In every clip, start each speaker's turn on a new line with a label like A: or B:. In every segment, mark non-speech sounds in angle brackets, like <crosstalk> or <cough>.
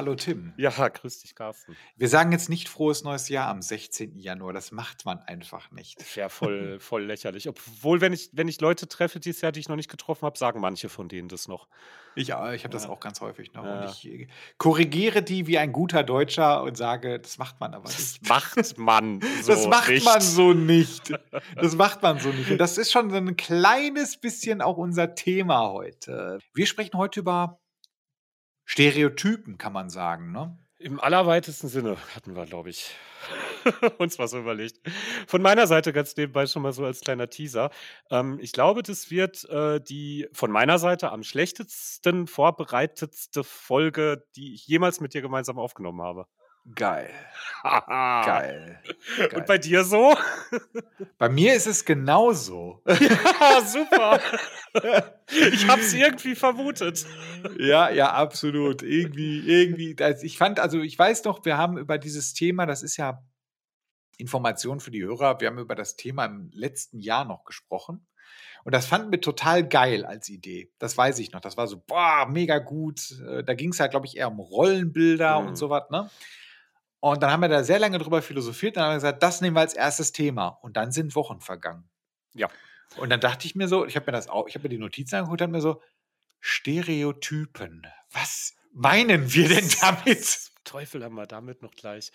A: Hallo Tim.
B: Ja, grüß dich, Carsten.
A: Wir sagen jetzt nicht frohes neues Jahr am 16. Januar. Das macht man einfach nicht.
B: Ja, voll, <laughs> voll lächerlich. Obwohl, wenn ich, wenn ich Leute treffe dieses Jahr, die ich noch nicht getroffen habe, sagen manche von denen das noch.
A: Ich, ich habe das auch ganz häufig noch.
B: Ja.
A: Und ich äh, korrigiere die wie ein guter Deutscher und sage, das macht man aber nicht.
B: Das macht man <laughs> so
A: Das macht
B: nicht.
A: man so nicht. <laughs> Das macht man so nicht. Und das ist schon so ein kleines bisschen auch unser Thema heute. Wir sprechen heute über Stereotypen, kann man sagen. Ne?
B: Im allerweitesten Sinne hatten wir, glaube ich, <laughs> uns was überlegt. Von meiner Seite ganz nebenbei schon mal so als kleiner Teaser. Ähm, ich glaube, das wird äh, die von meiner Seite am schlechtesten vorbereitetste Folge, die ich jemals mit dir gemeinsam aufgenommen habe.
A: Geil.
B: Geil.
A: Geil.
B: Und bei dir so?
A: Bei mir ist es genauso.
B: Ja, super. Ich habe es irgendwie vermutet.
A: Ja, ja, absolut. Irgendwie, irgendwie. Das, ich fand, also ich weiß noch, wir haben über dieses Thema, das ist ja Information für die Hörer, wir haben über das Thema im letzten Jahr noch gesprochen. Und das fanden wir total geil als Idee. Das weiß ich noch. Das war so, boah, mega gut. Äh, Da ging es halt, glaube ich, eher um Rollenbilder
B: Mhm.
A: und sowas, ne? Und dann haben wir da sehr lange drüber philosophiert. Dann haben wir gesagt, das nehmen wir als erstes Thema. Und dann sind Wochen vergangen.
B: Ja.
A: Und dann dachte ich mir so, ich habe mir das auch, ich habe mir die Notizen angeguckt, und mir so, Stereotypen. Was meinen wir denn <laughs> damit?
B: Teufel haben wir damit noch gleich.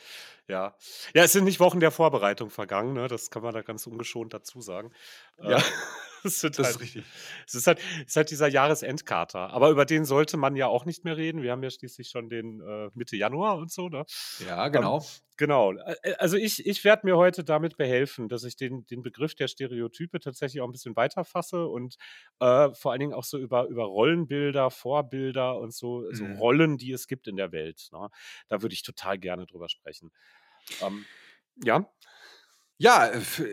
B: Ja. Ja, es sind nicht Wochen der Vorbereitung vergangen, ne? Das kann man da ganz ungeschont dazu sagen.
A: Ja.
B: Äh, <laughs>
A: Das
B: halt,
A: ist richtig.
B: es ist halt, es ist halt dieser Jahresendkater. Aber über den sollte man ja auch nicht mehr reden. Wir haben ja schließlich schon den äh, Mitte Januar und so, ne?
A: Ja, genau.
B: Genau. Ä- Also ich, ich werde mir heute damit behelfen, dass ich den, den Begriff der Stereotype tatsächlich auch ein bisschen weiter fasse und äh, vor allen Dingen auch so über, über Rollenbilder, Vorbilder und so, so
A: Mhm.
B: Rollen, die es gibt in der Welt. Ne? Da würde ich total gerne drüber sprechen. Ähm, ja,
A: Ja, äh, f-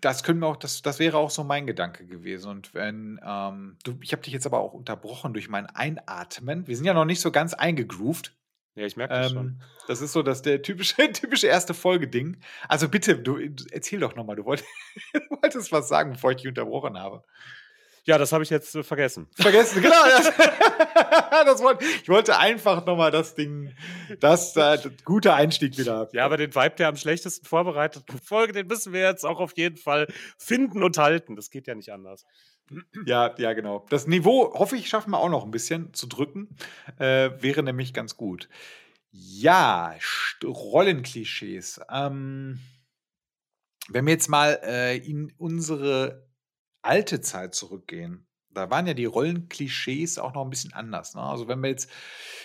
A: das können wir auch, das, das wäre auch so mein Gedanke gewesen. Und wenn, ähm, du, ich habe dich jetzt aber auch unterbrochen durch mein Einatmen. Wir sind ja noch nicht so ganz eingegroovt.
B: ja, ich merke das schon.
A: Ähm, das ist so das der typische, <laughs> typische erste Folge-Ding. Also bitte, du, du erzähl doch nochmal, du wolltest, <laughs> du wolltest was sagen, bevor ich dich unterbrochen habe.
B: Ja, das habe ich jetzt äh, vergessen.
A: Vergessen, genau. <laughs> Das, <laughs> das wollte, ich wollte einfach nochmal das Ding, das, äh, gute Einstieg wieder.
B: Ja, aber den Vibe der am schlechtesten vorbereiteten Folge, den müssen wir jetzt auch auf jeden Fall finden und halten. Das geht ja nicht anders.
A: Ja, ja, genau. Das Niveau, hoffe ich, schaffen wir auch noch ein bisschen zu drücken. Äh, wäre nämlich ganz gut. Ja, Rollenklischees. Ähm, wenn wir jetzt mal äh, in unsere alte Zeit zurückgehen, da waren ja die Rollenklischees auch noch ein bisschen anders. Ne? Also wenn wir jetzt,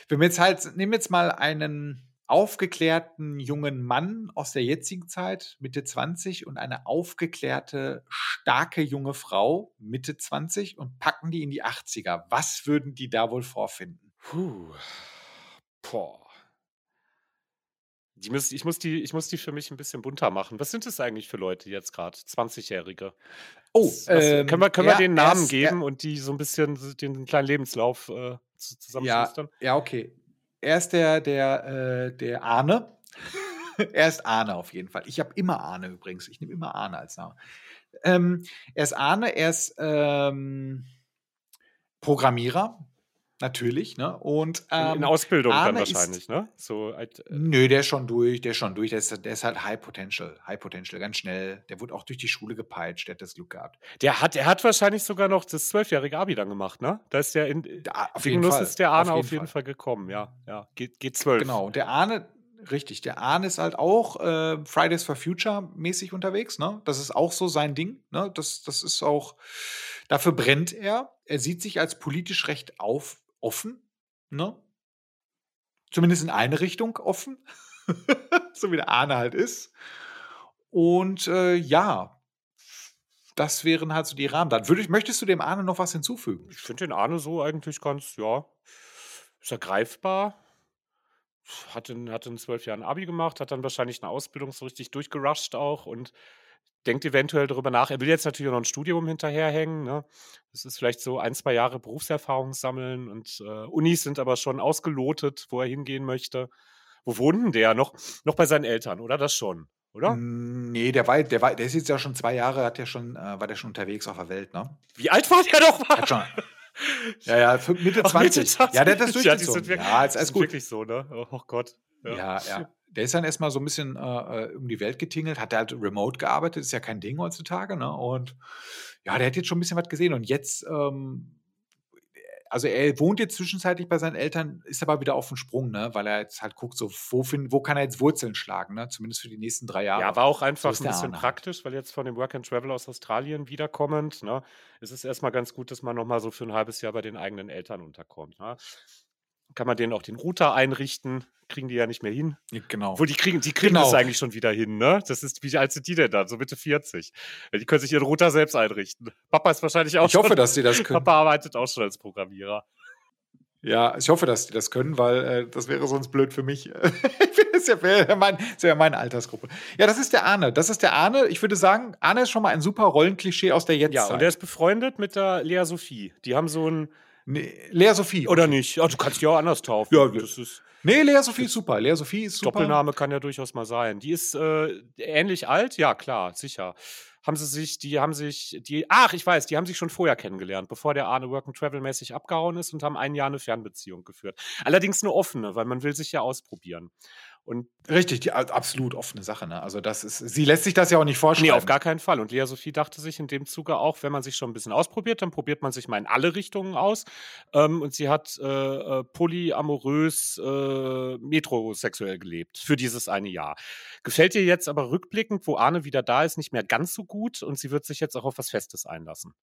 A: wenn wir jetzt halt, nehmen wir jetzt mal einen aufgeklärten jungen Mann aus der jetzigen Zeit, Mitte 20, und eine aufgeklärte, starke junge Frau, Mitte 20, und packen die in die 80er. Was würden die da wohl vorfinden?
B: Puh. Boah. Die muss, ich, muss die, ich muss die für mich ein bisschen bunter machen. Was sind das eigentlich für Leute jetzt gerade? 20-Jährige.
A: Oh,
B: Was- können wir, können wir
A: ja,
B: denen Namen
A: erst-
B: geben und die so ein bisschen den kleinen Lebenslauf äh, zu-
A: Ja,
B: zusammenschustern?
A: ja, okay. Er ist der, der, äh, der Arne. <laughs> er ist Arne auf jeden Fall. Ich habe immer Arne übrigens. Ich nehme immer Arne als Name. Ähm, er ist Arne, er ist ähm, Programmierer, natürlich, ne? Und
B: In,
A: ähm,
B: in Ausbildung dann
A: Arne ist-
B: wahrscheinlich, ne? So, äh,
A: Nö, der ist schon durch, der ist schon durch. Der ist, der ist halt High Potential, High Potential, ganz schnell. Der wurde auch durch die Schule gepeitscht, der hat das Glück gehabt.
B: der, hat, der hat wahrscheinlich sogar noch das zwölfjährige Abi dann gemacht, ne? Da ist der in.
A: Da, auf jeden Fall.
B: ist der Arne auf jeden, Fall. gekommen, ja. ja. Geht, geht zwölf.
A: Genau, und der Arne, richtig, der Arne ist halt auch äh, Fridays for Future mäßig unterwegs, ne? Das ist auch so sein Ding, ne? Das, das ist auch, dafür brennt er. Er sieht sich als politisch recht auf, offen, ne? Zumindest in eine Richtung offen, <laughs> so wie der Arne halt ist. Und äh, ja, das wären halt so die Rahmen. Dann würde möchtest du dem Arne noch was hinzufügen?
B: Ich finde den Arne so eigentlich ganz, ja, ist er greifbar. Hat in, hat in zwölf Jahren Abi gemacht, hat dann wahrscheinlich eine Ausbildung so richtig durchgerusht auch und denkt eventuell darüber nach. Er will jetzt natürlich auch noch ein Studium hinterherhängen. Ne? Das ist vielleicht so ein, zwei Jahre Berufserfahrung sammeln und äh, Unis sind aber schon ausgelotet, wo er hingehen möchte. Wo wohnt denn der? Noch, noch bei seinen Eltern, oder? Das schon, oder?
A: Mm, Nee, der war, der war, der ist jetzt ja schon zwei Jahre, hat ja schon, äh, war der schon unterwegs auf der Welt, ne?
B: Wie alt war der doch mal?
A: Hat schon, Ja, ja, Mitte 20. <laughs> Mitte 20. Ja, der hat das durchgezogen. Ja, die
B: sind wirklich, ja, ist alles gut. wirklich so, ne? Oh Gott.
A: Ja, ja. ja. Der ist dann erstmal so ein bisschen äh, äh, um die Welt getingelt, hat halt remote gearbeitet, ist ja kein Ding heutzutage, ne? Und ja, der hat jetzt schon ein bisschen was gesehen. Und jetzt ähm, also er wohnt jetzt zwischenzeitlich bei seinen Eltern, ist aber wieder auf dem Sprung, ne? weil er jetzt halt guckt, so wo, find, wo kann er jetzt Wurzeln schlagen, ne? zumindest für die nächsten drei Jahre.
B: Ja, war auch einfach so ein bisschen praktisch, weil jetzt von dem Work and Travel aus Australien wiederkommend, ne? es ist erstmal ganz gut, dass man nochmal so für ein halbes Jahr bei den eigenen Eltern unterkommt. Ne? Kann man denen auch den Router einrichten. Kriegen die ja nicht mehr hin.
A: Genau.
B: Obwohl die kriegen, die kriegen genau. das eigentlich schon wieder hin, ne? Das ist, wie alt sind die denn dann? So Mitte 40. Die können sich ihren Router selbst einrichten. Papa ist wahrscheinlich auch
A: Ich hoffe, dass die das können.
B: Papa arbeitet auch schon als Programmierer.
A: Ja, ich hoffe, dass die das können, weil äh, das wäre sonst blöd für mich. <laughs> das wäre ja, mein, das meine Altersgruppe. Ja, das ist der Arne. Das ist der Arne. Ich würde sagen, Arne ist schon mal ein super Rollenklischee aus der Jetztzeit.
B: Ja, und der ist befreundet mit der Lea Sophie. Die haben so ein
A: Nee, Lea Sophie.
B: Oder nicht? Ja, du kannst die auch anders taufen.
A: Ja, das ist. Nee, Lea Sophie ist super. Lea Sophie ist super.
B: Doppelname kann ja durchaus mal sein. Die ist äh, ähnlich alt? Ja, klar, sicher. Haben sie sich, die haben sich, die, ach, ich weiß, die haben sich schon vorher kennengelernt, bevor der Arne Work and Travel mäßig abgehauen ist und haben ein Jahr eine Fernbeziehung geführt. Allerdings eine offene, weil man will sich ja ausprobieren. Und
A: Richtig, die, absolut offene Sache. Ne? Also das ist, sie lässt sich das ja auch nicht vorstellen. Nee,
B: auf gar keinen Fall. Und Lea Sophie dachte sich in dem Zuge auch, wenn man sich schon ein bisschen ausprobiert, dann probiert man sich mal in alle Richtungen aus. Ähm, und sie hat äh, äh, polyamorös äh, metrosexuell gelebt für dieses eine Jahr. Gefällt ihr jetzt aber rückblickend, wo Arne wieder da ist, nicht mehr ganz so gut und sie wird sich jetzt auch auf was Festes einlassen.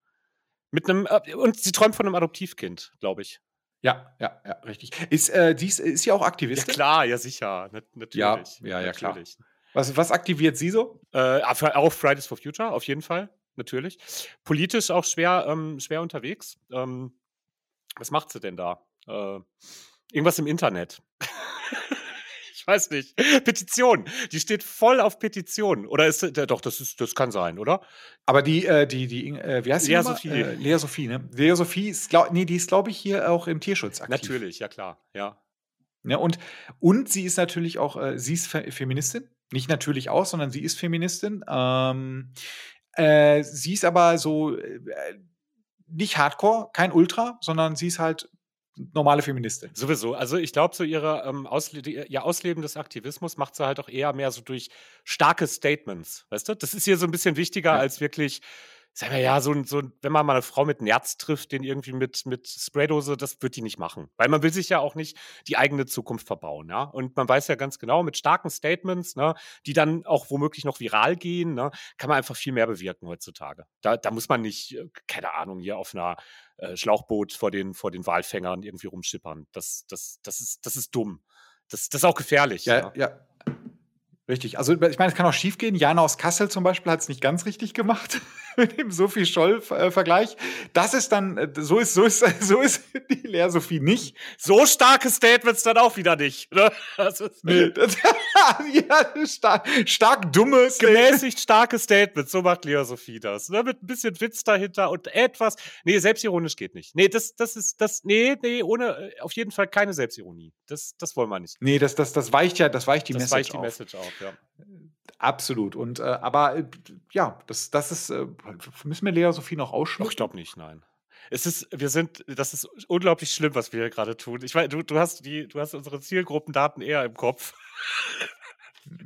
B: Mit einem, äh, und sie träumt von einem Adoptivkind, glaube ich.
A: Ja, ja, ja, richtig. Ist, äh, dies, ist sie auch Aktivistin?
B: Ja, klar, ja, sicher. Na, natürlich.
A: Ja, ja, ja, klar. Was, was aktiviert sie so?
B: Äh, auch Fridays for Future, auf jeden Fall, natürlich. Politisch auch schwer, ähm, schwer unterwegs. Ähm, was macht sie denn da? Äh, irgendwas im Internet. <laughs> ich weiß nicht. Petition. Die steht voll auf Petition. Oder ist äh, doch, das ist, das kann sein, oder?
A: Aber die, äh, die, die, äh, wie heißt die? Lea Sophie. Äh, Lea Sophie, ne? Lea Sophie ist, glaub, nee, die ist, glaube ich, hier auch im Tierschutz aktiv.
B: Natürlich, ja klar, ja.
A: Ja, und, und sie ist natürlich auch, äh, sie ist Fe Feministin. Nicht natürlich auch, sondern sie ist Feministin. Ähm, äh, sie ist aber so äh, nicht Hardcore, kein Ultra, sondern sie ist halt normale Feministin.
B: Sowieso. Also ich glaube, so ihre, ähm, Ausle ihr Ausleben des Aktivismus macht sie halt auch eher mehr so durch starke Statements. Weißt du? Das ist hier so ein bisschen wichtiger ja. als wirklich sagen wir ja, so, so, wenn man mal eine Frau mit Nerz trifft, den irgendwie mit, mit Spraydose, das wird die nicht machen. Weil man will sich ja auch nicht die eigene Zukunft verbauen, ja. Und man weiß ja ganz genau, mit starken Statements, ne, die dann auch womöglich noch viral gehen, ne, kann man einfach viel mehr bewirken heutzutage. Da, da muss man nicht, äh, keine Ahnung, hier auf einer äh, Schlauchboot vor den, vor den Walfängern irgendwie rumschippern. Das, das, das, ist, das ist dumm. Das, das ist auch gefährlich.
A: Ja, ja. ja. Richtig. Also, ich meine, es kann auch schief gehen. Jana aus Kassel zum Beispiel hat es nicht ganz richtig gemacht <laughs> mit dem Sophie Scholl-Vergleich. Das ist dann, äh, so ist, so ist, <laughs> so ist die Lea Sophie nicht.
B: So starke Statements dann auch wieder nicht. Ne? <laughs>
A: Das ist nee, das, ja, stark, stark dumme
B: Gemäßigt starke Statements. So macht Lea Sophie das. Ne? Mit ein bisschen Witz dahinter und etwas. Nee, selbstironisch geht nicht. Nee, das, das ist, das, nee, nee, ohne, äh, auf jeden Fall keine Selbstironie. Das, das wollen wir nicht.
A: Nee, das, das, das weicht ja, das weicht die
B: das
A: Message
B: weicht die Message auf ja.
A: Absolut. Und äh, aber äh, ja, das, das ist, äh, müssen wir Lea Sophie noch ausschließen?
B: Ich glaube nicht, nein. Es ist, wir sind, das ist unglaublich schlimm, was wir hier gerade tun. Ich weiß, du, du hast die, du hast unsere Zielgruppendaten eher im Kopf. <laughs>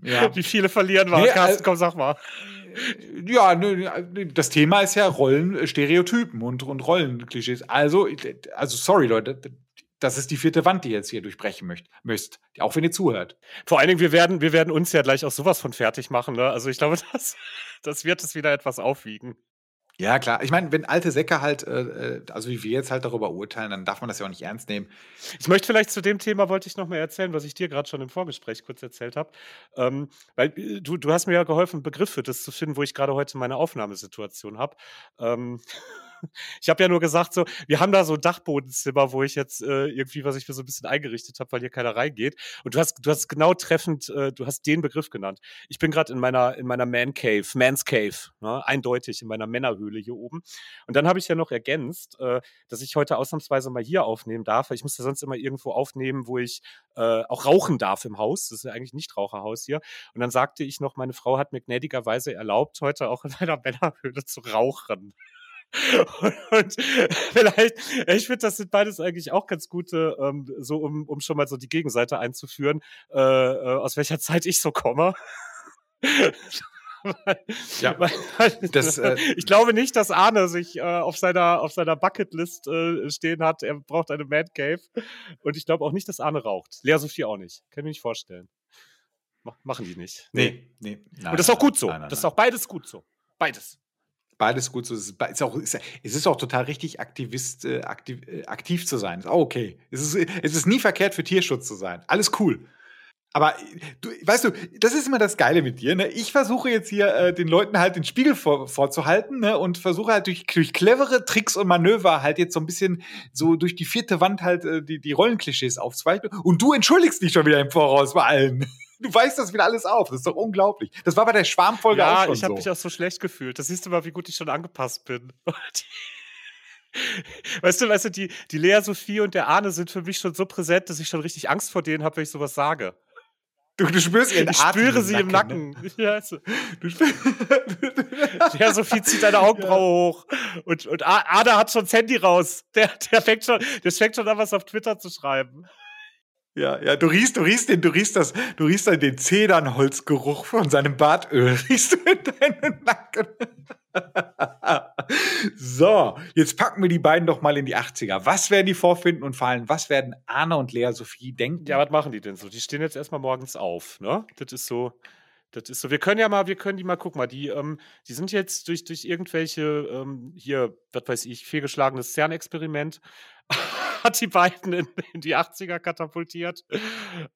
B: Ja. Wie viele verlieren wir? Nee, Carsten, komm, sag mal.
A: Ja, das Thema ist ja Rollen, Stereotypen und, und Rollenklischees. Also, also sorry, Leute, das ist die vierte Wand, die ihr jetzt hier durchbrechen möcht, müsst, auch wenn ihr zuhört.
B: Vor allen Dingen, wir werden, wir werden uns ja gleich auch sowas von fertig machen. Ne? Also ich glaube, <laughs> das, das wird es wieder etwas aufwiegen.
A: Ja, klar. Ich meine, wenn alte Säcke halt, äh, äh, also wie wir jetzt halt darüber urteilen, dann darf man das ja auch nicht ernst nehmen.
B: Ich möchte vielleicht zu dem Thema, wollte ich noch mal erzählen, was ich dir gerade schon im Vorgespräch kurz erzählt habe. Ähm, weil äh, du, du hast mir ja geholfen, einen Begriff für das zu finden, wo ich gerade heute meine Aufnahmesituation habe. Ähm, <laughs> <laughs> ich habe ja nur gesagt, so, wir haben da so ein Dachbodenzimmer, wo ich jetzt äh, irgendwie, was ich mir so ein bisschen eingerichtet habe, weil hier keiner reingeht. Und du hast, du hast genau treffend, äh, du hast den Begriff genannt. Ich bin gerade in meiner, in meiner Man Cave, Man's Cave, ne? eindeutig in meiner Männerhöhle hier oben. Und dann habe ich ja noch ergänzt, äh, dass ich heute ausnahmsweise mal hier aufnehmen darf. Ich musste sonst immer irgendwo aufnehmen, wo ich äh, auch rauchen darf im Haus. Das ist ja eigentlich nicht Raucherhaus hier. Und dann sagte ich noch, meine Frau hat mir gnädigerweise erlaubt, heute auch in <laughs> meiner Männerhöhle zu rauchen. Und, und vielleicht, ich finde, das sind beides eigentlich auch ganz gute, ähm, so um, um schon mal so die Gegenseite einzuführen, äh, äh, aus welcher Zeit ich so komme. ja, <laughs> das, äh, ich glaube nicht, dass Arne sich äh, auf seiner auf seiner Bucketlist äh, stehen hat. Er braucht eine Man Cave und ich glaube auch nicht, dass Arne raucht. Lea Sophie auch nicht. Kann ich mir nicht vorstellen. Machen die nicht.
A: Nee, nee.
B: Nein, und das ist auch gut so. Nein, nein, das ist auch beides gut so. Beides.
A: Beides gut so. Es ist, auch, es ist auch total richtig, Aktivist, äh, aktiv, äh, aktiv zu sein. Ist auch okay. Es ist, es ist nie verkehrt, für Tierschutz zu sein. Alles cool. Aber du, weißt du, das ist immer das Geile mit dir. Ne? Ich versuche jetzt hier äh, den Leuten halt den Spiegel vor, vorzuhalten ne? und versuche halt durch, durch clevere Tricks und Manöver halt jetzt so ein bisschen so durch die vierte Wand halt äh, die, die Rollenklischees aufzuweichen. Und du entschuldigst dich schon wieder im Voraus bei allen. Du weißt das wieder alles auf. Das ist doch unglaublich. Das war bei der Schwarmfolge ja, auch schon
B: ich habe mich auch so schlecht gefühlt. Das siehst du mal, wie gut ich schon angepasst bin. <laughs> weißt du, weißt du, die, die Lea Sophie und der Arne sind für mich schon so präsent, dass ich schon richtig Angst vor denen habe, wenn ich sowas sage.
A: Du, du spürst ihren
B: Ich Atem spüre sie im Nacken. Ne? <laughs> Ja, so. ja, <laughs> Sophie zieht eine Augenbraue ja. hoch. Und, und Ada hat schon das Handy raus. Der, der, fängt schon, der fängt schon an, was auf Twitter zu schreiben.
A: Ja, ja, du riechst, du riechst den, du riechst das, du riechst dann den Zedernholzgeruch von seinem Bartöl, <laughs> riechst du in deinen Nacken. <laughs> so, jetzt packen wir die beiden doch mal in die 80er. Was werden die vorfinden und vor allem, was werden Arne und Lea Sophie denken?
B: Ja, was machen die denn so? Die stehen jetzt erstmal morgens auf, ne? Das ist so, das ist so. Wir können ja mal, wir können die mal gucken mal. Die, ähm, die sind jetzt durch, durch irgendwelche ähm, hier, was weiß ich, fehlgeschlagenes CERN-Experiment <laughs> hat die beiden in, in die 80er katapultiert.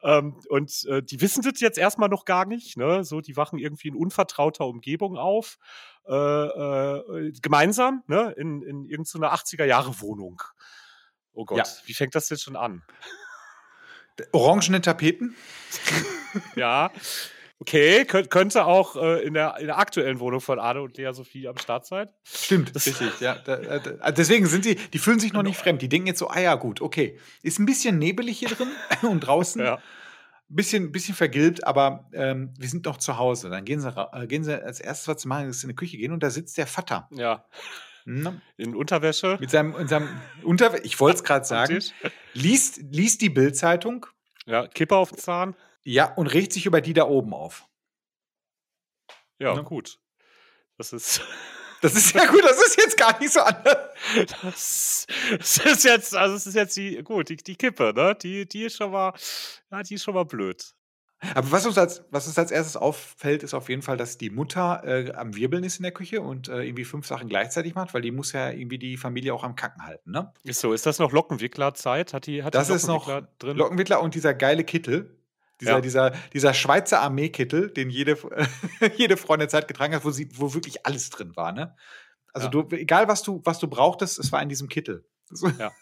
B: Ähm, und äh, die wissen das jetzt erstmal noch gar nicht. Ne? So, die wachen irgendwie in unvertrauter Umgebung auf. Äh, äh, gemeinsam, ne? In, in irgendeiner 80er-Jahre-Wohnung. Oh Gott, ja. wie fängt das jetzt schon an?
A: Orangene Tapeten?
B: ja. Okay, könnte auch äh, in, der, in der aktuellen Wohnung von Arne und Lea Sophie am Start sein.
A: Stimmt, das richtig, ja. Da, da, deswegen sind sie, die fühlen sich noch nicht fremd. Die denken jetzt so, ah ja, gut, okay. Ist ein bisschen nebelig hier drin <laughs> und draußen. Ja. Bisschen, bisschen vergilbt, aber ähm, wir sind noch zu Hause. Dann gehen sie, äh, gehen sie als erstes, was sie machen, ist in die Küche gehen und da sitzt der Vater.
B: Ja. Ne? In Unterwäsche.
A: Mit seinem, in seinem Unterwäsche, ich wollte es gerade <laughs> sagen, liest, liest die Bildzeitung.
B: Ja, Kippe auf den Zahn.
A: Ja, und regt sich über die da oben auf.
B: Ja, ne? gut. Das ist. <laughs>
A: Das ist ja gut, das ist jetzt gar nicht so anders.
B: Das, das ist jetzt, also es ist jetzt die, gut, die, die Kippe, ne? Die, die ist schon mal, ja, die ist schon mal blöd.
A: Aber was uns, als, was uns als erstes auffällt, ist auf jeden Fall, dass die Mutter äh, am Wirbeln ist in der Küche und äh, irgendwie fünf Sachen gleichzeitig macht, weil die muss ja irgendwie die Familie auch am Kacken halten, ne?
B: Ist so, ist das noch Lockenwickler-Zeit? Hat die, hat
A: das
B: die
A: ist noch drin? Lockenwickler und dieser geile Kittel, dieser, ja. dieser, dieser Schweizer Armeekittel, den jede, <laughs> jede Frau in der Zeit getragen hat, wo, sie, wo wirklich alles drin war. Ne? Also ja. du, egal was du, was du brauchtest, es war in diesem Kittel.
B: Ja.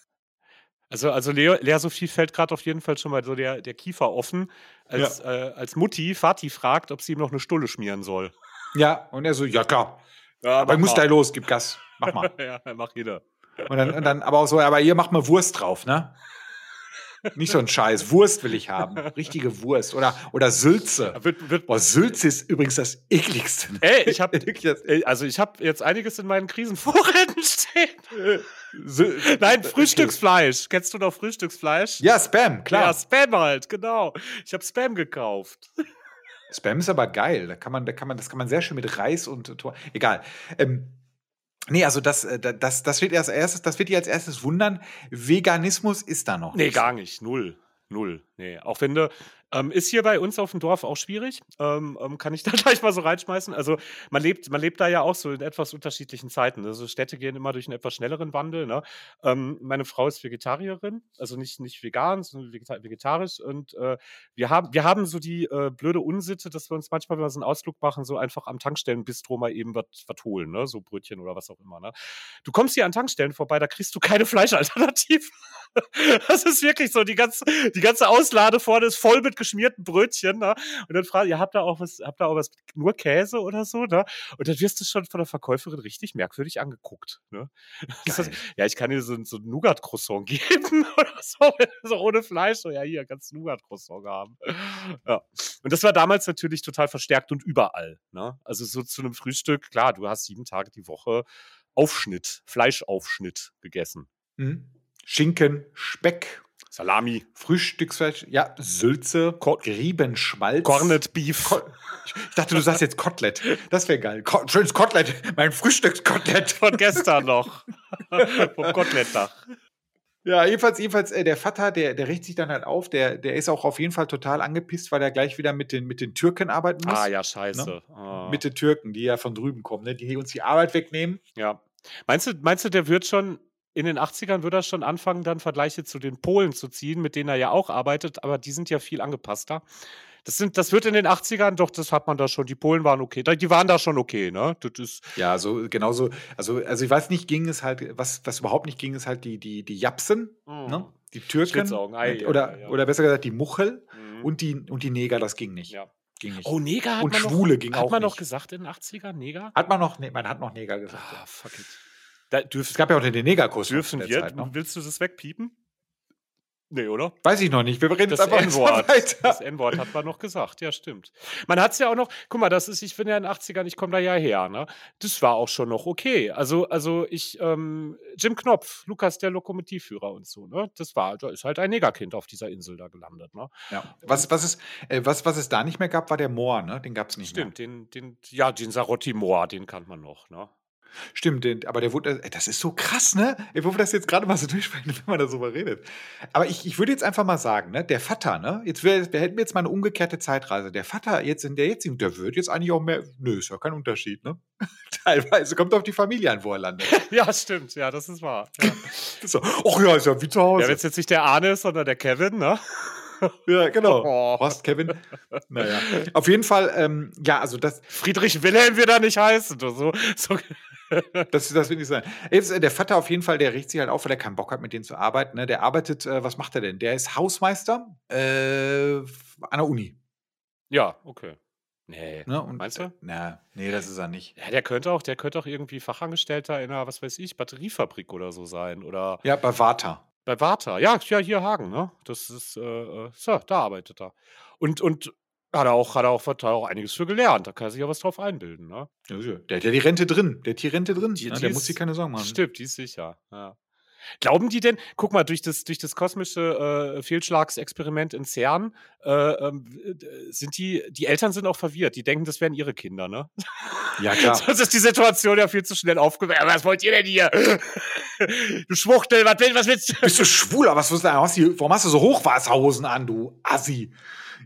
B: Also, also Lea, Lea Sophie fällt gerade auf jeden Fall schon mal so der, der Kiefer offen, als, ja. äh, als Mutti Vati fragt, ob sie ihm noch eine Stulle schmieren soll.
A: Ja, und er so, ja klar. Ja, aber muss da los, gib Gas. Mach mal. <laughs>
B: ja, mach jeder.
A: Und dann, und dann aber auch so, aber ihr macht mal Wurst drauf, ne? Nicht so ein Scheiß. Wurst will ich haben. <laughs> Richtige Wurst. Oder, oder Sülze.
B: Wird, wird,
A: Boah, Sülze ist übrigens das ekligste.
B: Ey, ich habe also ich habe jetzt einiges in meinen Krisenvorräten <laughs> stehen. Nein, Frühstücksfleisch. Kennst du noch Frühstücksfleisch?
A: Ja, Spam, klar. Ja,
B: Spam halt, genau. Ich habe Spam gekauft.
A: Spam ist aber geil. Da kann man, da kann man, das kann man sehr schön mit Reis und Tor. Egal. Ähm, Nee, also das, äh, das, das wird als erstes, das wird dir als erstes wundern. Veganismus ist da noch.
B: Nee, nicht. gar nicht. Null. Null. Nee. Auch wenn du, ähm, ist hier bei uns auf dem Dorf auch schwierig. Ähm, ähm, kann ich <laughs> da gleich mal so reinschmeißen. Also man lebt, man lebt da ja auch so in etwas unterschiedlichen Zeiten. Also Städte gehen immer durch einen etwas schnelleren Wandel. Ne? Ähm, meine Frau ist Vegetarierin, also nicht, nicht vegan, sondern vegetarisch. Und äh, wir, haben, wir haben so die äh, blöde Unsitte, dass wir uns manchmal, wenn wir so einen Ausflug machen, so einfach am Tankstellenbistro mal eben was holen, ne? so Brötchen oder was auch immer. Ne? Du kommst hier an Tankstellen vorbei, da kriegst du keine <laughs> Fleischalternative. das ist wirklich so, die ganze, die ganze Auslade vorne ist voll mit geschmierten Brötchen, ne? Und dann fragt ihr, habt ihr auch was, habt ihr auch was, nur Käse oder so, ne? Und dann wirst du schon von der Verkäuferin richtig merkwürdig angeguckt, ne? <laughs> Das, ja, ich kann dir so, so ein Nougat-Croissant <laughs> geben oder so, <laughs> so ohne Fleisch. So, ja, hier, kannst du Nougat-Croissant haben. Ja. Und das war damals natürlich total verstärkt und überall, ne? Also so zu einem Frühstück, klar, du hast sieben Tage die Woche Aufschnitt, Fleischaufschnitt gegessen.
A: Mhm. Schinken, Speck,
B: Salami,
A: Frühstücksfleisch, ja, Sülze,
B: Ko-
A: Griebenschmalz.
B: Corned Beef.
A: Ko ich dachte, du sagst jetzt Kotelett. Das wäre geil. Ko schönes Kotelett, mein Frühstückskotelett.
B: Von gestern noch. Vom Kotelettdach.
A: Ja, jedenfalls, jedenfalls äh, der Vater, der, der richtet sich dann halt auf, der, der ist auch auf jeden Fall total angepisst, weil er gleich wieder mit den, mit den Türken arbeiten muss.
B: Ah ja, scheiße.
A: Ne?
B: Ah.
A: Mit den Türken, die ja von drüben kommen, ne? die uns die Arbeit wegnehmen.
B: Ja. Meinst du, meinst du, der wird schon in den 80ern wird er schon anfangen, dann Vergleiche zu den Polen zu ziehen, mit denen er ja auch arbeitet, aber die sind ja viel angepasster. Das, sind, das wird in den 80ern, doch, das hat man da schon. Die Polen waren okay. Die waren da schon okay, ne? Das ist,
A: Ja, so genauso. Also, also ich weiß nicht, ging es halt, was, was überhaupt nicht ging, ist halt die, die, die Japsen, ne? die Türken.
B: Ei, ja,
A: oder,
B: ja, ja.
A: oder besser gesagt die Muchel
B: Mhm.
A: und die, und die Neger, das ging nicht.
B: ja.
A: Ging nicht.
B: Oh, Neger hat
A: Und
B: man
A: Schwule
B: noch,
A: ging
B: hat
A: auch
B: man noch
A: nicht.
B: gesagt in den 80ern, Neger?
A: Hat man noch, nee, man hat noch Neger gesagt.
B: Ah, fuck it. Da dürf,
A: Es gab ja auch den Negerkuss.
B: dürfen wir?
A: Zeit, ne?
B: Willst du das wegpiepen? Nee, oder?
A: Weiß ich noch nicht. Wir reden
B: Das
A: einfach
B: N-Wort.
A: weiter.
B: Das N-Wort hat man noch gesagt, ja, stimmt. Man hat es ja auch noch, guck mal, das ist, ich bin ja in den 80ern, ich komme da ja her, ne? Das war auch schon noch okay. Also, also ich, ähm, Jim Knopf, Lukas der Lokomotivführer und so, ne? Das war, da ist halt ein Negerkind auf dieser Insel da gelandet, ne?
A: Ja. Was, was, es, äh, was, was es da nicht mehr gab, war der Moor, ne? Den gab es nicht
B: Stimmt, den, den, ja, den Sarotti Moor, den kann man noch, ne?
A: Stimmt, den, aber der wurde, ey, das ist so krass, ne? Wo wir das jetzt gerade mal so <laughs> durchsprechen, wenn man darüber redet. Aber ich, ich würde jetzt einfach mal sagen, ne? Der Vater, ne? Jetzt wär, wir hätten wir jetzt mal eine umgekehrte Zeitreise. Der Vater jetzt in der jetzigen, der wird jetzt eigentlich auch mehr, nö, ist ja kein Unterschied, ne? <laughs> Teilweise kommt auf die Familie an, wo er landet. <laughs>
B: Ja, stimmt, ja, das ist wahr. Ja,
A: so, ach ja, ist ja wie zu Hause.
B: ja wenn es jetzt nicht der Arne ist, sondern der Kevin, ne? <laughs>
A: Ja, genau. <laughs>
B: Oh.
A: Horst, Kevin. Naja. Auf jeden Fall, ähm, ja, also das,
B: Friedrich Wilhelm wird er nicht heißen. oder So, <laughs> so,
A: das, das will nicht sein. Jetzt, äh, der Vater auf jeden Fall, der riecht sich halt auf, weil er keinen Bock hat, mit denen zu arbeiten. Ne? Der arbeitet, äh, was macht er denn? Der ist Hausmeister äh, an der Uni.
B: ja, okay. Nee.
A: Ne? Und,
B: Meinst du?
A: äh, Na, nee, das ist er nicht.
B: Ja, der könnte auch, der könnte auch irgendwie Fachangestellter in einer, was weiß ich, Batteriefabrik oder so sein. Oder
A: Ja, bei Vata.
B: Bei Warta. Ja, ja, hier Hagen, ne? Das ist, äh, äh, so, da arbeitet er. Und, und hat er auch, hat er auch, hat er auch einiges für gelernt. Da kann er sich ja was drauf einbilden, ne?
A: Ja. Der hat ja die Rente drin. Der hat die Rente drin.
B: Die-
A: ne?
B: die
A: Der
B: ist-
A: muss sich keine Sorgen machen.
B: Stimmt, die ist sicher. Ja. Glauben die denn, guck mal, durch das, durch das kosmische äh, Fehlschlagsexperiment in CERN äh, ähm, äh, sind die, die Eltern sind auch verwirrt. Die denken, das wären ihre Kinder, ne?
A: Ja, klar. <laughs>
B: Sonst ist die Situation ja viel zu schnell aufgewärmt. Was wollt ihr denn hier? <laughs> du Schwuchtel, was, will- was willst du?
A: Bist du schwul? Aber was, hast du, warum hast du so Hochwasserhosen an, du Assi?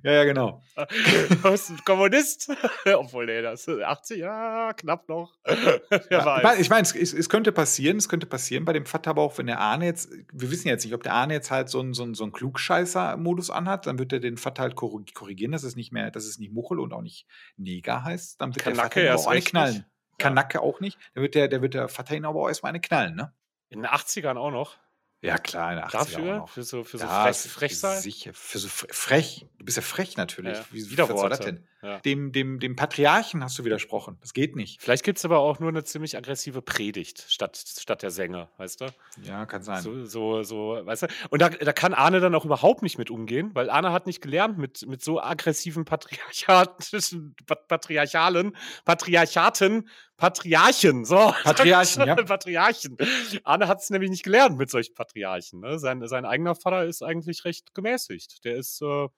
A: Ja, ja, genau. <laughs>
B: Was, ein Kommunist? <laughs> Obwohl, nee, das ist 80, ja, knapp noch. <laughs>
A: Ja, ich meine, es, es, könnte passieren, es könnte passieren bei dem Vater, aber auch wenn der Arne jetzt, wir wissen jetzt nicht, ob der Arne jetzt halt so einen so einen- so einen Klugscheißer-Modus anhat, dann wird er den Vater halt korri- korrigieren, dass es nicht mehr, dass es nicht Muchel und auch nicht Neger heißt. Dann wird
B: Kanacke
A: der Vater auch eine knallen.
B: nicht.
A: Kanacke auch nicht. Dann wird der, der wird der Vater ihn aber auch erstmal eine knallen, ne?
B: In den 80ern auch noch.
A: Ja, klar, in der 80er
B: Dafür?
A: auch noch.
B: Für so, für so
A: Ja,
B: frech, frech sein?
A: Sicher, für so fre- frech. Du bist ja frech natürlich.
B: Ja,
A: Wie, wie
B: Widerworte.
A: was das denn?
B: Ja.
A: Dem, dem, dem Patriarchen hast du widersprochen. Das geht nicht.
B: Vielleicht gibt es aber auch nur eine ziemlich aggressive Predigt statt, statt der Sänger, weißt du?
A: Ja, kann sein.
B: So, so, so, weißt du? Und da, da kann Arne dann auch überhaupt nicht mit umgehen, weil Arne hat nicht gelernt, mit, mit so aggressiven patriarchatischen, pat- patriarchalen, Patriarchaten, Patriarchen, so.
A: Patriarchen, ja. <laughs>
B: Patriarchen. Arne hat es nämlich nicht gelernt mit solchen Patriarchen. Ne? Sein, sein eigener Vater ist eigentlich recht gemäßigt. Der ist, äh,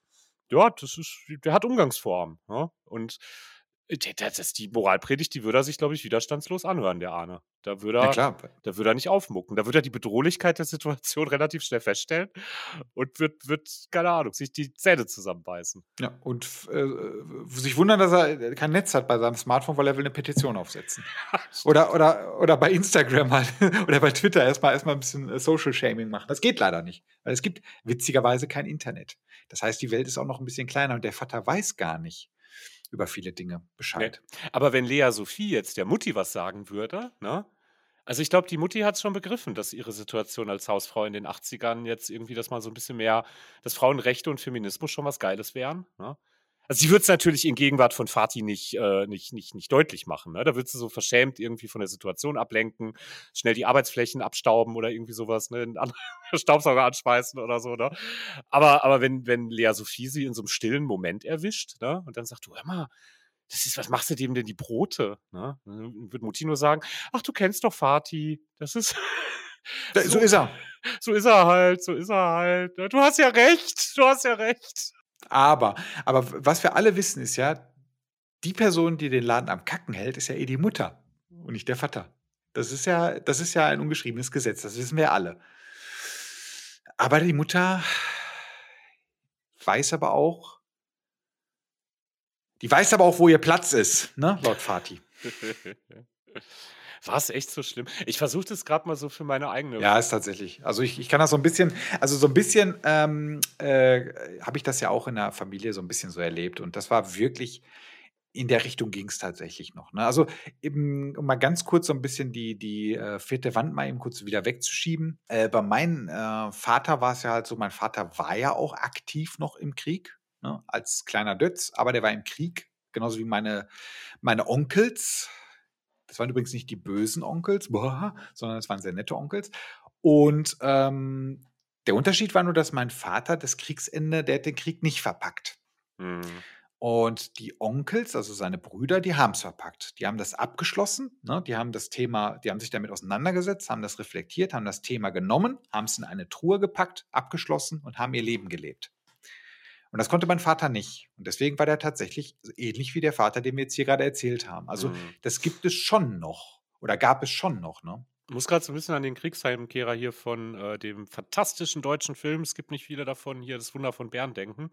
B: ja, das ist, der hat Umgangsform. Ne? Und das ist die Moralpredigt, die würde er sich, glaube ich, widerstandslos anhören, der Arne. Da würde
A: Ja,
B: er,
A: klar.
B: da würde er nicht aufmucken. Da wird er die Bedrohlichkeit der Situation <laughs> relativ schnell feststellen und wird, wird keine Ahnung, sich die Zähne zusammenbeißen.
A: Ja, und äh, sich wundern, dass er kein Netz hat bei seinem Smartphone, weil er will eine Petition aufsetzen. <laughs> Oder, oder, oder bei Instagram halt, <laughs> oder bei Twitter erstmal erstmal ein bisschen äh, Social Shaming machen. Das geht leider nicht. Weil es gibt witzigerweise kein Internet. Das heißt, die Welt ist auch noch ein bisschen kleiner und der Vater weiß gar nicht über viele Dinge Bescheid.
B: Aber wenn Lea Sophie jetzt der Mutti was sagen würde, ne? Also ich glaube, die Mutti hat es schon begriffen, dass ihre Situation als Hausfrau in den 80ern jetzt irgendwie, dass mal so ein bisschen mehr, dass Frauenrechte und Feminismus schon was Geiles wären. Ne? Also sie wird es natürlich in Gegenwart von Fatih nicht, äh, nicht, nicht, nicht deutlich machen. Ne? Da wird sie so verschämt irgendwie von der Situation ablenken, schnell die Arbeitsflächen abstauben oder irgendwie sowas, ne? einen anderen <laughs> Staubsauger anschmeißen oder so. Ne? Aber, aber wenn, wenn Lea Sophie sie in so einem stillen Moment erwischt ne? und dann sagt, du hör mal, das ist, was machst du dem denn die Brote? Ne? Dann wird Mutti nur sagen, ach, du kennst doch Vati. Das ist.
A: Da- <laughs> so ist er.
B: So ist er halt, so ist er halt. Du hast ja recht, du hast ja recht.
A: Aber, aber was wir alle wissen, ist ja, die Person, die den Laden am Kacken hält, ist ja eh die Mutter und nicht der Vater. Das ist ja, das ist ja ein ungeschriebenes Gesetz, das wissen wir alle. Aber die Mutter weiß aber auch, die weiß aber auch, wo ihr Platz ist, ne, laut Vati. <laughs>
B: War es echt so schlimm? Ich versuche das gerade mal so für meine eigene.
A: Ja, ist tatsächlich. Also ich, ich kann das so ein bisschen, also so ein bisschen ähm, äh, habe ich das ja auch in der Familie so ein bisschen so erlebt. Und das war wirklich, in der Richtung ging es tatsächlich noch. Ne? Also eben, um mal ganz kurz so ein bisschen die, die äh, vierte Wand mal eben kurz wieder wegzuschieben. Äh, bei meinem äh, Vater war es ja halt so, mein Vater war ja auch aktiv noch im Krieg, ne? als kleiner Dötz, aber der war im Krieg, genauso wie meine, meine Onkels. Das waren übrigens nicht die bösen Onkels, boah, <laughs> sondern es waren sehr nette Onkels. Und ähm, der Unterschied war nur, dass mein Vater das Kriegsende, der hat den Krieg nicht verpackt.
B: Hm.
A: Und die Onkels, also seine Brüder, die haben es verpackt. Die haben das abgeschlossen, ne? die haben das Thema, die haben sich damit auseinandergesetzt, haben das reflektiert, haben das Thema genommen, haben es in eine Truhe gepackt, abgeschlossen und haben ihr Leben gelebt. Und das konnte mein Vater nicht. Und deswegen war der tatsächlich ähnlich wie der Vater, den wir jetzt hier gerade erzählt haben. Also
B: Hm.
A: das gibt es schon noch. Oder gab es schon noch, ne?
B: Ich muss gerade so ein bisschen an den Kriegsheimkehrer hier von äh, dem fantastischen deutschen Film, es gibt nicht viele davon, hier das Wunder von Bern denken.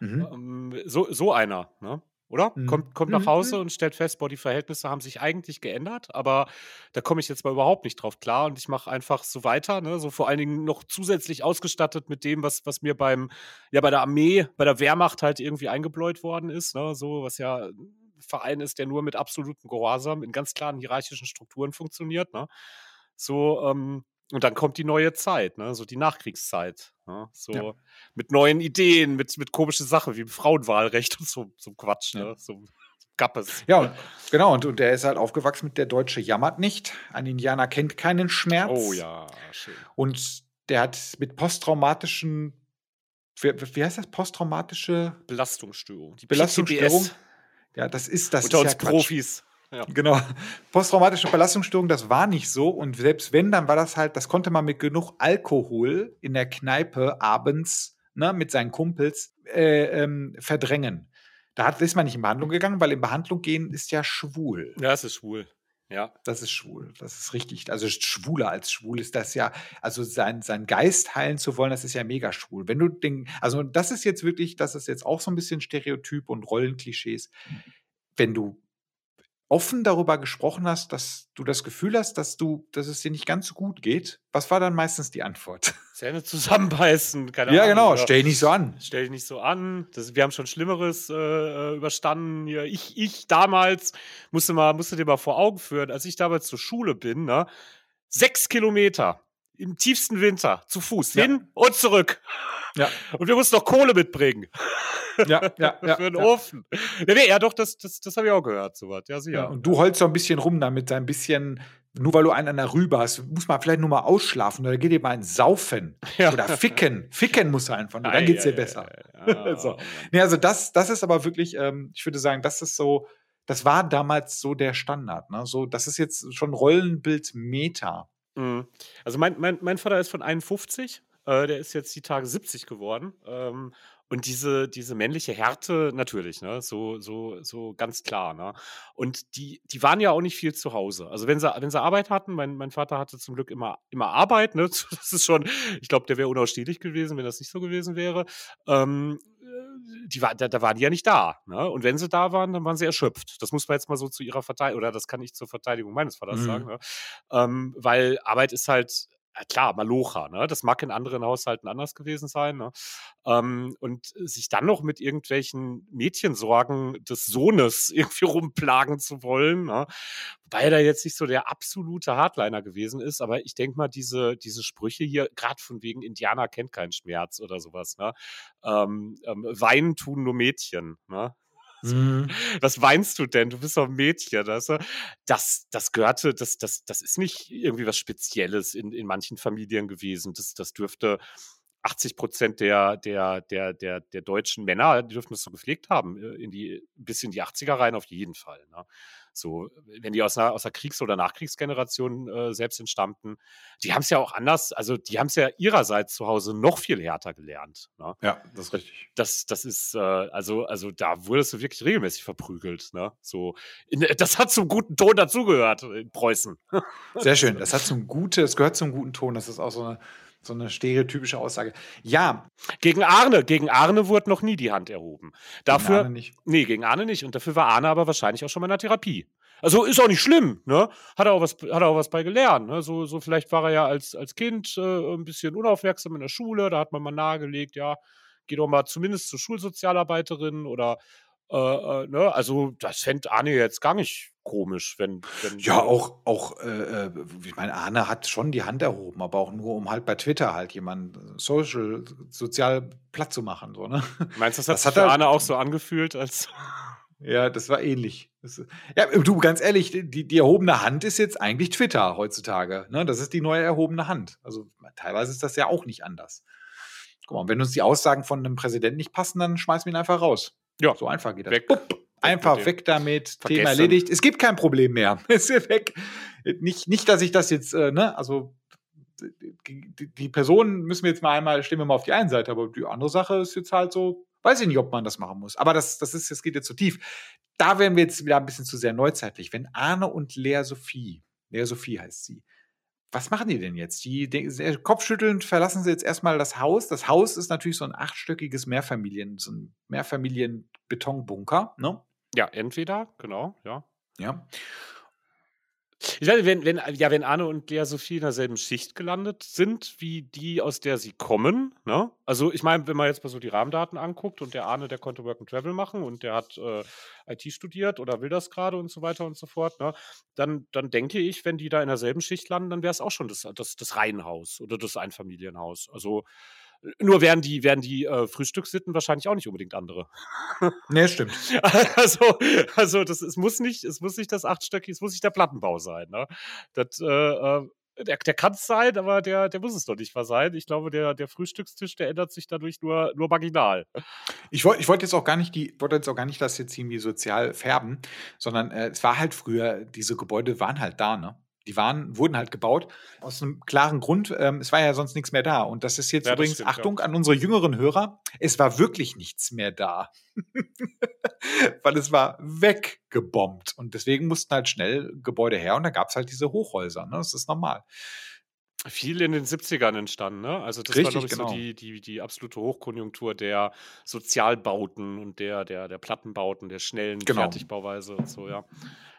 A: Mhm.
B: Ähm, so, so einer, ne? Oder?
A: Mhm.
B: Kommt, kommt nach
A: Mhm,
B: Hause
A: mhm.
B: und stellt fest, boah, die Verhältnisse haben sich eigentlich geändert, aber da komme ich jetzt mal überhaupt nicht drauf klar und ich mache einfach so weiter, ne? So vor allen Dingen noch zusätzlich ausgestattet mit dem, was, was mir beim, ja, bei der Armee, bei der Wehrmacht halt irgendwie eingebläut worden ist, ne? So, was ja ein Verein ist, der nur mit absolutem Gehorsam in ganz klaren hierarchischen Strukturen funktioniert, ne? So, ähm, und dann kommt die neue Zeit, ne? so die Nachkriegszeit. Ne? So
A: Ja.
B: mit neuen Ideen, mit, mit komischen Sachen wie im Frauenwahlrecht <laughs> und so, so Quatsch,
A: Ja.
B: ne? so Gappes.
A: Ja, und, genau. Und, und der ist halt aufgewachsen mit der Deutsche jammert nicht. Ein Indianer kennt keinen Schmerz.
B: Oh ja, schön.
A: Und der hat mit posttraumatischen, wie, wie heißt das? Posttraumatische
B: Belastungsstörung. Die
A: Belastungsstörung.
B: PTBS
A: Ja, das ist das.
B: unter
A: ist
B: uns
A: ja Quatsch.
B: Ja.
A: Genau. Posttraumatische Belastungsstörung, das war nicht so. Und selbst wenn, dann war das halt, das konnte man mit genug Alkohol in der Kneipe abends ne, mit seinen Kumpels äh, ähm, verdrängen. Da hat, ist man nicht in Behandlung gegangen, weil in Behandlung gehen ist ja schwul.
B: ja, es ist schwul. Ja.
A: Das ist schwul. Das ist richtig. Also schwuler als schwul ist das ja. Also sein, sein Geist heilen zu wollen, das ist ja mega schwul. Wenn du den, also das ist jetzt wirklich, das ist jetzt auch so ein bisschen Stereotyp und Rollenklischees. Wenn du offen darüber gesprochen hast, dass du das Gefühl hast, dass du, dass es dir nicht ganz so gut geht, was war dann meistens die Antwort? <laughs>
B: Zähne zusammenbeißen. Keine
A: ja,
B: Ahnung,
A: genau.
B: oder-
A: Stell dich nicht so an.
B: Stell dich nicht so an. Das, wir haben schon Schlimmeres äh, äh, überstanden. Hier, ich, ich damals musste mal, musste dir mal vor Augen führen, als ich damals zur Schule bin, ne? Sechs Kilometer im tiefsten Winter zu Fuß
A: Ja.
B: hin und zurück.
A: Ja.
B: Und wir mussten noch Kohle mitbringen <laughs>
A: Ja, ja, <laughs> ja.
B: für den
A: ja.
B: Ofen. Ja, nee, ja, doch, das, das, das habe ich auch gehört, sowas. Ja, sicher.
A: Ja, und du holst so ein bisschen rum damit, ein bisschen, nur weil du einen an der Rübe hast, muss man vielleicht nur mal ausschlafen oder geht dir mal ein Saufen <laughs> oder ficken. Ficken muss einfach nur, dann geht's dir besser. <laughs>
B: Ah,
A: So.
B: Mann.
A: Nee, also das, das ist aber wirklich, ähm, ich würde sagen, das ist so, das war damals so der Standard. Ne? So, das ist jetzt schon Rollenbild Meta.
B: Mhm. Also mein, mein, mein Vater ist von 51, äh, der ist jetzt die Tage 70 geworden. Ähm, und diese, diese männliche Härte, natürlich, ne? So, so, so ganz klar, ne? Und die, die waren ja auch nicht viel zu Hause. Also wenn sie, wenn sie Arbeit hatten, mein, mein Vater hatte zum Glück immer, immer Arbeit, ne? <laughs> Das ist schon, ich glaube, der wäre unausstehlich gewesen, wenn das nicht so gewesen wäre. Ähm, äh, die war, da, da waren die ja nicht da. Ne? Und wenn sie da waren, dann waren sie erschöpft. Das muss man jetzt mal so zu ihrer Verteidigung, oder das kann ich zur Verteidigung meines Vaters
A: Mhm.
B: sagen. Ne? Ähm, weil Arbeit ist halt, klar, Malocha, ne? Das mag in anderen Haushalten anders gewesen sein, ne? Ähm, und sich dann noch mit irgendwelchen Mädchensorgen des Sohnes <laughs> irgendwie rumplagen zu wollen, ne? Wobei er da jetzt nicht so der absolute Hardliner gewesen ist, aber ich denke mal, diese, diese Sprüche hier, gerade von wegen Indianer kennt keinen Schmerz oder sowas, ne? Ähm, ähm, weinen tun nur Mädchen, ne? <laughs> was weinst du denn? Du bist doch ein Mädchen. Weißt? Das, das gehörte, das, das, das ist nicht irgendwie was Spezielles in, in manchen Familien gewesen. Das, das dürfte 80 Prozent der, der, der, der, der deutschen Männer, die dürften das so gepflegt haben, äh, in die, bis in die 80er rein auf jeden Fall. Ne? So, wenn die aus einer, aus einer Kriegs- oder Nachkriegsgeneration äh, selbst entstammten, die haben es ja auch anders, also die haben es ja ihrerseits zu Hause noch viel härter gelernt. Ne?
A: Ja, das ist richtig.
B: Das, das ist, äh, also, also da wurdest du wirklich regelmäßig verprügelt. Ne? So, in, das hat zum guten Ton dazugehört in Preußen.
A: Sehr schön. <laughs> Das hat zum guten, es gehört zum guten Ton. Das ist auch so eine so eine stereotypische Aussage. Ja.
B: Gegen Arne, gegen Arne wurde noch nie die Hand erhoben. Dafür, gegen Arne nicht. Nee, gegen Arne nicht. Und dafür war Arne aber wahrscheinlich auch schon mal in der Therapie. Also ist auch nicht schlimm, ne? Hat er auch was, hat er auch was bei gelernt. Ne? So, so vielleicht war er ja als, als Kind äh, ein bisschen unaufmerksam in der Schule, da hat man mal nahegelegt, ja, geh doch mal zumindest zur Schulsozialarbeiterin oder äh, äh, ne? Also das fände Arne jetzt gar nicht komisch, wenn. wenn
A: ja, auch, auch äh, äh, ich meine, Arne hat schon die Hand erhoben, aber auch nur, um halt bei Twitter halt jemanden social, sozial platt zu machen. So, ne?
B: Meinst du, das hat, das hat für Arne auch so angefühlt, als. <laughs>
A: Ja, das war ähnlich. Das, ja, du, ganz ehrlich, die, die erhobene Hand ist jetzt eigentlich Twitter heutzutage. Ne? Das ist die neue erhobene Hand. Also teilweise ist das ja auch nicht anders. Guck mal, wenn uns die Aussagen von einem Präsidenten nicht passen, dann schmeißen wir ihn einfach raus. Ja. So einfach geht das. Weg. Bupp. Einfach weg damit, Vergessen. Thema erledigt. Es gibt kein Problem mehr. Es <laughs> ist weg. Nicht, nicht, dass ich das jetzt, äh, ne, also die, die Personen müssen wir jetzt mal einmal, stehen wir mal auf die eine Seite, aber die andere Sache ist jetzt halt so, weiß ich nicht, ob man das machen muss. Aber das, das ist, das geht jetzt zu tief. Da werden wir jetzt wieder ein bisschen zu sehr neuzeitlich. Wenn Arne und Lea Sophie, Lea Sophie heißt sie, was machen die denn jetzt? Die, die kopfschüttelnd verlassen sie jetzt erstmal das Haus. Das Haus ist natürlich so ein achtstöckiges Mehrfamilien, so ein Mehrfamilien-Betonbunker, ne?
B: Ja, entweder, genau, ja.
A: Ja.
B: Ich meine, wenn, wenn, ja, wenn Arne und Lea Sophie in derselben Schicht gelandet sind, wie die, aus der sie kommen, ne? Also, ich meine, wenn man jetzt mal so die Rahmendaten anguckt und der Arne, der konnte Work and Travel machen und der hat äh, IT studiert oder will das gerade und so weiter und so fort, ne? Dann, dann denke ich, wenn die da in derselben Schicht landen, dann wäre es auch schon das, das, das Reihenhaus oder das Einfamilienhaus. Also, nur werden die, werden die äh, Frühstückssitten wahrscheinlich auch nicht unbedingt andere. <laughs>
A: Nee, stimmt. <laughs>
B: Also, also das, es, muss nicht, es muss nicht das Achtstöckige, es muss nicht der Plattenbau sein. Ne? Das, äh, äh der, der kann es sein, aber der, der muss es doch nicht mal sein. Ich glaube, der, der Frühstückstisch, der ändert sich dadurch nur, nur marginal.
A: Ich wollte ich wollt jetzt auch gar nicht die, wollte jetzt auch gar nicht das jetzt irgendwie sozial färben, sondern äh, es war halt früher, diese Gebäude waren halt da, ne? Die waren, wurden halt gebaut aus einem klaren Grund. Ähm, es war ja sonst nichts mehr da. Und das ist jetzt ja, übrigens, stimmt, Achtung ja. an unsere jüngeren Hörer, es war wirklich nichts mehr da. <laughs> Weil es war weggebombt. Und deswegen mussten halt schnell Gebäude her und da gab es halt diese Hochhäuser. Ne? Das ist normal.
B: Viel in den 70ern entstanden, ne? Also das Richtig, war, glaube ich, genau. so die, die, die absolute Hochkonjunktur der Sozialbauten und der, der, der Plattenbauten, der schnellen genau. Fertigbauweise und so, ja.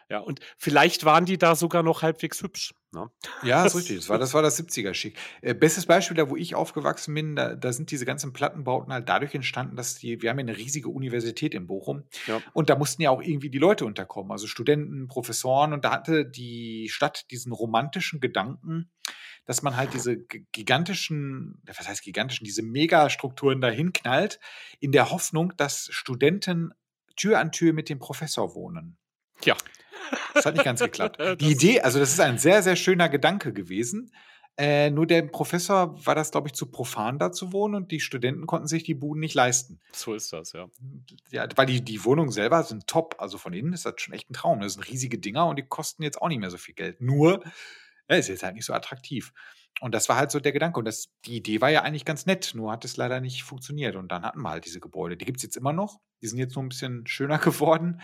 B: Ja, und vielleicht waren die da sogar noch halbwegs hübsch. Ne?
A: Ja, das ist richtig. Das war das, war das 70er-Schick. Äh, bestes Beispiel, da wo ich aufgewachsen bin, da, da, sind diese ganzen Plattenbauten halt dadurch entstanden, dass die, wir haben ja eine riesige Universität in Bochum ja. und da mussten ja auch irgendwie die Leute unterkommen, also Studenten, Professoren und da hatte die Stadt diesen romantischen Gedanken, dass man halt diese gigantischen, was heißt gigantischen, diese Megastrukturen dahin knallt, in der Hoffnung, dass Studenten Tür an Tür mit dem Professor wohnen.
B: Ja.
A: Das hat nicht ganz geklappt. <laughs> Die Idee, also das ist ein sehr, sehr schöner Gedanke gewesen. Äh, nur der Professor war das, glaube ich, zu profan da zu wohnen und die Studenten konnten sich die Buden nicht leisten.
B: So ist das, ja.
A: Ja, weil die, die Wohnungen selber sind top. Also von innen ist das schon echt ein Traum. Das sind riesige Dinger und die kosten jetzt auch nicht mehr so viel Geld. Nur, ja, ist jetzt halt nicht so attraktiv. Und das war halt so der Gedanke. Und das, die Idee war ja eigentlich ganz nett, nur hat es leider nicht funktioniert. Und dann hatten wir halt diese Gebäude. Die gibt es jetzt immer noch. Die sind jetzt nur ein bisschen schöner <laughs> geworden.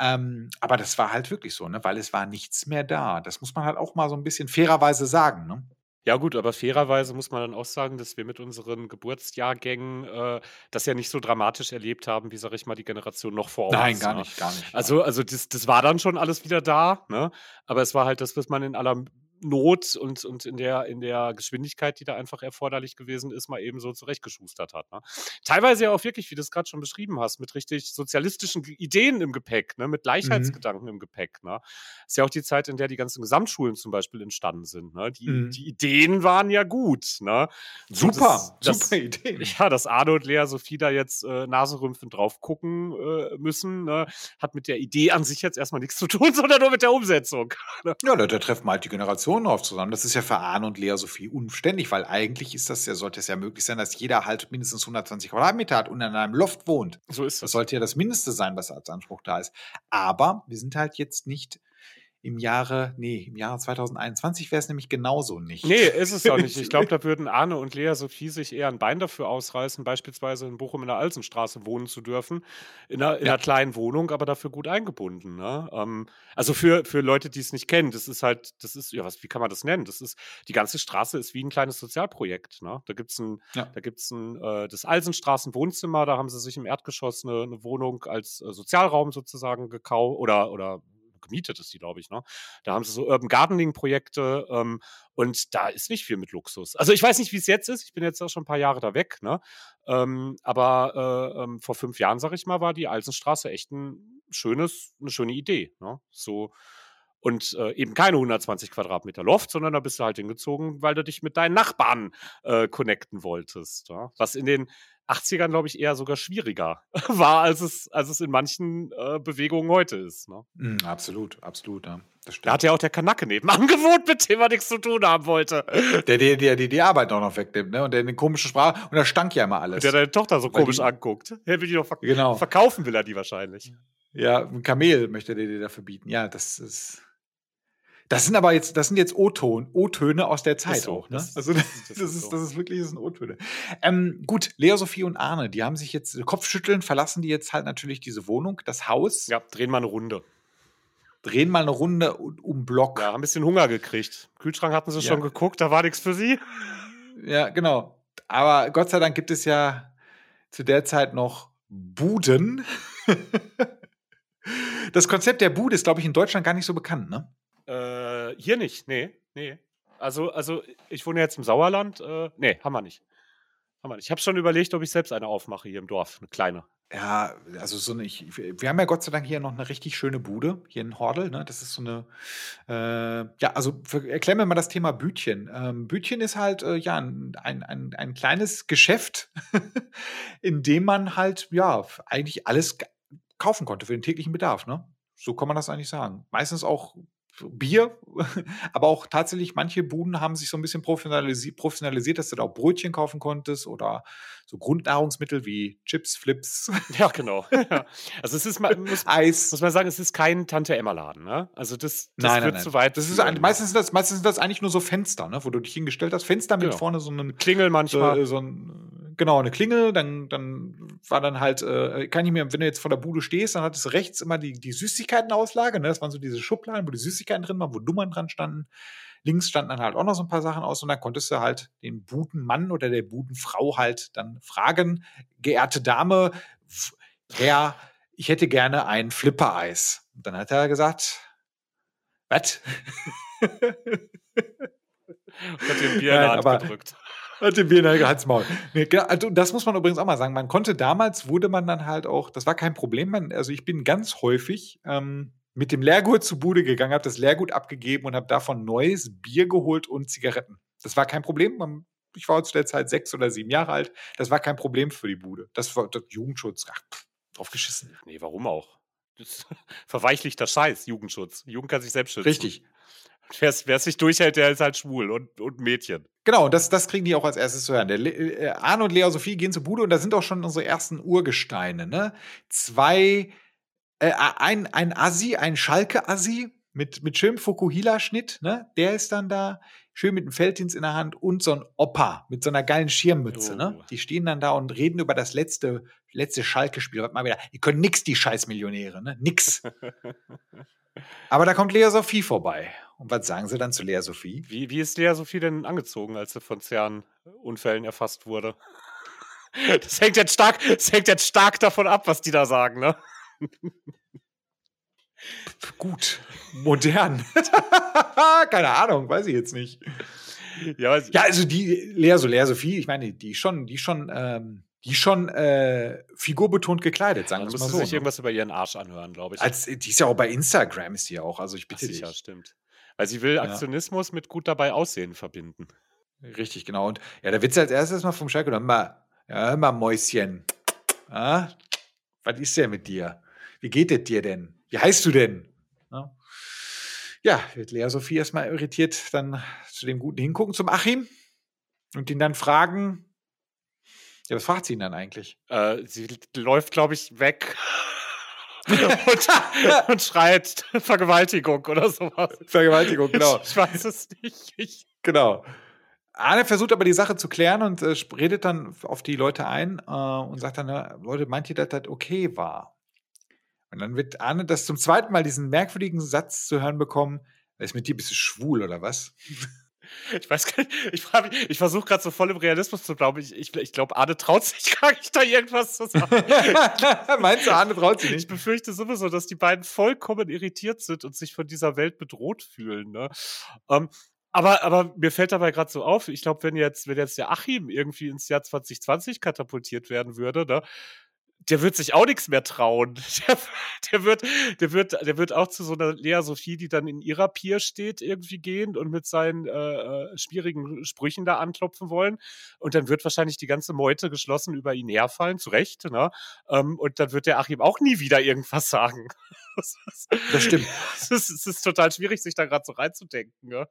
A: Ähm, aber das war halt wirklich so, ne? weil es war nichts mehr da. Das muss man halt auch mal so ein bisschen fairerweise sagen. Ne?
B: Ja, gut, aber fairerweise muss man dann auch sagen, dass wir mit unseren Geburtsjahrgängen äh, das ja nicht so dramatisch erlebt haben, wie, sag ich mal, die Generation noch vor uns.
A: Nein, gar ne? nicht, gar nicht.
B: Also, also das, das war dann schon alles wieder da, ne? Aber es war halt das, was man in aller Not und, und in, der, in der Geschwindigkeit, die da einfach erforderlich gewesen ist, mal eben so zurechtgeschustert hat. Ne? Teilweise ja auch wirklich, wie du es gerade schon beschrieben hast, mit richtig sozialistischen Ideen im Gepäck, ne? mit mhm. Gleichheitsgedanken mhm. im Gepäck. Ne? Ist ja auch die Zeit, in der die ganzen Gesamtschulen zum Beispiel entstanden sind. Ne? Die, mhm. die Ideen waren ja gut. Ne?
A: Super, das, super Ideen. <laughs>
B: Ja, dass Arno und Lea Sophie da jetzt äh, naserümpfend drauf gucken äh, müssen, ne? hat mit der Idee an sich jetzt erstmal nichts zu tun, <laughs> sondern nur mit der Umsetzung. <laughs>
A: Ne? Ja, da treffen halt die Generation Drauf zusammen. Das ist ja für Arne und Lea Sophie unständig, weil eigentlich ist das ja, sollte es ja möglich sein, dass jeder halt mindestens 120 Quadratmeter hat und in einem Loft wohnt.
B: So ist
A: Das
B: das.
A: sollte ja das Mindeste sein, was als Anspruch da ist. Aber wir sind halt jetzt nicht im Jahre, nee, im Jahre 2021 wäre es nämlich genauso nicht.
B: Nee, ist es auch nicht. Ich glaube, <laughs> da würden Arne und Lea Sophie sich eher ein Bein dafür ausreißen, beispielsweise in Bochum in der Alsenstraße wohnen zu dürfen. In einer, in
A: Ja.
B: einer kleinen Wohnung, aber dafür gut eingebunden. Ne? Ähm, also für, für Leute, die es nicht kennen, das ist halt, das ist, ja, was, wie kann man das nennen? Das ist, die ganze Straße ist wie ein kleines Sozialprojekt. Ne? Da gibt es ein,
A: Ja.
B: da gibt's ein äh, das Alsenstraßen-Wohnzimmer, da haben sie sich im Erdgeschoss eine, eine Wohnung als äh, Sozialraum sozusagen gekauft oder, oder gemietet ist die, glaube ich. Ne? Da haben sie so Urban Gardening-Projekte ähm, und da ist nicht viel mit Luxus. Also ich weiß nicht, wie es jetzt ist. Ich bin jetzt auch schon ein paar Jahre da weg. Ne? Ähm, aber äh, ähm, vor fünf Jahren, sag ich mal, war die Alsenstraße echt ein schönes, eine schöne Idee. Ne? So und äh, eben keine 120 Quadratmeter Loft, sondern da bist du halt hingezogen, weil du dich mit deinen Nachbarn äh, connecten wolltest. Ja? Was in den 80ern, glaube ich, eher sogar schwieriger <laughs> war, als es, als es in manchen äh, Bewegungen heute ist. Ne?
A: Mm, absolut, absolut, ja.
B: Da hat ja auch der Kanacke nebenan <laughs> gewohnt, mit dem er nichts zu tun haben wollte.
A: Der, der, der, der die Arbeit auch noch wegnimmt, ne? Und der eine komische Sprache, und da stank ja immer alles.
B: Der deine Tochter so
A: Weil
B: komisch
A: die-
B: anguckt. <laughs> Er will die doch verk
A: Genau.
B: verkaufen, will er die wahrscheinlich.
A: Ja, ein Kamel möchte der dir da verbieten. Ja, das ist. Das sind aber jetzt, das sind jetzt O-Ton, O-Töne aus der Zeit
B: so,
A: auch, ne?
B: das-
A: also das,
B: das <laughs>
A: das,
B: ist so.
A: das ist wirklich, das sind O-Töne. Ähm, gut, Lea Sophie und Arne, die haben sich jetzt Kopfschütteln, verlassen die jetzt halt natürlich diese Wohnung, das Haus,
B: Ja, drehen mal eine Runde.
A: drehen mal eine Runde um um Block.
B: Ja, haben ein bisschen Hunger gekriegt. Kühlschrank hatten sie
A: Ja.
B: schon geguckt, da war nichts für sie.
A: Ja, genau. Aber Gott sei Dank gibt es ja zu der Zeit noch Buden. <laughs> Das Konzept der Bude ist, glaube ich, in Deutschland gar nicht so bekannt, ne?
B: Äh, hier nicht, nee, nee. Also, also ich wohne jetzt im Sauerland. Äh, nee, haben wir nicht. Haben wir nicht. Ich habe schon überlegt, ob ich selbst eine aufmache hier im Dorf, eine kleine.
A: Ja, also so eine, wir haben ja Gott sei Dank hier noch eine richtig schöne Bude, hier in Hordel, ne? Das ist so eine, äh, ja, also für, erklär mir mal das Thema Bütchen. Ähm, Bütchen ist halt, äh, ja, ein, ein, ein, ein kleines Geschäft, <laughs> in dem man halt, ja, eigentlich alles kaufen konnte für den täglichen Bedarf, ne? So kann man das eigentlich sagen. Meistens auch Bier, <laughs> aber auch tatsächlich manche Buden haben sich so ein bisschen professionalisi professionalisiert, dass du da auch Brötchen kaufen konntest oder so Grundnahrungsmittel wie Chips, Flips,
B: Ja, genau. Also es ist, man <laughs> muss,
A: Eis.
B: muss man sagen, es ist kein Tante-Emma-Laden. Ne? Also das, das
A: Nein,
B: wird
A: nein,
B: zu weit.
A: Das ist ein, meistens, sind das, meistens sind das eigentlich nur so Fenster, ne, wo du dich hingestellt hast. Fenster mit
B: Genau.
A: vorne so einem
B: Klingel manchmal.
A: so, so ein, genau, eine Klingel, dann, dann war dann halt, äh, kann ich mir, wenn du jetzt vor der Bude stehst, dann hattest du rechts immer die, die Süßigkeitenauslage, ne? Das waren so diese Schubladen, wo die Süßigkeiten drin waren, wo Nummern dran standen. Links standen dann halt auch noch so ein paar Sachen aus und dann konntest du halt den Budenmann oder der Budenfrau halt dann fragen, geehrte Dame, Herr, ich hätte gerne ein Flippereis. Und dann hat er gesagt, was? <laughs>
B: Hat den Bier in Hand
A: aber-
B: gedrückt.
A: Hat den Bier Hals Maul. Nee, genau, also das muss man übrigens auch mal sagen. Man konnte damals, wurde man dann halt auch, das war kein Problem. Man, also ich bin ganz häufig ähm, mit dem Leergut zur Bude gegangen, habe das Leergut abgegeben und habe davon neues Bier geholt und Zigaretten. Das war kein Problem. Man, ich war zu der Zeit sechs oder sieben Jahre alt. Das war kein Problem für die Bude. Das war das Jugendschutz. Ach, pff, drauf geschissen.
B: Nee, warum auch? Das <laughs> verweichlichter Scheiß, Jugendschutz. Jugend kann sich selbst schützen.
A: Richtig.
B: Wer es sich durchhält, der ist halt schwul und, und Mädchen.
A: Genau, das, das kriegen die auch als erstes zu hören. Der, Le- äh, Arne und Lea Sophie gehen zur Bude und da sind auch schon unsere ersten Urgesteine. Ne? Zwei, äh, ein, ein Assi, ein Schalke-Assi mit, mit schönem Fukuhila-Schnitt, ne? der ist dann da, schön mit einem Felddienst in der Hand und so ein Opa mit so einer geilen Schirmmütze. Ne?
B: Oh.
A: Die stehen dann da und reden über das letzte, letzte Schalke-Spiel. Mal wieder, die können nix, die Scheißmillionäre, ne? nix. <laughs> Aber da kommt Lea Sophie vorbei. Und was sagen sie dann zu Lea Sophie?
B: Wie, wie ist Lea Sophie denn angezogen, als sie von CERN-Unfällen erfasst wurde? <laughs> Das hängt, jetzt stark, das hängt jetzt stark davon ab, was die da sagen, ne?
A: Gut. Modern. <laughs> Keine Ahnung, weiß ich jetzt nicht.
B: Ja,
A: Ja, also die Lea, so Lea Sophie, ich meine, die ist schon, die ist schon, ähm, die schon äh, figurbetont gekleidet, sagen
B: dann
A: wir
B: müsste
A: mal so.
B: sich
A: ne?
B: irgendwas über ihren Arsch anhören, glaube ich.
A: Als, die ist ja auch bei Instagram, ist die ja auch. Also ich
B: Ach,
A: bitte
B: sicher,
A: dich.
B: stimmt. Weil sie will Aktionismus mit gut dabei aussehen verbinden.
A: Richtig, genau. Und ja, da wird sie als erstes mal vom Schalke, hör mal, ja, mal, Mäuschen. Ah, was ist denn mit dir? Wie geht es dir denn? Wie heißt du denn? Ja, Ja, wird Lea Sophie erstmal irritiert dann zu dem Guten hingucken, zum Achim und ihn dann fragen, ja, was fragt sie ihn dann eigentlich?
B: Äh, sie läuft, glaube ich, weg. <laughs> und, und, schreit Vergewaltigung oder sowas.
A: Vergewaltigung, genau.
B: Ich, ich weiß es nicht. Ich
A: genau. Arne versucht aber die Sache zu klären und äh, redet dann auf die Leute ein äh, und sagt dann, na, Leute, meint ihr, dass das okay war? Und dann wird Arne das zum zweiten Mal diesen merkwürdigen Satz zu hören bekommen, ist mit dir bist du schwul oder was? <laughs>
B: Ich weiß gar nicht, ich, ich versuche gerade so voll im Realismus zu glauben. Ich, ich, ich glaube, Arne traut sich <laughs> gar nicht, da irgendwas zu sagen. <laughs>
A: Meinst du, Arne traut sich nicht?
B: Ich befürchte sowieso, dass die beiden vollkommen irritiert sind und sich von dieser Welt bedroht fühlen. Ne? Um, ähm, aber, aber mir fällt dabei gerade so auf, ich glaube, wenn jetzt, wenn jetzt der Achim irgendwie ins Jahr 2020 katapultiert werden würde, ne, der wird sich auch nichts mehr trauen. <laughs> Der, der, wird, der, wird, der wird auch zu so einer Lea Sophie, die dann in ihrer Pier steht, irgendwie gehen und mit seinen äh, äh, schwierigen Sprüchen da anklopfen wollen. Und dann wird wahrscheinlich die ganze Meute geschlossen über ihn herfallen, zu Recht. Ne? Ähm, und dann wird der Achim auch nie wieder irgendwas sagen. <laughs>
A: Das stimmt. <laughs>
B: Es ist, ist total schwierig, sich da gerade so reinzudenken. Ne?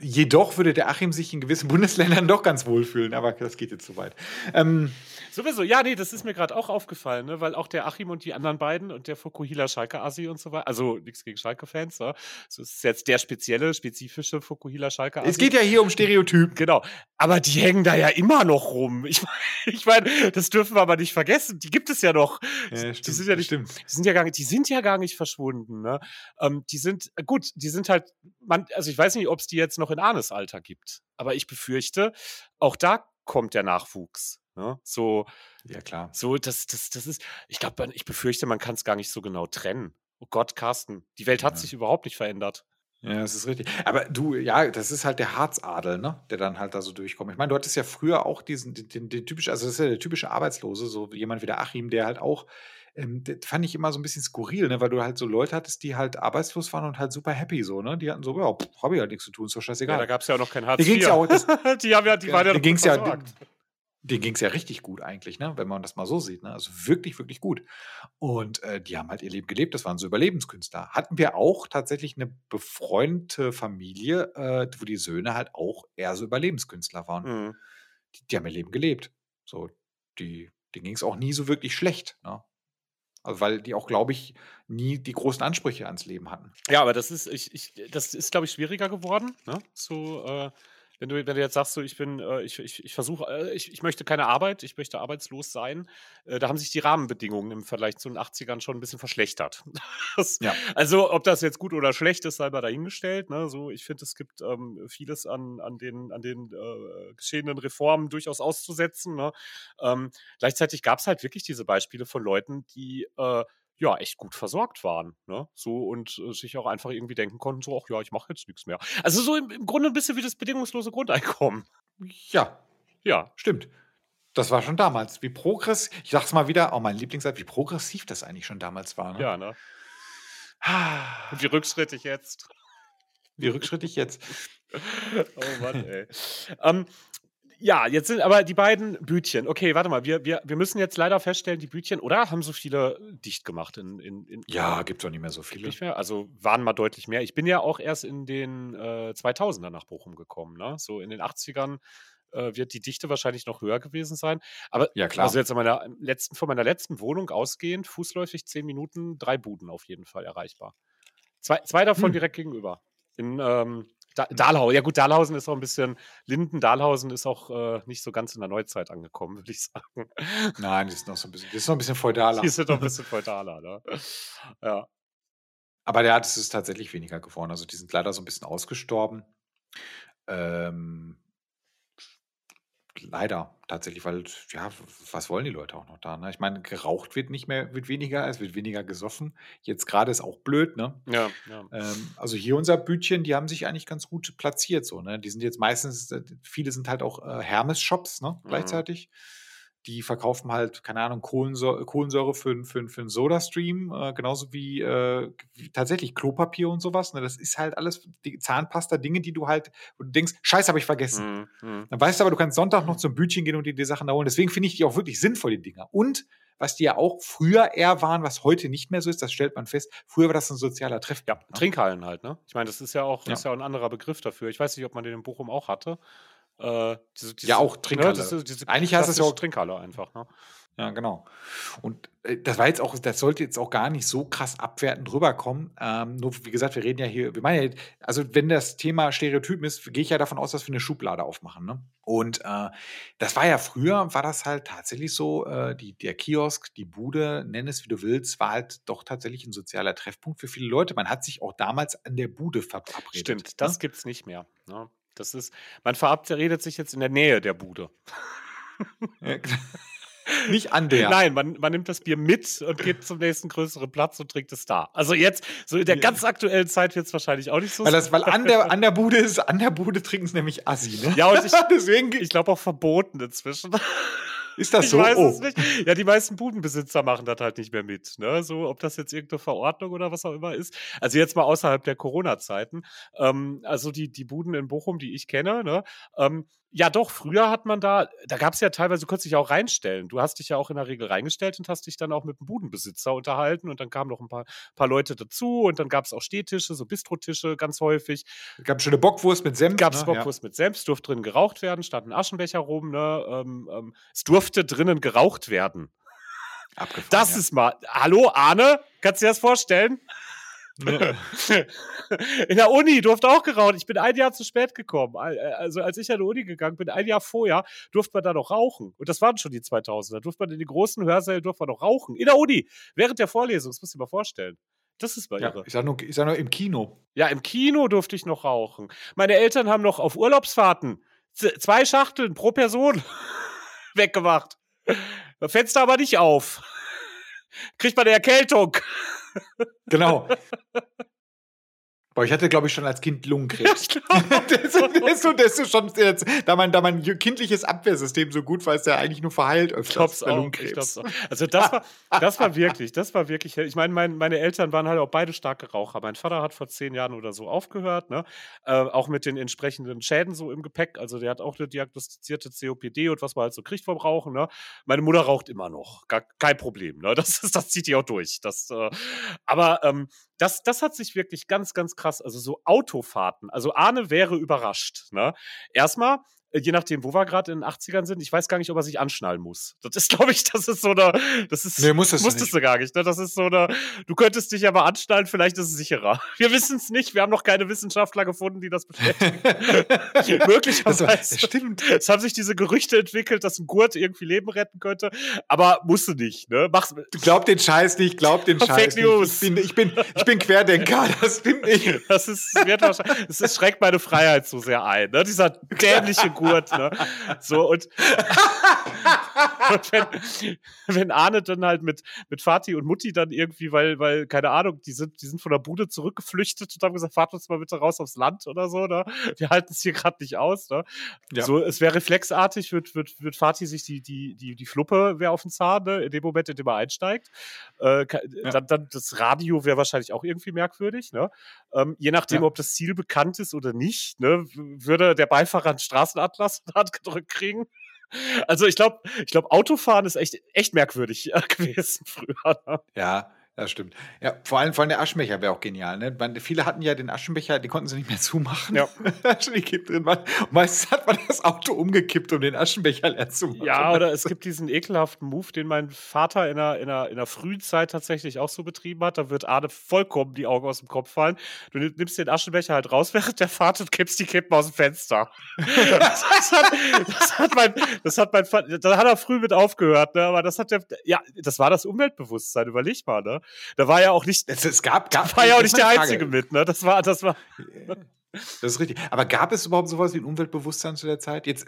A: Jedoch würde der Achim sich in gewissen <laughs> Bundesländern doch ganz wohl fühlen, aber das geht jetzt zu weit. Ähm,
B: Sowieso, ja, nee, das ist mir gerade auch aufgefallen, ne? weil auch der Achim und die anderen beiden und der Fukuhila Schalke Asi und so weiter, also nichts gegen Schalke-Fans, ne? das ist jetzt der spezielle, spezifische Fukuhila Schalke Asi.
A: Es geht ja hier um Stereotyp.
B: Genau, aber die hängen da ja immer noch rum. Ich, <laughs> ich meine, das dürfen wir aber nicht vergessen, die gibt es ja noch.
A: Ja, stimmt,
B: die sind ja nicht,
A: stimmt.
B: Die sind ja gar nicht, die sind ja gar nicht verschwunden. Ne? Ähm, die sind, gut, die sind halt, man, also ich weiß nicht, ob es die jetzt noch in Arnes Alter gibt, aber ich befürchte, auch da kommt der Nachwuchs. Ne? So,
A: ja klar.
B: So, das, das, das ist, ich glaube, ich befürchte, man kann es gar nicht so genau trennen. Oh Gott, Carsten, die Welt hat ja. sich überhaupt nicht verändert.
A: Ja, das ist richtig. Aber du, ja, das ist halt der Harzadel, ne? Der dann halt da so durchkommt. Ich meine, du hattest ja früher auch diesen, den, den, den typischen, also das ist ja der typische Arbeitslose, so jemand wie der Achim, der halt auch, ähm, das fand ich immer so ein bisschen skurril, ne? Weil du halt so Leute hattest, die halt arbeitslos waren und halt super happy so, ne? Die hatten so, ja, pff, hab ich halt nichts zu tun, ist doch scheißegal. Ja,
B: da gab es ja auch noch kein Hartz
A: IV. Die, ja auch, das, <laughs>
B: die, haben ja, die waren ja,
A: noch ging's ja, denen ging es ja richtig gut eigentlich, ne? wenn man das mal so sieht. Ne? Also wirklich, wirklich gut. Und äh, die haben halt ihr Leben gelebt, das waren so Überlebenskünstler. Hatten wir auch tatsächlich eine befreundete Familie, äh, wo die Söhne halt auch eher so Überlebenskünstler waren. Mhm. Die, die, haben ihr Leben gelebt. So, die, denen ging es auch nie so wirklich schlecht. Ne? Also weil die auch, glaube ich, nie die großen Ansprüche ans Leben hatten.
B: Ja, aber das ist, ich, ich, das ist, glaube ich, schwieriger geworden. Ne? So, äh wenn du, wenn du jetzt sagst, so, ich bin, äh, ich, ich, ich versuche, äh, ich, ich möchte keine Arbeit, ich möchte arbeitslos sein, äh, da haben sich die Rahmenbedingungen im Vergleich zu den 80ern schon ein bisschen verschlechtert. <laughs> Das, ja. Also, ob das jetzt gut oder schlecht ist, sei mal dahingestellt. Ne? So, ich finde, es gibt ähm, vieles an, an den, an den äh, geschehenen Reformen durchaus auszusetzen. Ne? Ähm, gleichzeitig gab es halt wirklich diese Beispiele von Leuten, die äh, ja, echt gut versorgt waren. Ne? So und äh, sich auch einfach irgendwie denken konnten, so, ach ja, ich mache jetzt nichts mehr. Also so im, im, Grunde ein bisschen wie das bedingungslose Grundeinkommen.
A: Ja. Ja. Stimmt. Das war schon damals. Wie progressiv, ich sag's mal wieder, auch oh, mein Lieblingssatz, wie progressiv das eigentlich schon damals war. Ne?
B: Ja, ne? und wie <sighs> rückschrittig jetzt.
A: Wie rückschrittig jetzt. <laughs>
B: oh Mann, ey. ähm, ja, jetzt sind aber die beiden Bütchen. Okay, warte mal, wir, wir, wir müssen jetzt leider feststellen, die Bütchen, oder? Haben so viele dicht gemacht in. in, in
A: ja, gibt es auch nicht mehr so viele.
B: Nicht mehr? Also waren mal deutlich mehr. Ich bin ja auch erst in den äh, 2000er nach Bochum gekommen. Ne? So in den 80ern äh, wird die Dichte wahrscheinlich noch höher gewesen sein. Aber
A: ja, klar.
B: also jetzt meiner letzten, von meiner letzten Wohnung ausgehend, fußläufig zehn Minuten, drei Buden auf jeden Fall erreichbar. Zwei, zwei davon hm. direkt gegenüber. In ähm, da Dahlhausen, ja gut, Dahlhausen ist auch ein bisschen, Linden, Dahlhausen ist auch äh, nicht so ganz in der Neuzeit angekommen, würde ich <laughs> sagen.
A: Nein, die ist noch so ein bisschen, die ist noch ein bisschen feudaler.
B: Die sind noch ein bisschen <laughs> feudaler, ne? Ja.
A: Aber ja, das ist tatsächlich weniger geworden. Also die sind leider so ein bisschen ausgestorben. Ähm, leider tatsächlich, weil, ja, was wollen die Leute auch noch da? Ne? Ich meine, geraucht wird nicht mehr, wird weniger, es wird weniger gesoffen. Jetzt gerade ist auch blöd, ne?
B: Ja, ja.
A: Ähm, also hier unser Bütchen, die haben sich eigentlich ganz gut platziert, so, ne? Die sind jetzt meistens, äh, viele sind halt auch äh, Hermes-Shops, ne? Mhm. Gleichzeitig. Die verkaufen halt, keine Ahnung, Kohlensäure, Kohlensäure für, für, für einen Soda-Stream, äh, genauso wie, äh, wie tatsächlich Klopapier und sowas. Ne? Das ist halt alles die Zahnpasta, Dinge, die du halt, wo du denkst, Scheiße, habe ich vergessen.
B: Mhm.
A: Dann weißt du aber, du kannst Sonntag noch zum Bütchen gehen und dir die Sachen da holen. Deswegen finde ich die auch wirklich sinnvoll, die Dinger. Und was die ja auch früher eher waren, was heute nicht mehr so ist, das stellt man fest. Früher war das ein sozialer Treffpunkt.
B: Ja,
A: ne?
B: Trinkhallen halt, ne? Ich meine, das ist ja auch,
A: Ja.
B: ist ja auch ein anderer Begriff dafür. Ich weiß nicht, ob man den in Bochum auch hatte. Äh, diese, diese,
A: Ja, auch Trinkhalle.
B: Ne, diese, diese
A: Eigentlich heißt es ja auch-
B: Trinkhalle einfach, ne?
A: Ja, genau. Und äh, das war jetzt auch, das sollte jetzt auch gar nicht so krass abwertend rüberkommen. Ähm, nur wie gesagt, wir reden ja hier, wir meinen ja, also wenn das Thema Stereotypen ist, gehe ich ja davon aus, dass wir eine Schublade aufmachen. Ne? Und äh, das war ja früher, war das halt tatsächlich so, äh, die, der Kiosk, die Bude, nenn es wie du willst, war halt doch tatsächlich ein sozialer Treffpunkt für viele Leute. Man hat sich auch damals an der Bude verabredet.
B: Stimmt, das
A: ne?
B: gibt's nicht mehr. Ne? Das ist, man verabredet sich jetzt in der Nähe der Bude.
A: Ja, <laughs> nicht an der.
B: Nein, man, man nimmt das Bier mit und geht zum nächsten größeren Platz und trinkt es da. Also jetzt, so in der ganz aktuellen Zeit wird es wahrscheinlich auch nicht so
A: Weil, das, weil an, der, an der Bude ist, an der Bude trinken es nämlich Assi, ne?
B: Ja, und ich, <laughs>
A: Deswegen
B: ich glaube auch verboten inzwischen.
A: Ist das
B: ich
A: so.
B: weiß
A: oh.
B: es nicht. Ja, die meisten Budenbesitzer machen das halt nicht mehr mit. Ne? So, ob das jetzt irgendeine Verordnung oder was auch immer ist. Also jetzt mal außerhalb der Corona-Zeiten. Ähm, also die, die Buden in Bochum, die ich kenne, ne? ähm, ja doch, früher hat man da, da gab es ja teilweise, du konntest dich auch reinstellen. Du hast dich ja auch in der Regel reingestellt und hast dich dann auch mit dem Budenbesitzer unterhalten und dann kamen noch ein paar, paar Leute dazu und dann gab es auch Stehtische, so Bistrotische ganz häufig.
A: Es gab schon eine Bockwurst mit Senf.
B: Gab es
A: ne?
B: Bockwurst mit Senf, durfte drin geraucht werden, stand ein Aschenbecher rum. Ne? Ähm, ähm, es durfte drinnen geraucht werden.
A: Ja. Abgefahren,
B: Das ist mal. Hallo, Arne? Kannst du dir das vorstellen?
A: Ja. <laughs>
B: In der Uni durfte auch geraucht. Ich bin ein Jahr zu spät gekommen. Äh, Also als ich an die Uni gegangen bin, ein Jahr vorher, durfte man da noch rauchen. Und das waren schon die 2000er. Durfte man in den großen Hörsälen durfte man noch rauchen. In der Uni. Während der Vorlesung. Das musst du dir mal vorstellen. Das ist mal
A: ja.
B: irre.
A: Ich, sag nur, ich sag nur im Kino.
B: Ja, im Kino durfte ich noch rauchen. Meine Eltern haben noch auf Urlaubsfahrten zwei Schachteln pro Person <laughs> weggemacht. Fenster aber nicht auf. Kriegt man eine Erkältung.
A: Genau. Boah, ich hatte, glaube ich, schon als Kind Lungenkrebs. <laughs> Ist so schon, da, mein, da mein kindliches Abwehrsystem so gut war, ist der eigentlich nur verheilt öfters.
B: Ich glaub's auch.
A: Lungenkrebs.
B: Ich glaub's auch. Also das war, das war wirklich, das war wirklich. Ich meine, mein, meine Eltern waren halt auch beide starke Raucher. Mein Vater hat vor zehn Jahren oder so aufgehört, ne? Äh, auch mit den entsprechenden Schäden so im Gepäck. Also der hat auch eine diagnostizierte COPD und was man halt so kriegt vom Rauchen. Ne? Meine Mutter raucht immer noch, gar kein Problem. Ne? Das, das zieht die auch durch. Das, äh, aber ähm, das, das hat sich wirklich ganz, ganz krass. Also so Autofahrten. Also Arne wäre überrascht. Ne? Erstmal je nachdem, wo wir gerade in den 80ern sind, ich weiß gar nicht, ob er sich anschnallen muss. Das ist, <laughs> glaube ich, das ist so eine, das ist,
A: Nee, musstest
B: musstest du gar nicht, ne? Das ist so eine, du könntest dich aber anschnallen, vielleicht ist es sicherer. <laughs> Wir wissen es nicht, wir haben noch keine Wissenschaftler gefunden, die das bestätigen. <laughs> Möglicherweise.
A: das stimmt.
B: Es haben sich diese Gerüchte entwickelt, dass ein Gurt irgendwie Leben retten könnte, aber musst du nicht, ne? Mach's,
A: Glaub den Scheiß nicht, glaub den
B: Fake
A: Scheiß
B: News.
A: nicht. Ich bin, ich, bin, ich bin Querdenker, das stimmt nicht.
B: Das ist, wird wahrscheinlich, das ist, schränkt meine Freiheit so sehr ein, ne? Dieser dämliche Gurt, ne? So, und <laughs> wenn, wenn Arne dann halt mit, mit Vati und Mutti dann irgendwie, weil, weil, keine Ahnung, die sind, die sind von der Bude zurückgeflüchtet und haben gesagt, fahrt uns mal bitte raus aufs Land oder so, ne? Wir halten es hier gerade nicht aus, ne?
A: Ja.
B: So, es wäre reflexartig, wird, wird, wird Vati sich die, die, die, die Fluppe wäre auf den Zahn, ne? In dem Moment, in dem er einsteigt. Äh,
A: Ja.
B: dann, dann das Radio wäre wahrscheinlich auch irgendwie merkwürdig, ne? Ähm, je nachdem,
A: Ja.
B: ob das Ziel bekannt ist oder nicht, ne, würde der Beifahrer einen Straßenatlas in die Hand gedrückt kriegen. Also ich glaube, ich glaube, Autofahren ist echt, echt merkwürdig äh, gewesen früher. Ne?
A: Ja, das stimmt. Ja, vor allem, vor allem der Aschenbecher wäre auch genial. Ne? Man, viele hatten ja den Aschenbecher, den konnten sie nicht mehr zumachen.
B: Ja. <laughs>
A: Aschenbecher drin war. Und meistens hat man das Auto umgekippt, um den Aschenbecher leer zu machen.
B: Ja, oder es gibt diesen ekelhaften Move, den mein Vater in der, in, der, in der frühen Zeit tatsächlich auch so betrieben hat. Da wird Arne vollkommen die Augen aus dem Kopf fallen. Du nimm- nimmst den Aschenbecher halt raus <laughs> während der Fahrt und kippst die Kippen aus dem Fenster. das, hat, das hat mein, das hat mein Vater, da hat er früh mit aufgehört, ne? Aber das hat der, ja, das war das Umweltbewusstsein, überleg mal, ne? Da war ja auch nicht,
A: Es, es gab, gab
B: war ja auch nicht der
A: Frage.
B: Einzige mit, ne? Das war, das war.
A: Das ist richtig. Aber gab es überhaupt sowas wie ein Umweltbewusstsein zu der Zeit? Jetzt,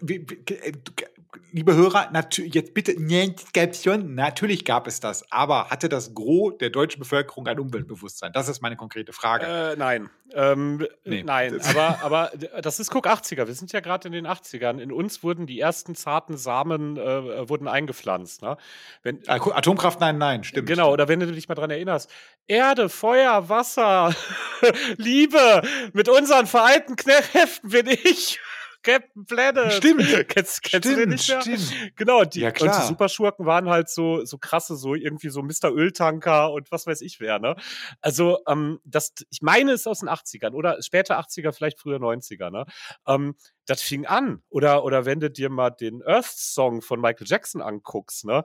A: äh, liebe Hörer, jetzt bitte, natürlich gab es das, aber hatte das Gros der deutschen Bevölkerung ein Umweltbewusstsein? Das ist meine konkrete Frage.
B: Äh, nein. Ähm, nee. Nein, aber, <laughs> aber das ist, guck, 80er. Wir sind ja gerade in den 80ern. In uns wurden die ersten zarten Samen äh, wurden eingepflanzt. Ne?
A: Wenn, Atomkraft, nein, nein, stimmt.
B: Genau, oder wenn du dich mal dran erinnerst. Erde, Feuer, Wasser, <laughs> Liebe, mit unseren vereinten Kräften bin ich. Captain Planet.
A: Stimmt. <laughs>
B: Kennst, kennst stimmt, du den nicht mehr? Stimmt. Genau, die, ja, klar. und die Superschurken waren halt so, so krasse, so irgendwie so Mr. Öltanker und was weiß ich wer, ne? Also, ähm, das, ich meine, es ist aus den 80ern oder später 80er, vielleicht früher 90er, ne? Ähm, das fing an. Oder, oder wenn du dir mal den Earth-Song von Michael Jackson anguckst, ne?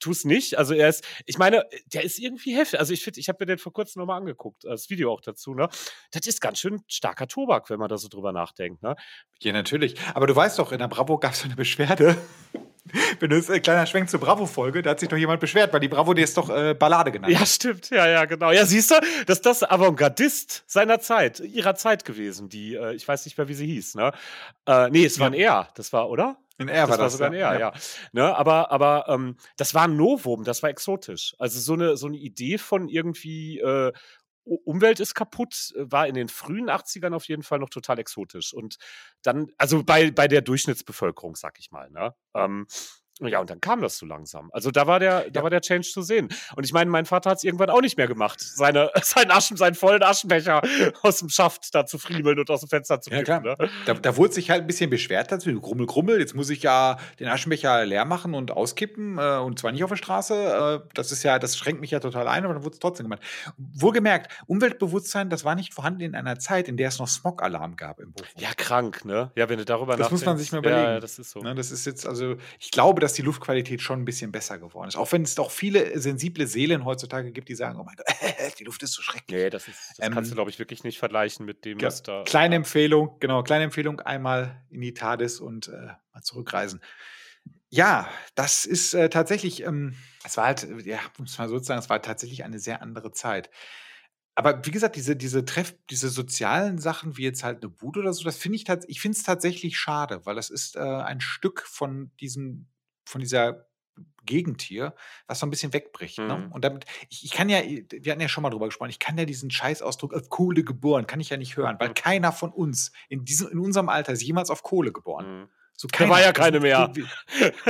B: Tu es nicht. Also er ist, ich meine, der ist irgendwie heftig. Also ich finde, ich habe mir den vor kurzem nochmal angeguckt, das Video auch dazu, ne? Das ist ganz schön starker Tobak, wenn man da so drüber nachdenkt, ne?
A: Ja, natürlich. Aber du weißt doch, in der Bravo gab es eine Beschwerde. <laughs> Wenn du ein äh, kleiner Schwenk zur Bravo-Folge, da hat sich doch jemand beschwert, weil die Bravo, die ist doch äh, Ballade genannt.
B: Ja, stimmt. Ja, ja, genau. Ja, siehst du, dass das Avantgardist seiner Zeit, ihrer Zeit gewesen, die, äh, ich weiß nicht mehr, wie sie hieß, ne? Äh, nee, es war ein R, das war, oder?
A: In R
B: das
A: war
B: das. sogar ein R, ja. ja. Ne, aber aber ähm, das war ein Novum, das war exotisch. Also so eine, so eine Idee von irgendwie äh, Umwelt ist kaputt, äh, war in den frühen 80ern auf jeden Fall noch total exotisch. Und dann, also bei, bei der Durchschnittsbevölkerung, sag ich mal, ne? Ähm, ja, und dann kam das so langsam. Also da war der, ja. da war der Change zu sehen. Und ich meine, mein Vater hat es irgendwann auch nicht mehr gemacht, seine, <laughs> seinen Aschen, seinen vollen Aschenbecher aus dem Schaft da zu friemeln und aus dem Fenster zu
A: kippen. Ja, klar. Ne? Da, da wurde sich halt ein bisschen beschwert dazu. Grummel, grummel, jetzt muss ich ja den Aschenbecher leer machen und auskippen äh, und zwar nicht auf der Straße. Äh, das ist ja, das schränkt mich ja total ein, aber dann wurde es trotzdem gemacht. Wohlgemerkt, Umweltbewusstsein, das war nicht vorhanden in einer Zeit, in der es noch Smog-Alarm gab im Bochum.
B: Ja, krank, ne? Ja, wenn du darüber
A: Das muss man sich mal überlegen. Ja,
B: das ist so.
A: Ne, das ist jetzt, also, ich glaube, dass die Luftqualität schon ein bisschen besser geworden ist. Auch wenn es doch viele sensible Seelen heutzutage gibt, die sagen, oh mein Gott, <laughs> die Luft ist so schrecklich.
B: Nee, das, ist, das ähm, kannst du, glaube ich, wirklich nicht vergleichen mit dem,
A: was da. Kleine Empfehlung, genau, kleine Empfehlung, einmal in die TARDIS und äh, mal zurückreisen. Ja, das ist äh, tatsächlich, ähm, es war halt, ja, muss man so sagen, es war tatsächlich eine sehr andere Zeit. Aber wie gesagt, diese, diese Treff, diese sozialen Sachen, wie jetzt halt eine Bude oder so, das finde ich tatsächlich, ich finde es tatsächlich schade, weil das ist äh, ein Stück von diesem, von dieser Gegend hier, was so ein bisschen wegbricht. Ne? Mhm. Ne? Und damit, ich, ich, kann ja, wir hatten ja schon mal drüber gesprochen, ich kann ja diesen Scheißausdruck auf Kohle geboren, kann ich ja nicht hören, weil mhm. keiner von uns in, diesem, in unserem Alter ist jemals auf Kohle geboren.
B: Mhm. So da war ja keine mehr.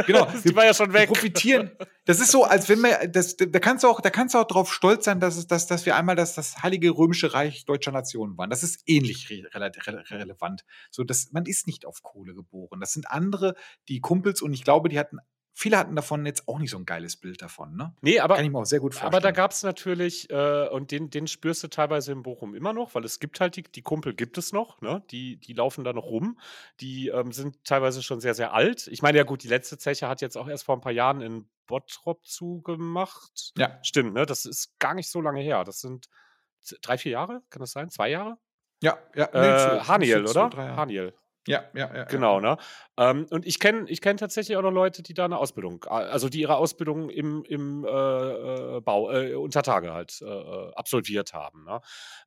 A: genau, <laughs>
B: die war ja schon weg.
A: Profitieren. Das ist so, als wenn wir, das, da kannst du auch, da kannst du auch drauf stolz sein, dass, es, dass, dass wir einmal das, das Heilige Römische Reich deutscher Nationen waren. Das ist ähnlich re re relevant. So, dass man ist nicht auf Kohle geboren. Das sind andere, die Kumpels und ich glaube, die hatten viele hatten davon jetzt auch nicht so ein geiles Bild davon, ne?
B: Nee, aber.
A: Kann ich mir auch sehr gut vorstellen.
B: Aber da gab es natürlich, äh, und den, den spürst du teilweise in Bochum immer noch, weil es gibt halt die, die Kumpel gibt es noch, ne? Die, die laufen da noch rum. Die ähm, sind teilweise schon sehr, sehr alt. Ich meine, ja gut, die letzte Zeche hat jetzt auch erst vor ein paar Jahren in Bottrop zugemacht.
A: Ja.
B: Stimmt, ne? Das ist gar nicht so lange her. Das sind drei, vier Jahre, kann das sein? Zwei Jahre?
A: Ja, ja.
B: Äh, Haniel, oder? Haniel.
A: Ja, ja, ja.
B: Genau, ne? Ähm, und ich kenne ich kenn tatsächlich auch noch Leute, die da eine Ausbildung, also die ihre Ausbildung im, im äh, äh Bau, äh, unter Tage halt äh, äh, absolviert haben. Ne?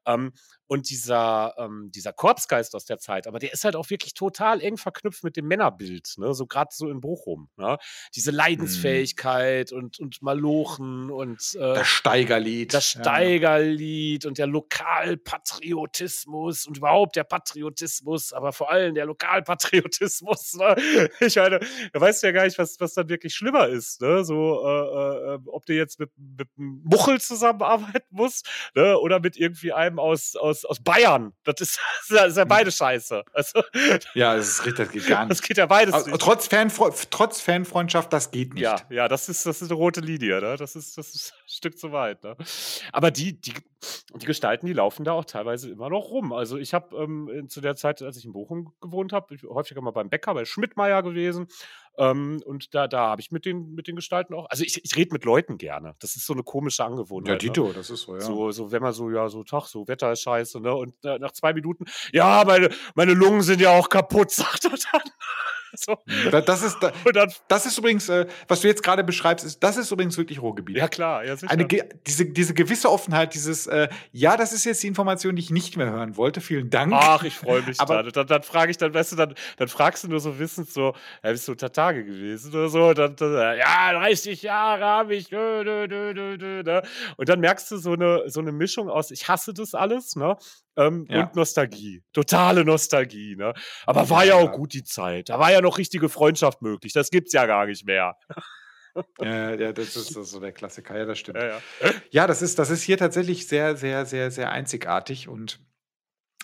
B: Ähm, und dieser, ähm, dieser Korpsgeist aus der Zeit, aber der ist halt auch wirklich total eng verknüpft mit dem Männerbild, ne? so gerade so in Bochum. Ne? Diese mhm. Leidensfähigkeit hm. und, und Malochen und
A: äh, das Steigerlied.
B: Das Steigerlied ja. und der Lokalpatriotismus und überhaupt der Patriotismus, aber vor allem der Lokalpatriotismus. Ne? <laughs> Ich meine, da weißt du ja gar nicht, was, was dann wirklich schlimmer ist. Ne? So, äh, äh, ob du jetzt mit, mit einem Muchel zusammenarbeiten musst ne? oder mit irgendwie einem aus, aus aus, Bayern. Das ist, <laughs> das ist ja beide scheiße. Also, <laughs>
A: ja, das, ist, das geht gar nicht.
B: Das geht ja beides
A: also, nicht. Trotz, Fanfre trotz Fanfreundschaft, das geht nicht.
B: Ja, ja das, ist, das ist eine rote Linie. Ne? Das, ist, das ist <laughs> ein Stück zu weit. Ne? Aber die, die, die Gestalten, die laufen da auch teilweise immer noch rum. Also ich habe ähm, zu der Zeit, als ich in Bochum gewohnt habe, häufiger mal beim Bäcker, bei Schmidtmeier gewesen. Ähm, und da, da habe ich mit den, mit den Gestalten auch, also ich, ich rede mit Leuten gerne. Das ist so eine komische Angewohnheit. Ja,
A: ne? Dito, ne? das ist so, ja.
B: So, so, wenn man so, ja, so, Tag, so Wetter ist scheiße, ne? Und äh, nach zwei Minuten, ja, meine, meine Lungen sind ja auch kaputt, <laughs> sagt er dann. <laughs> so.
A: Das, ist, das, das ist übrigens, äh, was du jetzt gerade beschreibst, ist, das ist übrigens wirklich Ruhrgebiet.
B: Ja, klar. Ja,
A: Eine, diese, diese gewisse Offenheit, dieses, äh, ja, das ist jetzt die Information, die ich nicht mehr hören wollte. Vielen Dank.
B: Ach, ich freue mich. Aber da. dann, dann frage ich, dann, weißt du, dann, dann fragst du nur so wissend so, ja, bist du unter Tage gewesen oder so? Dann, dann, ja, 30 Jahre habe ich. Dö, dö, dö, ne? Und dann merkst du so eine, so eine Mischung aus, ich hasse das alles, ne? Ähm, ja. Und Nostalgie. Totale Nostalgie, ne? Aber war ja, ja auch gut die Zeit. Da war ja noch richtige Freundschaft möglich. Das gibt's ja gar nicht mehr.
A: Ja, ja, das ist so der Klassiker, ja, das stimmt. <laughs> Ja, ja. ja, das, ist, das ist hier tatsächlich sehr, sehr, sehr, sehr einzigartig und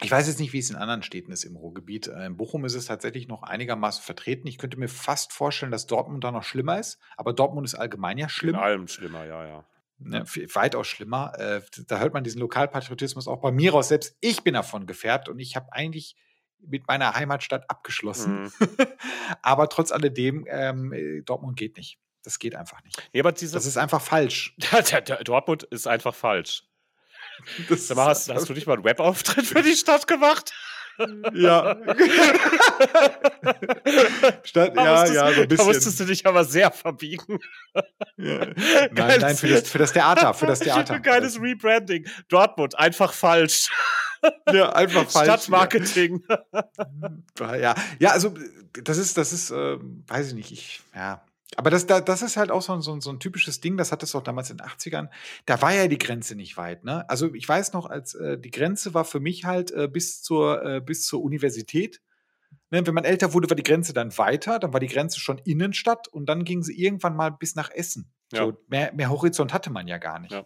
A: ich weiß jetzt nicht, wie es in anderen Städten ist im Ruhrgebiet. Äh, in Bochum ist es tatsächlich noch einigermaßen vertreten. Ich könnte mir fast vorstellen, dass Dortmund da noch schlimmer ist, aber Dortmund ist allgemein ja schlimm. In
B: allem schlimmer, ja, ja.
A: Ne, weitaus schlimmer. Äh, da hört man diesen Lokalpatriotismus auch bei mir raus. Selbst ich bin davon gefärbt und ich habe eigentlich mit meiner Heimatstadt abgeschlossen. Mhm. <laughs> aber trotz alledem, ähm, äh, Dortmund geht nicht. Das geht einfach nicht.
B: Nee, aber diese,
A: das ist einfach falsch. <laughs>
B: Dortmund ist einfach falsch. Das hast, hast, du nicht mal einen Webauftritt für die Stadt gemacht?
A: Ja. <laughs> Stadt, ja, ja, so ein bisschen. Da
B: musstest du dich aber sehr verbiegen.
A: Ja. <laughs> Nein, nein, für das, für das Theater, für das <laughs> Theater.
B: Geiles Rebranding. Dortmund, einfach falsch.
A: Ja, einfach falsch.
B: Stadtmarketing.
A: Ja, ja, also das ist, das ist, äh, weiß ich nicht, ich, ja, aber das, das ist halt auch so ein, so, ein, so ein typisches Ding, das hat es auch damals in den 80ern. Da war ja die Grenze nicht weit. Ne? Also ich weiß noch, als äh, die Grenze war für mich halt äh, bis, zur, äh, bis zur Universität. Ne? Wenn man älter wurde, war die Grenze dann weiter, dann war die Grenze schon Innenstadt und dann ging sie irgendwann mal bis nach Essen. Ja. So, mehr, mehr Horizont hatte man ja gar nicht. Ja.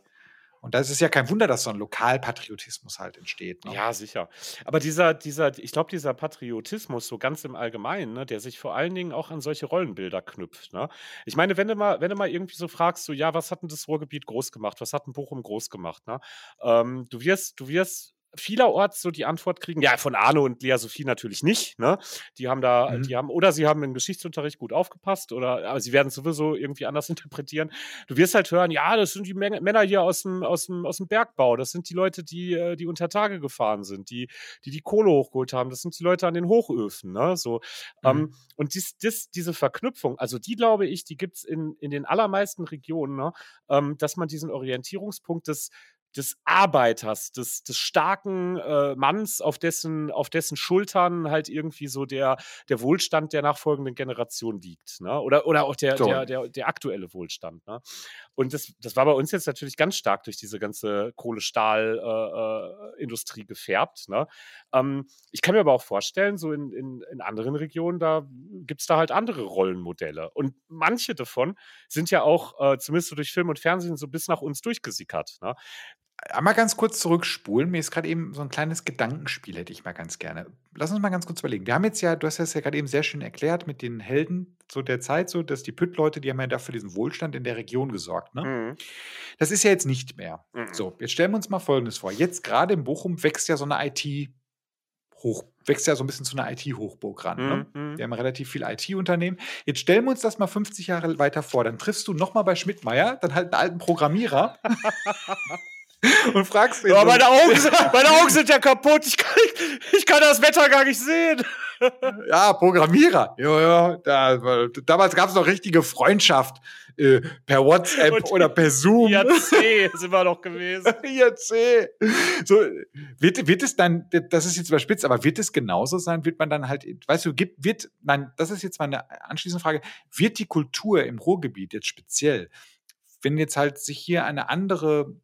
A: Und da ist es ja kein Wunder, dass so ein Lokalpatriotismus halt entsteht.
B: Ne? Ja, sicher. Aber dieser, dieser, ich glaube, dieser Patriotismus, so ganz im Allgemeinen, ne, der sich vor allen Dingen auch an solche Rollenbilder knüpft. Ne? Ich meine, wenn du mal, wenn du mal irgendwie so fragst, so, ja, was hat denn das Ruhrgebiet groß gemacht? Was hat denn Bochum groß gemacht? Ne? Ähm, du wirst, du wirst vielerorts so die Antwort kriegen, ja, von Arno und Lea Sophie natürlich nicht, ne? Die haben da, mhm. die haben, oder sie haben im Geschichtsunterricht gut aufgepasst, oder aber sie werden es sowieso irgendwie anders <laughs> interpretieren. Du wirst halt hören, ja, das sind die Männer hier aus dem, aus dem, aus dem Bergbau, das sind die Leute, die, äh, die unter Tage gefahren sind, die, die die Kohle hochgeholt haben, das sind die Leute an den Hochöfen, ne? So. Ähm, mhm. Ähm, und dies, dies, diese Verknüpfung, also die glaube ich, die gibt's in, in den allermeisten Regionen, ne? Ähm, dass man diesen Orientierungspunkt des, des Arbeiters, des, des starken äh, Manns, auf dessen, auf dessen Schultern halt irgendwie so der, der Wohlstand der nachfolgenden Generation liegt. Ne? Oder, oder auch der, so. der, der, der aktuelle Wohlstand. Ne? Und das, das war bei uns jetzt natürlich ganz stark durch diese ganze Kohle-Stahl-Industrie äh, äh gefärbt. Ne? Ähm, ich kann mir aber auch vorstellen, so in, in, in anderen Regionen, da gibt es da halt andere Rollenmodelle. Und manche davon sind ja auch, äh, zumindest so durch Film und Fernsehen, so bis nach uns durchgesickert. Ne?
A: Einmal ganz kurz zurückspulen. Mir ist gerade eben so ein kleines Gedankenspiel, hätte ich mal ganz gerne. Lass uns mal ganz kurz überlegen. Wir haben jetzt ja, du hast das ja gerade eben sehr schön erklärt mit den Helden so der Zeit, so dass die Pütt-Leute, die haben ja dafür diesen Wohlstand in der Region gesorgt. Ne? Mhm. Das ist ja jetzt nicht mehr. Mhm. So, jetzt stellen wir uns mal Folgendes vor. Jetzt gerade in Bochum wächst ja so eine IT- hoch, wächst ja so ein bisschen zu einer IT-Hochburg ran. Ne? Mhm. Wir haben relativ viel IT-Unternehmen. Jetzt stellen wir uns das mal 50 Jahre weiter vor. Dann triffst du nochmal bei Schmidtmeier, dann halt einen alten Programmierer. <laughs> und fragst ihn.
B: Ja, meine, Augen sind, meine Augen sind ja kaputt. Ich kann, ich kann das Wetter gar nicht sehen.
A: Ja, Programmierer. Ja, ja. Da, damals gab es noch richtige Freundschaft. Äh, per WhatsApp und oder per Zoom.
B: IRC sind wir doch gewesen. <laughs>
A: IRC. So, wird, wird es dann, das ist jetzt überspitzt, aber wird es genauso sein? Wird man dann halt, weißt du, gibt, wird, nein, das ist jetzt meine anschließende Frage, wird die Kultur im Ruhrgebiet jetzt speziell, wenn jetzt halt sich hier eine andere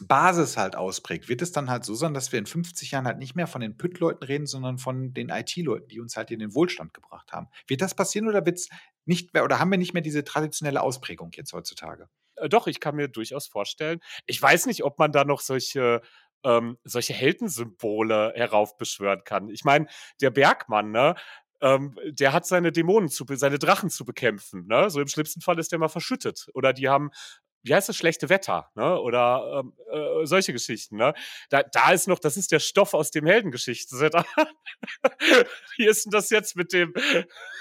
A: Basis halt ausprägt, wird es dann halt so sein, dass wir in 50 Jahren halt nicht mehr von den Pütt-Leuten reden, sondern von den IT-Leuten, die uns halt in den Wohlstand gebracht haben. Wird das passieren oder wird's nicht mehr oder haben wir nicht mehr diese traditionelle Ausprägung jetzt heutzutage?
B: Äh, doch, ich kann mir durchaus vorstellen. Ich weiß nicht, ob man da noch solche ähm, solche Heldensymbole heraufbeschwören kann. Ich meine, der Bergmann, ne, ähm, der hat seine Dämonen zu, seine Drachen zu bekämpfen. Ne? So im schlimmsten Fall ist der mal verschüttet. Oder die haben wie heißt das, schlechte Wetter, ne? Oder ähm, äh, solche Geschichten, ne? Da, da ist noch, das ist der Stoff aus dem Heldengeschichten. <laughs> wie ist denn das jetzt mit dem,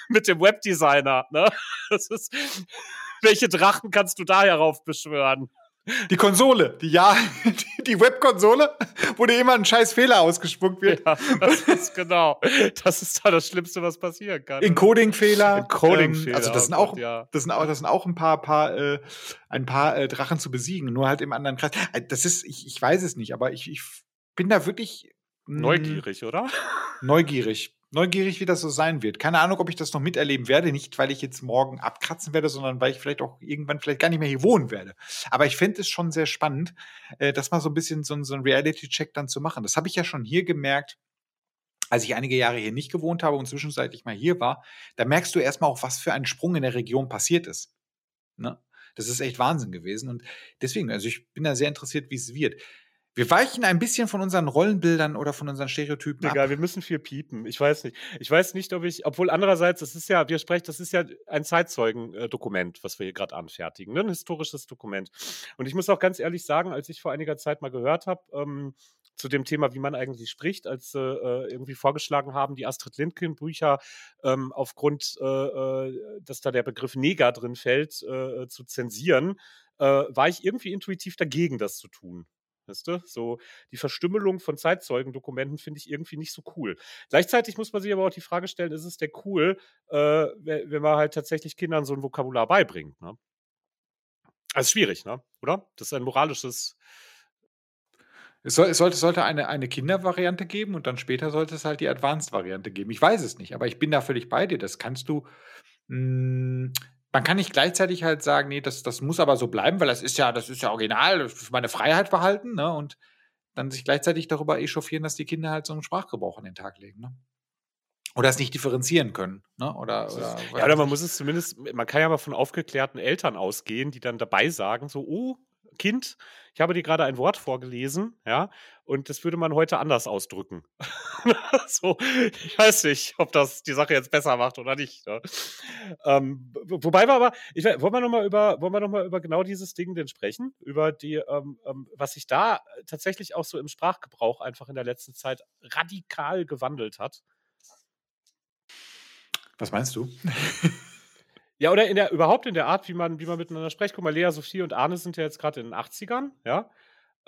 B: mit dem Webdesigner, ne? Das ist, welche Drachen kannst du da heraufbeschwören?
A: Die Konsole, die ja, die, <laughs> die Webkonsole, wo dir immer ein scheiß Fehler ausgespuckt wird. Ja,
B: das ist genau. Das ist da das Schlimmste, was passieren kann.
A: Encoding-Fehler.
B: Encoding-Fehler.
A: Ähm, also das sind auch, ja. das sind auch, das sind auch ein paar, paar, äh, ein paar äh, Drachen zu besiegen, nur halt im anderen Kreis. Äh, das ist, ich, ich weiß es nicht, aber ich, ich bin da wirklich
B: mh, neugierig, oder?
A: Neugierig neugierig, wie das so sein wird. Keine Ahnung, ob ich das noch miterleben werde. Nicht, weil ich jetzt morgen abkratzen werde, sondern weil ich vielleicht auch irgendwann vielleicht gar nicht mehr hier wohnen werde. Aber ich finde es schon sehr spannend, äh, das mal so ein bisschen so, so ein Reality-Check dann zu machen. Das habe ich ja schon hier gemerkt, als ich einige Jahre hier nicht gewohnt habe und zwischenzeitlich mal hier war. Da merkst du erstmal auch, was für ein Sprung in der Region passiert ist. Ne? Das ist echt Wahnsinn gewesen. Und deswegen, also ich bin da sehr interessiert, wie es wird. Wir weichen ein bisschen von unseren Rollenbildern oder von unseren Stereotypen
B: Egal, ab. wir müssen viel piepen. Ich weiß nicht. Ich weiß nicht, ob ich, obwohl andererseits, das ist ja, wir sprechen, das ist ja ein Zeitzeugendokument, was wir hier gerade anfertigen, ne? ein historisches Dokument. Und ich muss auch ganz ehrlich sagen, als ich vor einiger Zeit mal gehört habe, ähm, zu dem Thema, wie man eigentlich spricht, als äh, äh irgendwie vorgeschlagen haben, die Astrid Lindgren-Bücher ähm, aufgrund, äh, äh, dass da der Begriff Neger drin fällt, äh, zu zensieren, äh, war ich irgendwie intuitiv dagegen, das zu tun. Weißt du? So die Verstümmelung von Zeitzeugendokumenten finde ich irgendwie nicht so cool. Gleichzeitig muss man sich aber auch die Frage stellen, ist es der cool, äh, wenn man halt tatsächlich Kindern so ein Vokabular beibringt, ne? Also schwierig, ne? Oder? Das ist ein moralisches.
A: Es, soll, es sollte, sollte eine, eine Kindervariante geben und dann später sollte es halt die Advanced-Variante geben. Ich weiß es nicht, aber ich bin da völlig bei dir. Das kannst du. Man kann nicht gleichzeitig halt sagen, nee, das, das muss aber so bleiben, weil das ist ja, das ist ja original, das ist meine Freiheit verhalten, ne? Und dann sich gleichzeitig darüber echauffieren, dass die Kinder halt so einen Sprachgebrauch an den Tag legen, ne? Oder es nicht differenzieren können, ne? Oder, oder
B: ja, oder man muss es zumindest, man kann ja mal von aufgeklärten Eltern ausgehen, die dann dabei sagen, so, oh, Kind, ich habe dir gerade ein Wort vorgelesen, ja, und das würde man heute anders ausdrücken. <laughs> so, ich weiß nicht, ob das die Sache jetzt besser macht oder nicht. Ne? Ähm, wobei wir aber, ich, wollen wir nochmal über, wollen wir noch mal über genau dieses Ding denn sprechen? Über die, ähm, ähm, was sich da tatsächlich auch so im Sprachgebrauch einfach in der letzten Zeit radikal gewandelt hat.
A: Was meinst du? <laughs>
B: Ja, oder in der, überhaupt in der Art, wie man, wie man miteinander spricht. Guck mal, Lea, Sophie und Arne sind ja jetzt gerade in den 80ern, ja.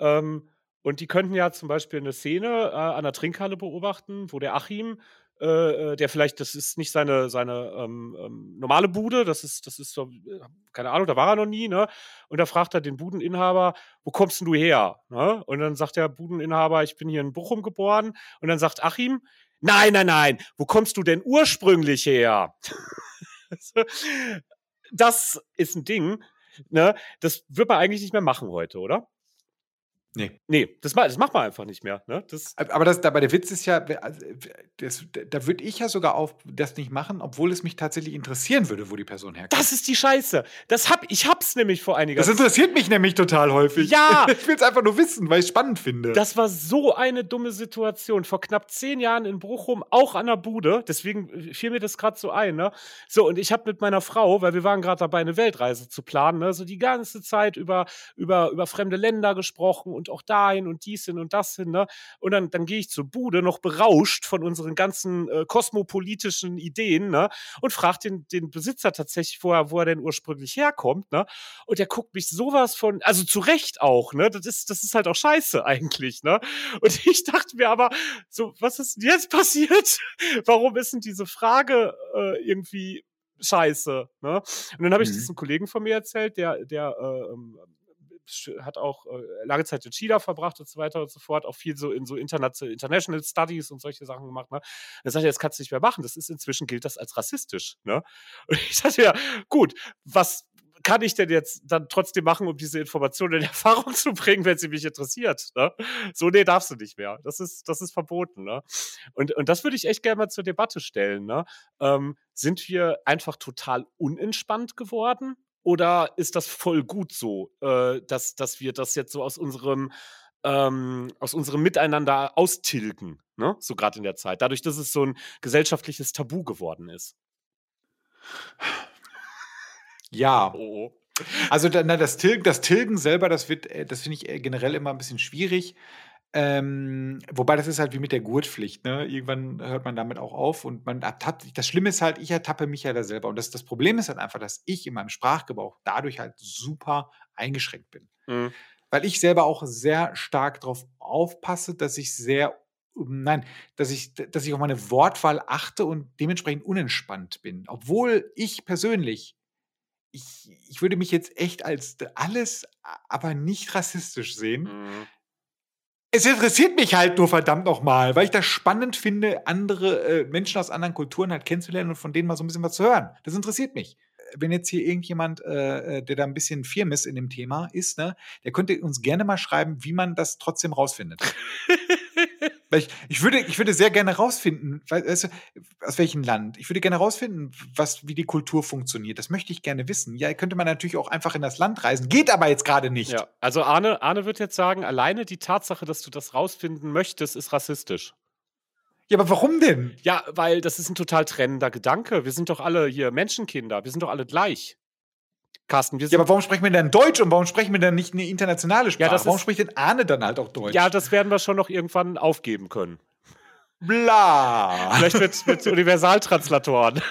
B: Ähm, und die könnten ja zum Beispiel eine Szene äh, an der Trinkhalle beobachten, wo der Achim, äh, äh, der vielleicht, das ist nicht seine, seine ähm, ähm, normale Bude, das ist, das ist so, äh, keine Ahnung, da war er noch nie, ne? Und da fragt er den Budeninhaber, wo kommst denn du her? Ne? Und dann sagt der Budeninhaber, ich bin hier in Bochum geboren. Und dann sagt Achim, nein, nein, nein, wo kommst du denn ursprünglich her? <laughs> <laughs> das ist ein Ding, ne? Das wird man eigentlich nicht mehr machen heute, oder?
A: Nee.
B: Nee, das, das macht man einfach nicht mehr. Ne? Das
A: aber das, aber der Witz ist ja, also, das, da würde ich ja sogar auf das nicht machen, obwohl es mich tatsächlich interessieren würde, wo die Person herkommt.
B: Das ist die Scheiße. Das hab, ich hab's nämlich vor einiger
A: Zeit. Das interessiert mich nämlich total häufig.
B: Ja. <laughs>
A: Ich will es einfach nur wissen, weil ich es spannend finde.
B: Das war so eine dumme Situation. Vor knapp zehn Jahren in Bochum, auch an der Bude. Deswegen äh, fiel mir das gerade so ein. Ne? So, und ich habe mit meiner Frau, weil wir waren gerade dabei, eine Weltreise zu planen, ne? so die ganze Zeit über, über, über fremde Länder gesprochen und und auch dahin und dies hin und das hin. Ne? Und dann, dann gehe ich zur Bude, noch berauscht von unseren ganzen äh, kosmopolitischen Ideen, ne? und frage den, den Besitzer tatsächlich vorher, wo er denn ursprünglich herkommt. Ne? Und der guckt mich sowas von, also zu Recht auch, ne? Das ist, das ist halt auch scheiße <laughs> eigentlich, ne? Und ich dachte mir aber, so, was ist denn jetzt passiert? <laughs> Warum ist denn diese Frage äh, irgendwie scheiße. Ne? Und dann habe ich mhm. das einem Kollegen von mir erzählt, der, der äh, ähm, hat auch äh, lange Zeit in China verbracht und so weiter und so fort, auch viel so in so International Studies und solche Sachen gemacht. Ne? Er sagt, das kannst du nicht mehr machen. Das ist inzwischen gilt das als rassistisch. Ne? <laughs> Und ich dachte ja, gut, was kann ich denn jetzt dann trotzdem machen, um diese Informationen in <laughs> Erfahrung zu bringen, wenn sie mich interessiert? Ne? So, nee, darfst du nicht mehr. Das ist, das ist verboten. Ne? Und, und das würde ich echt gerne mal zur Debatte stellen. Ne? Ähm, sind wir einfach total unentspannt geworden? Oder ist das voll gut so, äh, dass, dass wir das jetzt so aus unserem, ähm, aus unserem Miteinander austilgen, ne? so gerade in der Zeit, dadurch, dass es so ein gesellschaftliches Tabu geworden ist?
A: Ja. Oh. oh. Also das, Tilgen, das Tilgen selber, das wird, äh, das finde ich äh, generell immer ein bisschen schwierig. Ähm, wobei das ist halt wie mit der Gurtpflicht, ne? Irgendwann hört man damit auch auf und man ertappt Das Schlimme ist halt, ich ertappe mich ja da selber. Und das, das Problem ist halt einfach, dass ich in meinem Sprachgebrauch dadurch halt super eingeschränkt bin. Mhm. Weil ich selber auch sehr stark darauf aufpasse, dass ich sehr nein, dass ich, dass ich auf meine Wortwahl achte und dementsprechend unentspannt bin. Obwohl ich persönlich, ich, ich würde mich jetzt echt als alles, aber nicht rassistisch sehen. Mhm. Es interessiert mich halt nur verdammt nochmal, weil ich das spannend finde, andere äh, Menschen aus anderen Kulturen halt kennenzulernen und von denen mal so ein bisschen was zu hören. Das interessiert mich wenn jetzt hier irgendjemand, äh, äh, der da ein bisschen firm ist in dem Thema ist, ne, der könnte uns gerne mal schreiben, wie man das trotzdem rausfindet. <laughs> ich, ich, würde, ich würde sehr gerne rausfinden, weißt du, aus welchem Land. Ich würde gerne rausfinden, was, wie die Kultur funktioniert. Das möchte ich gerne wissen. Ja, könnte man natürlich auch einfach in das Land reisen. Geht aber jetzt gerade nicht. Ja,
B: also Arne, Arne wird jetzt sagen, alleine die Tatsache, dass du das rausfinden möchtest, ist rassistisch.
A: Ja, aber warum denn?
B: Ja, weil das ist ein total trennender Gedanke. Wir sind doch alle hier Menschenkinder. Wir sind doch alle gleich. Carsten, wir
A: sind Ja, aber warum sprechen wir denn Deutsch und warum sprechen wir denn nicht eine internationale Sprache? Ja, warum spricht denn Arne dann halt auch Deutsch?
B: Ja, das werden wir schon noch irgendwann aufgeben können.
A: Bla.
B: Vielleicht mit, mit <laughs> Universaltranslatoren.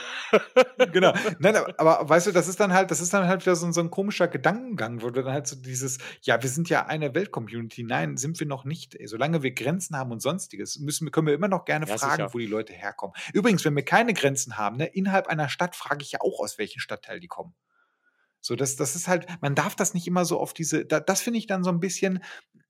A: genau. <laughs> Nein, aber, weißt du, das ist dann halt, das ist dann halt wieder so, so, ein komischer Gedankengang, wo du dann halt so dieses, ja, wir sind ja eine Weltcommunity. Nein, sind wir noch nicht. Solange wir Grenzen haben und sonstiges, müssen, können wir immer noch gerne ja, fragen, sicher. wo die Leute herkommen. Übrigens, wenn wir keine Grenzen haben, ne, innerhalb einer Stadt frage ich ja auch, aus welchem Stadtteil die kommen. So, das, das ist halt, man darf das nicht immer so auf diese, da, das finde ich dann so ein bisschen,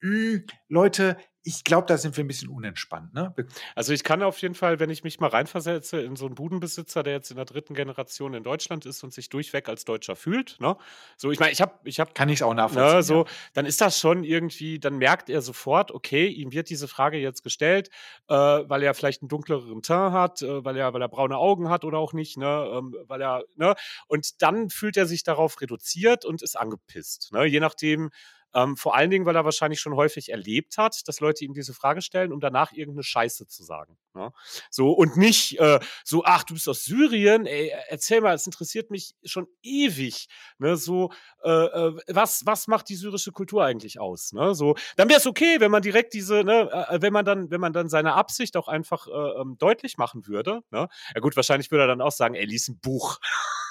A: mh, hm, Leute, ich glaube, da sind wir ein bisschen unentspannt. Ne?
B: Also ich kann auf jeden Fall, wenn ich mich mal reinversetze in so einen Budenbesitzer, der jetzt in der dritten Generation in Deutschland ist und sich durchweg als Deutscher fühlt, ne? So, ich meine, ich habe, ich habe,
A: kann ich es auch nachvollziehen.
B: Ne, so, ja. dann ist das schon irgendwie, dann merkt er sofort, okay, ihm wird diese Frage jetzt gestellt, äh, weil er vielleicht einen dunkleren Teint hat, äh, weil er, weil er braune Augen hat oder auch nicht, ne? Ähm, weil er, ne? Und dann fühlt er sich darauf reduziert und ist angepisst, ne? Je nachdem ähm, vor allen Dingen, weil er wahrscheinlich schon häufig erlebt hat, dass Leute ihm diese Frage stellen, um danach irgendeine Scheiße zu sagen. Ne? So, und nicht äh, so, ach, du bist aus Syrien, ey, erzähl mal, es interessiert mich schon ewig. Ne? So, äh, äh, was, was macht die syrische Kultur eigentlich aus? Ne? So, dann wäre es okay, wenn man direkt diese, ne, äh, wenn man dann, wenn man dann seine Absicht auch einfach äh, ähm, deutlich machen würde. Ne? Ja gut, wahrscheinlich würde er dann auch sagen, ey, lies ein Buch.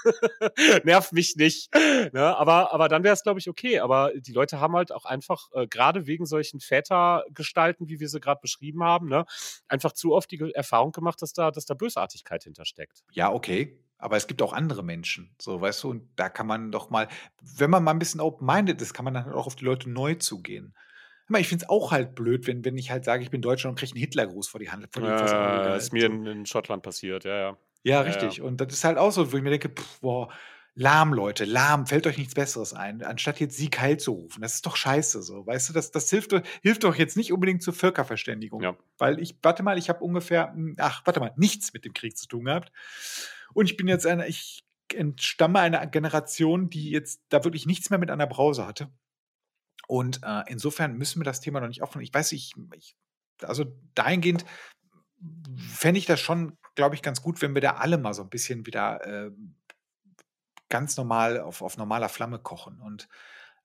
B: <laughs> Nervt mich nicht. Ne? Aber, aber dann wäre es, glaube ich, okay. Aber die Leute haben halt auch einfach, äh, gerade wegen solchen Vätergestalten, wie wir sie gerade beschrieben haben, ne, einfach zu oft die Erfahrung gemacht, dass da, dass da Bösartigkeit hintersteckt.
A: Ja, okay. Aber es gibt auch andere Menschen, so weißt du, und da kann man doch mal, wenn man mal ein bisschen open-minded ist, kann man dann halt auch auf die Leute neu zugehen. Ich finde es auch halt blöd, wenn, wenn ich halt sage, ich bin Deutscher und kriege einen Hitlergruß vor die Hand. Vor
B: die ja, das ist mir in, in, Schottland passiert, ja, ja.
A: Ja, richtig. Ja. Und das ist halt auch so, wo ich mir denke, pff, boah, lahm, Leute, lahm, fällt euch nichts Besseres ein, anstatt jetzt Sieg heil zu rufen. Das ist doch scheiße so. Weißt du, das, das hilft, hilft doch jetzt nicht unbedingt zur Völkerverständigung. Ja. Weil ich, warte mal, ich habe ungefähr, hm, ach, warte mal, nichts mit dem Krieg zu tun gehabt. Und ich bin jetzt eine, ich entstamme einer Generation, die jetzt da wirklich nichts mehr mit einer Brause hatte. Und äh, insofern müssen wir das Thema noch nicht aufnehmen. Ich weiß, ich, ich also dahingehend fände ich das schon, glaube ich, ganz gut, wenn wir da alle mal so ein bisschen wieder äh, ganz normal auf, auf normaler Flamme kochen. Und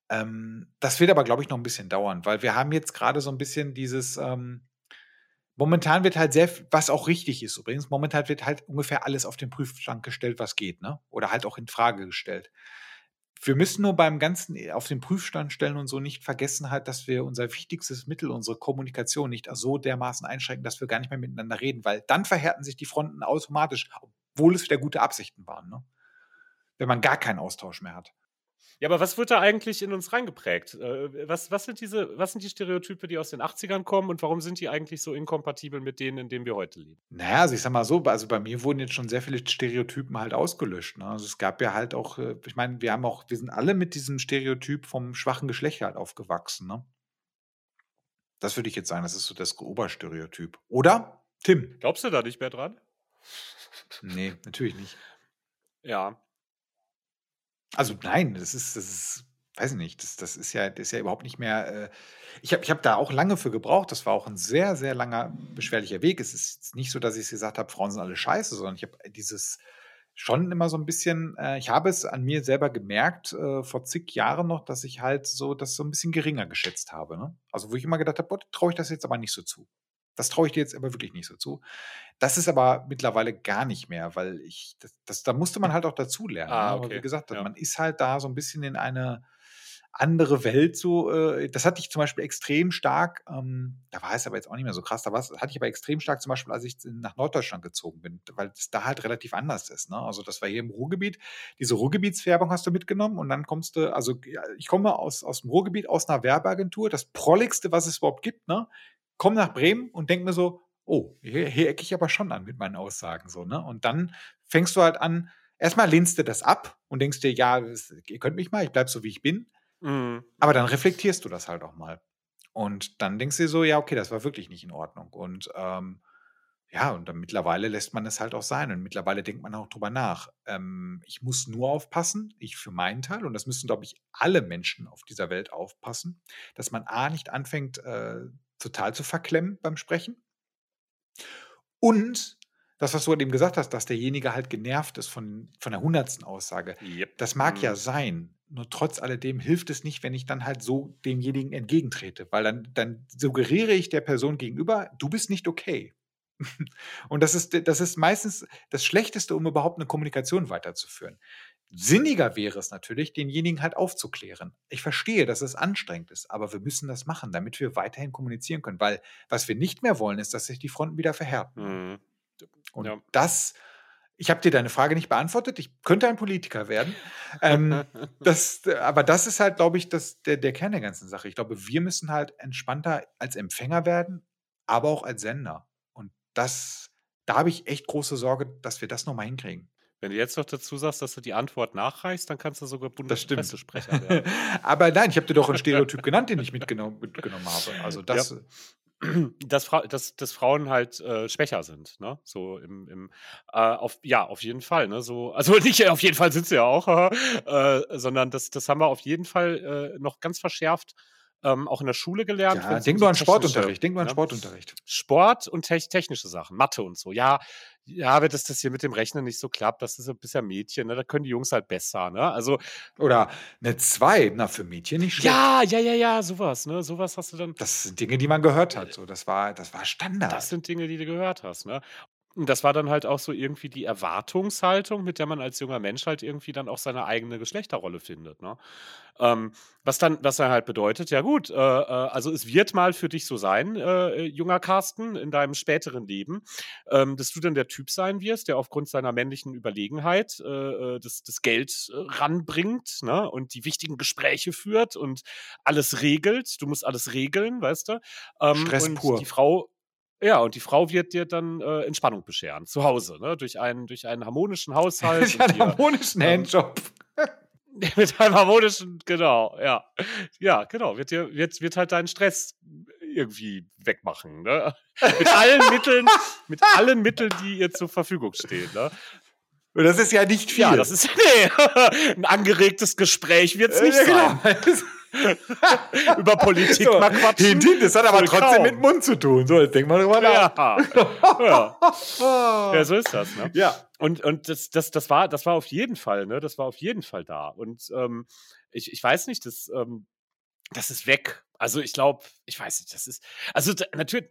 A: ähm, das wird aber, glaube ich, noch ein bisschen dauern, weil wir haben jetzt gerade so ein bisschen dieses, ähm, momentan wird halt sehr, was auch richtig ist übrigens, momentan wird halt ungefähr alles auf den Prüfstand gestellt, was geht, ne? Oder halt auch in Frage gestellt. Wir müssen nur beim Ganzen äh, auf den Prüfstand stellen und so nicht vergessen halt, dass wir unser wichtigstes Mittel, unsere Kommunikation nicht so dermaßen einschränken, dass wir gar nicht mehr miteinander reden, weil dann verhärten sich die Fronten automatisch, obwohl es wieder gute Absichten waren, ne? Wenn man gar keinen Austausch mehr hat.
B: Ja, aber was wird da eigentlich in uns reingeprägt? Äh, was, was, sind diese, was sind die Stereotype, die aus den 80ern kommen und warum sind die eigentlich so inkompatibel mit denen, in denen wir heute leben?
A: Naja, also ich sag mal so, also bei mir wurden jetzt schon sehr viele Stereotypen halt ausgelöscht. Ne? Also es gab ja halt auch, äh, ich meine, wir haben auch, wir sind alle mit diesem Stereotyp vom schwachen Geschlecht halt aufgewachsen. Ne? Das würde ich jetzt sagen, das ist so das Oberstereotyp. Oder? Tim?
B: Glaubst du da nicht mehr dran?
A: Nee, natürlich nicht.
B: Ja,
A: also nein, das ist, das ist, weiß ich nicht, das, das ist ja, das ist ja überhaupt nicht mehr. Äh, ich habe ich hab da auch lange für gebraucht. Das war auch ein sehr, sehr langer, beschwerlicher Weg. Es ist nicht so, dass ich gesagt habe, Frauen sind alle scheiße, sondern ich habe dieses schon immer so ein bisschen, äh, ich habe es an mir selber gemerkt, äh, vor zig Jahren noch, dass ich halt so das so ein bisschen geringer geschätzt habe. Ne? Also wo ich immer gedacht habe, traue ich das jetzt aber nicht so zu. Das traue ich dir jetzt aber wirklich nicht so zu. Das ist aber mittlerweile gar nicht mehr, weil ich, das, das da musste man halt auch dazu lernen. Ah, ne? okay. Aber wie gesagt, ja. man ist halt da so ein bisschen in eine andere Welt so. Äh, das hatte ich zum Beispiel extrem stark, ähm, da war es aber jetzt auch nicht mehr so krass, da war's, hatte ich aber extrem stark zum Beispiel, als ich nach Norddeutschland gezogen bin, weil es da halt relativ anders ist. Ne? Also das war hier im Ruhrgebiet, diese Ruhrgebietswerbung hast du mitgenommen und dann kommst du, also ich komme aus, aus dem Ruhrgebiet, aus einer Werbeagentur, das prolligste, was es überhaupt gibt, ne? Komm nach Bremen und denk mir so, oh, hier, hier ecke ich aber schon an mit meinen Aussagen so, ne? Und dann fängst du halt an, erstmal lehnst du das ab und denkst dir, ja, das, ihr könnt mich mal, ich bleib so wie ich bin. Mhm. Aber dann reflektierst du das halt auch mal. Und dann denkst du dir so, ja, okay, das war wirklich nicht in Ordnung. Und ähm, ja, und dann mittlerweile lässt man es halt auch sein. Und mittlerweile denkt man auch drüber nach. Ähm, ich muss nur aufpassen, ich für meinen Teil, und das müssen, glaube ich, alle Menschen auf dieser Welt aufpassen, dass man A nicht anfängt, äh, total zu verklemmen beim Sprechen. Und das, was du eben gesagt hast, dass derjenige halt genervt ist von, von der hundertsten Aussage, yep. das mag mhm. ja sein. Nur trotz alledem hilft es nicht, wenn ich dann halt so demjenigen entgegentrete, weil dann, dann suggeriere ich der Person gegenüber, du bist nicht okay. <laughs> Und das ist, das ist meistens das Schlechteste, um überhaupt eine Kommunikation weiterzuführen. Sinniger wäre es natürlich, denjenigen halt aufzuklären. Ich verstehe, dass es anstrengend ist, aber wir müssen das machen, damit wir weiterhin kommunizieren können, weil was wir nicht mehr wollen, ist, dass sich die Fronten wieder verhärten. Mhm. Und ja. das, ich habe dir deine Frage nicht beantwortet. Ich könnte ein Politiker werden. ähm, <laughs> das, aber das ist halt, glaube ich, das, der, der Kern der ganzen Sache. Ich glaube, wir müssen halt entspannter als Empfänger werden, aber auch als Sender. Und das, da habe ich echt große Sorge, dass wir das nochmal hinkriegen.
B: Wenn du jetzt noch dazu sagst, dass du die Antwort nachreichst, dann kannst du sogar Bundespressesprecher werden. <laughs>
A: aber nein, ich habe dir doch einen Stereotyp genannt, den ich mitgenommen, mitgenommen habe. Also das. Ja <clears throat>
B: dass, dass, dass Frauen halt äh, schwächer sind, ne? So im, im äh, auf, ja, auf jeden Fall, ne? So, also <laughs> nicht auf jeden Fall sind sie ja auch, <laughs> äh, sondern das, das haben wir auf jeden Fall äh, noch ganz verschärft ähm, auch in der Schule gelernt.
A: Ja, denk nur an Sportunterricht, denk nur an? Sportunterricht.
B: Sport und te technische Sachen, Mathe und so. Ja, ja, wenn das, das hier mit dem Rechnen nicht so klappt, das ist ein bisschen Mädchen, ne? da können die Jungs halt besser, ne? Also.
A: Oder eine 2, na, für Mädchen nicht schlecht.
B: Ja, ja, ja, ja, sowas, ne? Sowas hast du dann.
A: Das sind Dinge, die man gehört hat. So, das war, das war Standard.
B: Das sind Dinge, die du gehört hast, ne? Das war dann halt auch so irgendwie die Erwartungshaltung, mit der man als junger Mensch halt irgendwie dann auch seine eigene Geschlechterrolle findet. Ne? Ähm, was dann, was dann halt bedeutet, ja gut, äh, äh, also es wird mal für dich so sein, äh, junger Carsten, in deinem späteren Leben, ähm, dass du dann der Typ sein wirst, der aufgrund seiner männlichen Überlegenheit äh, äh das, das Geld äh, ranbringt ne? und die wichtigen Gespräche führt und alles regelt. Du musst alles regeln, weißt du? Ähm,
A: Stress
B: und
A: pur.
B: Die Frau, ja, und die Frau wird dir dann äh, Entspannung bescheren, zu Hause, ne? durch, einen, durch einen harmonischen Haushalt. <laughs> durch
A: einen harmonischen ähm, Handjob. <laughs>
B: mit einem harmonischen, genau, ja. Ja, genau, wird, dir, wird, wird halt deinen Stress irgendwie wegmachen. Ne? <laughs> mit allen Mitteln, mit allen Mitteln, die ihr zur Verfügung stehen. Ne?
A: Und das ist ja nicht viel.
B: Ja, das ist, nee, ein angeregtes Gespräch wird es nicht ja, sein. Genau. <laughs> über Politik so,
A: mal quatschen. Hin, das hat aber trotzdem kaum. mit Mund zu tun. So, jetzt denk mal drüber nach.
B: Ja. ja. <laughs> ja. so ist das. Ne?
A: Ja.
B: Und, und das, das, das, war, das war auf jeden Fall, ne? Das war auf jeden Fall da. Und ähm, ich, ich weiß nicht, das, ähm, das ist weg. Also ich glaube, ich weiß nicht, das ist, also natürlich,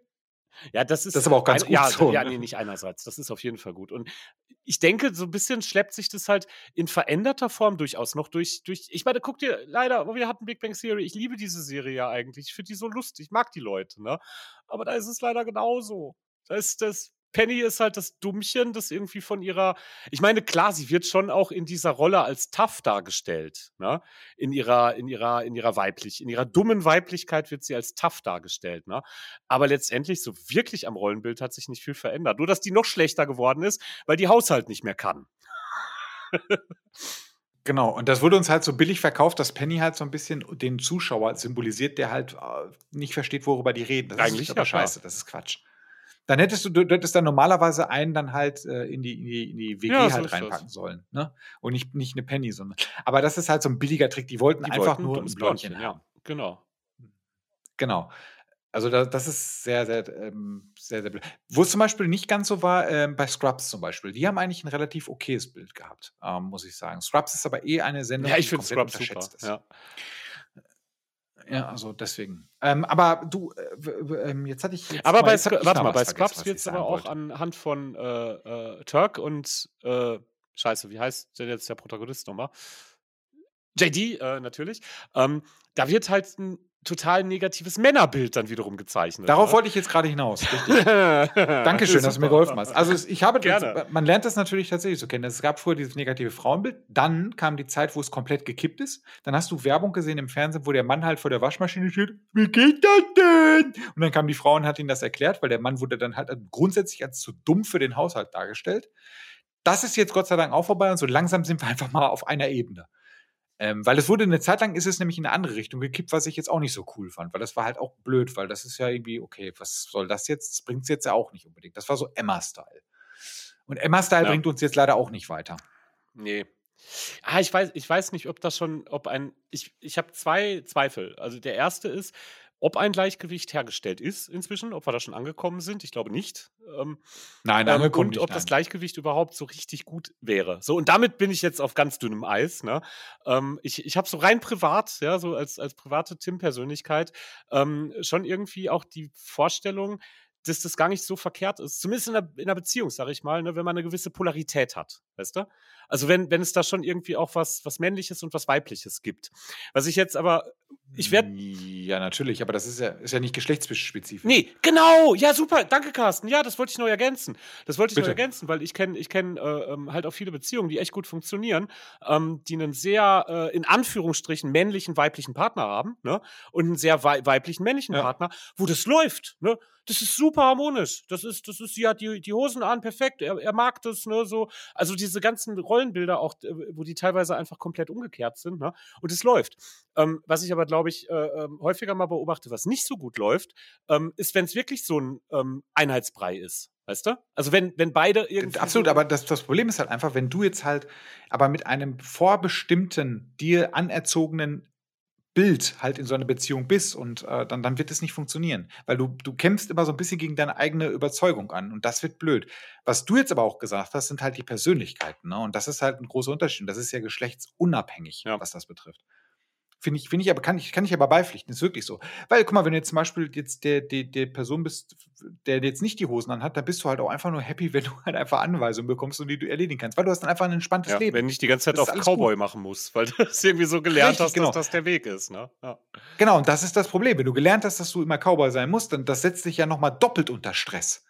B: ja, das ist,
A: das ist aber auch ganz ein, gut
B: ja,
A: so.
B: Ja, ne? nee, nicht einerseits. Das ist auf jeden Fall gut. Und ich denke, so ein bisschen schleppt sich das halt in veränderter Form durchaus noch durch. durch ich meine, guck dir leider, wir hatten Big Bang Theory. Ich liebe diese Serie ja eigentlich. Ich finde die so lustig. Ich mag die Leute, ne? Aber da ist es leider genauso. Da ist das Penny ist halt das Dummchen, das irgendwie von ihrer. Ich meine, klar, sie wird schon auch in dieser Rolle als tough dargestellt. Ne? In ihrer, in ihrer, in ihrer weiblich, in ihrer dummen Weiblichkeit wird sie als tough dargestellt. Ne? Aber letztendlich, so wirklich am Rollenbild hat sich nicht viel verändert. Nur, dass die noch schlechter geworden ist, weil die Haushalt nicht mehr kann.
A: Genau, und das wurde uns halt so billig verkauft, dass Penny halt so ein bisschen den Zuschauer symbolisiert, der halt äh, nicht versteht, worüber die reden. Das
B: Eigentlich
A: ist aber ja, scheiße, das ist Quatsch. Dann hättest du, du hättest dann normalerweise einen dann halt äh, in, die, in, die, in die WG ja, halt reinpacken das. sollen. Ne? Und nicht, nicht eine Penny, sondern. Aber das ist halt so ein billiger Trick. Die wollten die einfach wollten nur ein Blondchen, haben. Ja,
B: genau.
A: Genau. Also da, das ist sehr, sehr, ähm, sehr, sehr blöd. Wo es zum Beispiel nicht ganz so war, ähm, bei Scrubs zum Beispiel. Die haben eigentlich ein relativ okayes Bild gehabt, ähm, muss ich sagen. Scrubs ist aber eh eine Sendung,
B: ja, ich die komplett Scrubs unterschätzt super. ist. Ja.
A: Ja, also deswegen. Ähm, aber du, äh, äh, jetzt hatte ich. Jetzt
B: aber bei, Scr warte mal, bei Scrubs wird es aber auch wollte. anhand von äh, äh Turk und äh, Scheiße, wie heißt denn jetzt der Protagonist nochmal? JD, äh, natürlich. Ähm, da wird halt ein total negatives Männerbild dann wiederum gezeichnet.
A: Darauf ne? wollte ich jetzt gerade hinaus. <laughs> Dankeschön, dass du mir geholfen hast. Also ich habe, Gerne. man lernt das natürlich tatsächlich so kennen. Es gab früher dieses negative Frauenbild, dann kam die Zeit, wo es komplett gekippt ist. Dann hast du Werbung gesehen im Fernsehen, wo der Mann halt vor der Waschmaschine steht. Wie geht das denn? Und dann kam die Frau und hat ihm das erklärt, weil der Mann wurde dann halt grundsätzlich als zu dumm für den Haushalt dargestellt. Das ist jetzt Gott sei Dank auch vorbei und so langsam sind wir einfach mal auf einer Ebene. Ähm, weil es wurde eine Zeit lang ist es nämlich in eine andere Richtung gekippt, was ich jetzt auch nicht so cool fand, weil das war halt auch blöd, weil das ist ja irgendwie, okay, was soll das jetzt? Das bringt es jetzt ja auch nicht unbedingt. Das war so Emma-Style. Und Emma-Style ja. bringt uns jetzt leider auch nicht weiter.
B: Nee. Ah, ich weiß, ich weiß nicht, ob das schon, ob ein, ich, ich habe zwei Zweifel. Also der erste ist, ob ein Gleichgewicht hergestellt ist inzwischen, ob wir da schon angekommen sind, ich glaube nicht. Ähm,
A: nein, ähm, angekommen
B: Und
A: nicht,
B: ob
A: nein.
B: das Gleichgewicht überhaupt so richtig gut wäre. So, und damit bin ich jetzt auf ganz dünnem Eis. Ne? Ähm, ich ich habe so rein privat, ja, so als, als private Tim-Persönlichkeit, ähm, schon irgendwie auch die Vorstellung, dass das gar nicht so verkehrt ist. Zumindest in einer, in einer Beziehung, sage ich mal, ne, wenn man eine gewisse Polarität hat, weißt du? Also wenn, wenn es da schon irgendwie auch was, was Männliches und was Weibliches gibt. Was ich jetzt aber, ich werde...
A: Ja, natürlich, aber das ist ja, ist ja nicht geschlechtsspezifisch.
B: Nee, genau, ja, super, danke Carsten. Ja, das wollte ich noch ergänzen. Das wollte ich Bitte. noch ergänzen, weil ich kenne ich kenn, äh, ähm, halt auch viele Beziehungen, die echt gut funktionieren, ähm, die einen sehr, äh, in Anführungsstrichen, männlichen, weiblichen Partner haben, ne? Und einen sehr wei weiblichen, männlichen ja. Partner, wo das läuft, ne? Das ist super harmonisch. Das ist, das ist, sie hat die, die Hosen an, perfekt, er, er mag das, ne, so. Also diese ganzen Rollen Rollenbilder auch, wo die teilweise einfach komplett umgekehrt sind. Ne? Und es läuft. Ähm, was ich aber, glaube ich, äh, ähm, häufiger mal beobachte, was nicht so gut läuft, ähm, ist, wenn es wirklich so ein ähm, Einheitsbrei ist. Weißt du? Also wenn, wenn beide irgendwie.
A: Absolut, so aber das, das Problem ist halt einfach, wenn du jetzt halt aber mit einem vorbestimmten, dir anerzogenen Bild halt in so einer Beziehung bist und äh, dann, dann wird es nicht funktionieren. Weil du, du kämpfst immer so ein bisschen gegen deine eigene Überzeugung an und das wird blöd. Was du jetzt aber auch gesagt hast, sind halt die Persönlichkeiten. Ne? Und das ist halt ein großer Unterschied. Das ist ja geschlechtsunabhängig, ja. was das betrifft. Finde ich, finde ich aber, kann ich, kann ich aber beipflichten, ist wirklich so. Weil, guck mal, wenn du jetzt zum Beispiel jetzt der, der, der Person bist, der jetzt nicht die Hosen anhat, dann bist du halt auch einfach nur happy, <laughs> wenn du halt einfach Anweisungen bekommst und die du erledigen kannst. Weil du hast dann einfach ein entspanntes ja, Leben.
B: Wenn nicht die ganze Zeit das auf Cowboy gut. machen musst, weil <laughs> du es irgendwie so gelernt Richtig, hast, genau. dass das der Weg ist. Ne? Ja.
A: Genau, und das ist das Problem. Wenn du gelernt hast, dass du immer Cowboy sein musst, dann das setzt dich ja nochmal doppelt unter Stress.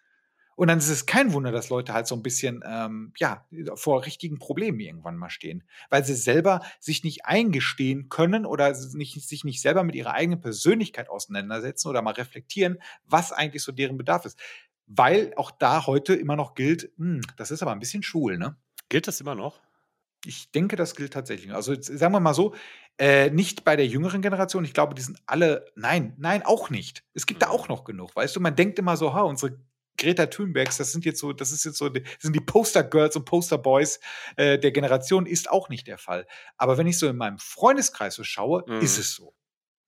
A: Und dann ist es kein Wunder, dass Leute halt so ein bisschen ähm, ja, vor richtigen Problemen irgendwann mal stehen, weil sie selber sich nicht eingestehen können oder nicht, sich nicht selber mit ihrer eigenen Persönlichkeit auseinandersetzen oder mal reflektieren, was eigentlich so deren Bedarf ist. Weil auch da heute immer noch gilt, mh, hm, das ist aber ein bisschen schwul, ne?
B: Gilt das immer noch?
A: Ich denke, das gilt tatsächlich. Also sagen wir mal so, äh, nicht bei der jüngeren Generation. Ich glaube, die sind alle, nein, nein, auch nicht. Es gibt da mhm. auch noch genug, weißt du? Man denkt immer so, ha, unsere Greta Thunbergs, das sind jetzt so, das ist jetzt so, das sind die Poster Girls und Poster Boys äh, der Generation, ist auch nicht der Fall. Aber wenn ich so in meinem Freundeskreis so schaue, mhm. ist es so.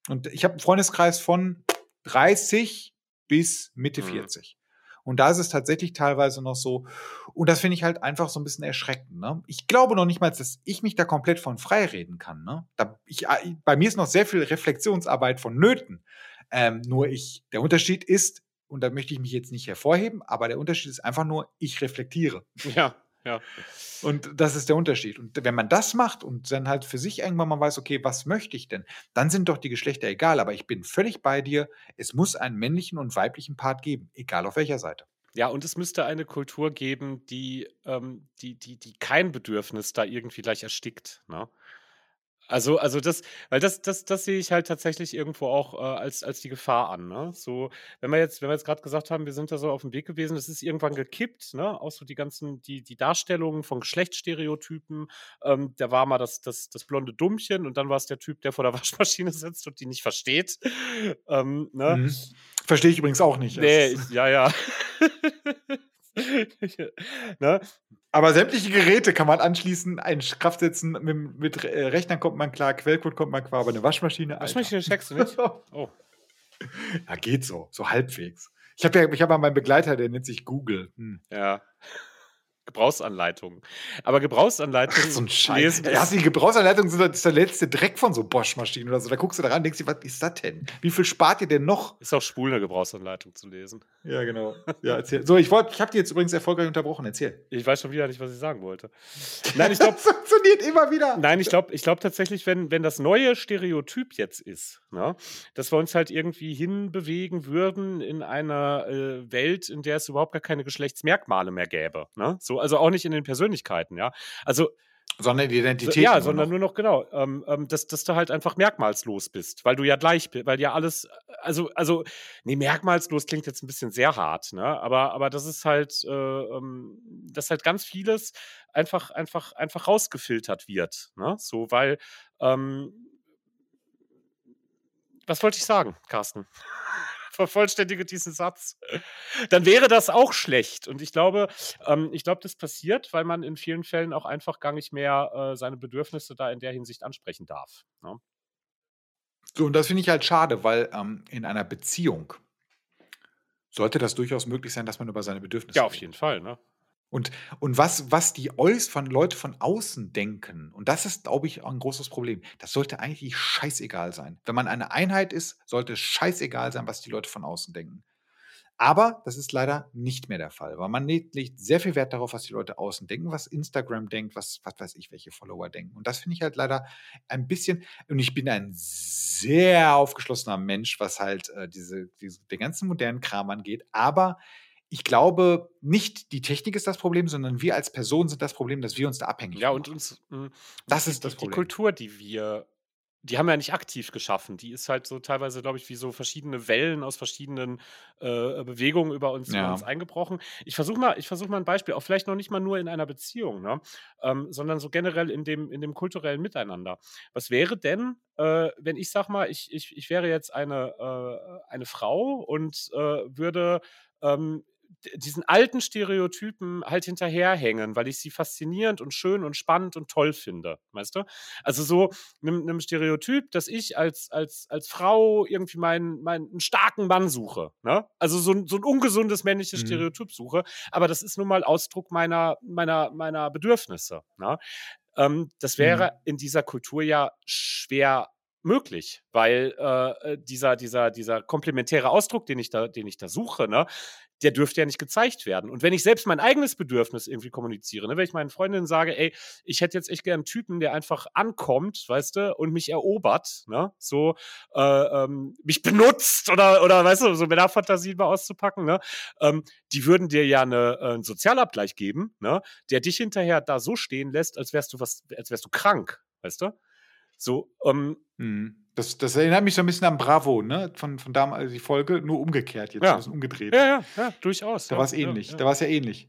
A: Und ich habe einen Freundeskreis von 30 bis Mitte mhm. 40. Und da ist es tatsächlich teilweise noch so. Und das finde ich halt einfach so ein bisschen erschreckend. Ne? Ich glaube noch nicht mal, dass ich mich da komplett von frei reden kann. Ne? Da, ich, äh, bei mir ist noch sehr viel Reflexionsarbeit vonnöten. Ähm, nur ich, der Unterschied ist, und da möchte ich mich jetzt nicht hervorheben, aber der Unterschied ist einfach nur, ich reflektiere. <laughs>
B: Ja, ja.
A: Und das ist der Unterschied. Und wenn man das macht und dann halt für sich irgendwann mal weiß, okay, was möchte ich denn, dann sind doch die Geschlechter egal. Aber ich bin völlig bei dir. Es muss einen männlichen und weiblichen Part geben, egal auf welcher Seite.
B: Ja, und es müsste eine Kultur geben, die, ähm, die, die, die kein Bedürfnis da irgendwie gleich erstickt. Ne? Also also das weil das das das sehe ich halt tatsächlich irgendwo auch, äh, als als die Gefahr an, ne? So, wenn wir jetzt wenn wir jetzt gerade gesagt haben, wir sind da so auf dem Weg gewesen, es ist irgendwann gekippt, ne? Auch so die ganzen die die Darstellungen von Geschlechtsstereotypen. Ähm, da war mal das das das blonde Dummchen und dann war es der Typ, der vor der <laughs> Waschmaschine sitzt und die nicht versteht. Ähm, ne?
A: Mhm. Verstehe ich übrigens auch nicht.
B: Ne, ja, ja. <laughs>
A: ne? Aber sämtliche Geräte kann man anschließen, einen Kraft setzen, mit, mit äh, Rechnern kommt man klar, Quellcode kommt man klar, aber eine Waschmaschine.
B: Alter. Waschmaschine checkst du nicht? <laughs>
A: Oh. Ja, geht so, so halbwegs. Ich habe ja, ich habe ja meinen Begleiter, der nennt sich Google. Hm.
B: Ja. Gebrauchsanleitungen. Aber Gebrauchsanleitungen
A: so ein Scheiß. Ja, die Gebrauchsanleitung, das ist der letzte Dreck von so Bosch-Maschinen oder so. Da guckst du da ran, denkst dir, was ist das denn? Wie viel spart ihr denn noch?
B: Ist auch schwul, eine Gebrauchsanleitung zu lesen.
A: Ja, genau. Ja, erzähl. So, ich, wollt, ich habe die jetzt übrigens erfolgreich unterbrochen. Erzähl.
B: Ich weiß schon wieder nicht, was ich sagen wollte. Nein, ich glaube.
A: das <laughs> funktioniert immer wieder.
B: Nein, ich glaube ich glaub tatsächlich, wenn, wenn das neue Stereotyp jetzt ist, ne, dass wir uns halt irgendwie hinbewegen würden in einer äh, Welt, in der es überhaupt gar keine Geschlechtsmerkmale mehr gäbe. Ne? So, also auch nicht in den Persönlichkeiten, ja. Also
A: sondern die Identität.
B: Ja, sondern nur noch, genau, ähm, ähm, dass, dass du halt einfach merkmalslos bist, weil du ja gleich bist, weil ja alles, also, also, nee, merkmalslos klingt jetzt ein bisschen sehr hart, ne? Aber, aber das ist halt, äh, ähm, dass halt ganz vieles einfach, einfach, einfach rausgefiltert wird, ne? So, weil, ähm, was wollte ich sagen, Carsten? Vervollständige diesen Satz. Dann wäre das auch schlecht. Und ich glaube, ähm, ich glaube, das passiert, weil man in vielen Fällen auch einfach gar nicht mehr äh, seine Bedürfnisse da in der Hinsicht ansprechen darf. Ne?
A: So, und das finde ich halt schade, weil ähm, in einer Beziehung sollte das durchaus möglich sein, dass man über seine Bedürfnisse.
B: Ja, auf jeden Fall, ne?
A: Und, und was, was die Eus von Leute von außen denken, und das ist, glaube ich, ein großes Problem, das sollte eigentlich scheißegal sein. Wenn man eine Einheit ist, sollte es scheißegal sein, was die Leute von außen denken. Aber das ist leider nicht mehr der Fall, weil man legt sehr viel Wert darauf, was die Leute außen denken, was Instagram denkt, was, was weiß ich, welche Follower denken. Und das finde ich halt leider ein bisschen, und ich bin ein sehr aufgeschlossener Mensch, was halt äh, diese, diese, den ganzen modernen Kram angeht, aber ich glaube, nicht die Technik ist das Problem, sondern wir als Person sind das Problem, dass wir uns da abhängig
B: Ja, und uns. Mh, hm,
A: das ist das Problem.
B: Die Kultur, die wir. Die haben wir ja nicht aktiv geschaffen. Die ist halt so teilweise, glaube ich, wie so verschiedene Wellen aus verschiedenen äh, Bewegungen über uns, ja. über uns eingebrochen. Ich versuche mal, versuch mal ein Beispiel, auch vielleicht noch nicht mal nur in einer Beziehung, ne? Ähm, sondern so generell in dem, in dem kulturellen Miteinander. Was wäre denn, äh, wenn ich sag mal, ich, ich, ich wäre jetzt eine, äh, eine Frau und äh, würde ähm, diesen alten Stereotypen halt hinterherhängen, weil ich sie faszinierend und schön und spannend und toll finde, weißt du? Also so einem, Stereotyp, dass ich als, als, als Frau irgendwie meinen, meinen starken Mann suche, ne? Also so, so ein ungesundes männliches mhm. Stereotyp suche, aber das ist nun mal Ausdruck meiner, meiner, meiner Bedürfnisse, ne? Ähm, das wäre mhm. in dieser Kultur ja schwer möglich, weil äh, äh, dieser, dieser, dieser komplementäre Ausdruck, den ich da, den ich da suche, ne, der dürfte ja nicht gezeigt werden. Und wenn ich selbst mein eigenes Bedürfnis irgendwie kommuniziere, ne, wenn ich meinen Freundinnen sage, ey, ich hätte jetzt echt gern einen Typen, der einfach ankommt, weißt du, und mich erobert, ne, so, äh, ähm, mich benutzt oder, oder, weißt du, so Männerfantasien mal auszupacken, ne, ähm, die würden dir ja eine, äh, einen Sozialabgleich geben, ne, der dich hinterher da so stehen lässt, als wärst du was, als wärst du krank, weißt du? So, ähm,
A: mhm. das, das, erinnert mich so ein bisschen an Bravo, ne? Von, von damals die Folge, nur umgekehrt jetzt,
B: ja.
A: umgedreht.
B: Ja, ja, ja, durchaus.
A: Da war es ähnlich. Da war es ja ähnlich.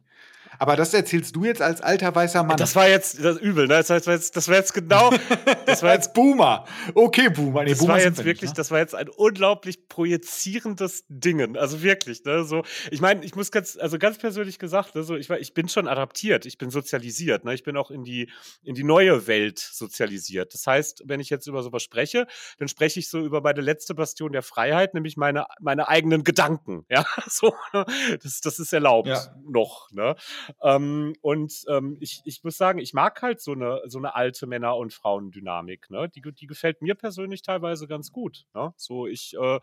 A: Aber das erzählst du jetzt als alter weißer Mann.
B: Das war jetzt das übel, ne? Das war jetzt, das war jetzt genau. <laughs>
A: Das war jetzt Boomer. Okay, Boomer. Nee,
B: das
A: Boomer
B: war jetzt wirklich, nicht, ne? das war jetzt ein unglaublich projizierendes Dingen. Also wirklich, ne? So, ich meine, ich muss ganz, also ganz persönlich gesagt, ne, so, ich, ich bin schon adaptiert, ich bin sozialisiert, ne? Ich bin auch in die, in die neue Welt sozialisiert. Das heißt, wenn ich jetzt über sowas spreche, dann spreche ich so über meine letzte Bastion der Freiheit, nämlich meine, meine eigenen Gedanken. Ja, <laughs> so, ne? das, das ist erlaubt ja. noch, ne? Ähm, und ähm, ich, ich muss sagen, ich mag halt so eine, so eine alte Männer- und Frauendynamik. Ne? Die, die gefällt mir persönlich teilweise ganz gut. Ne? So, ich, äh,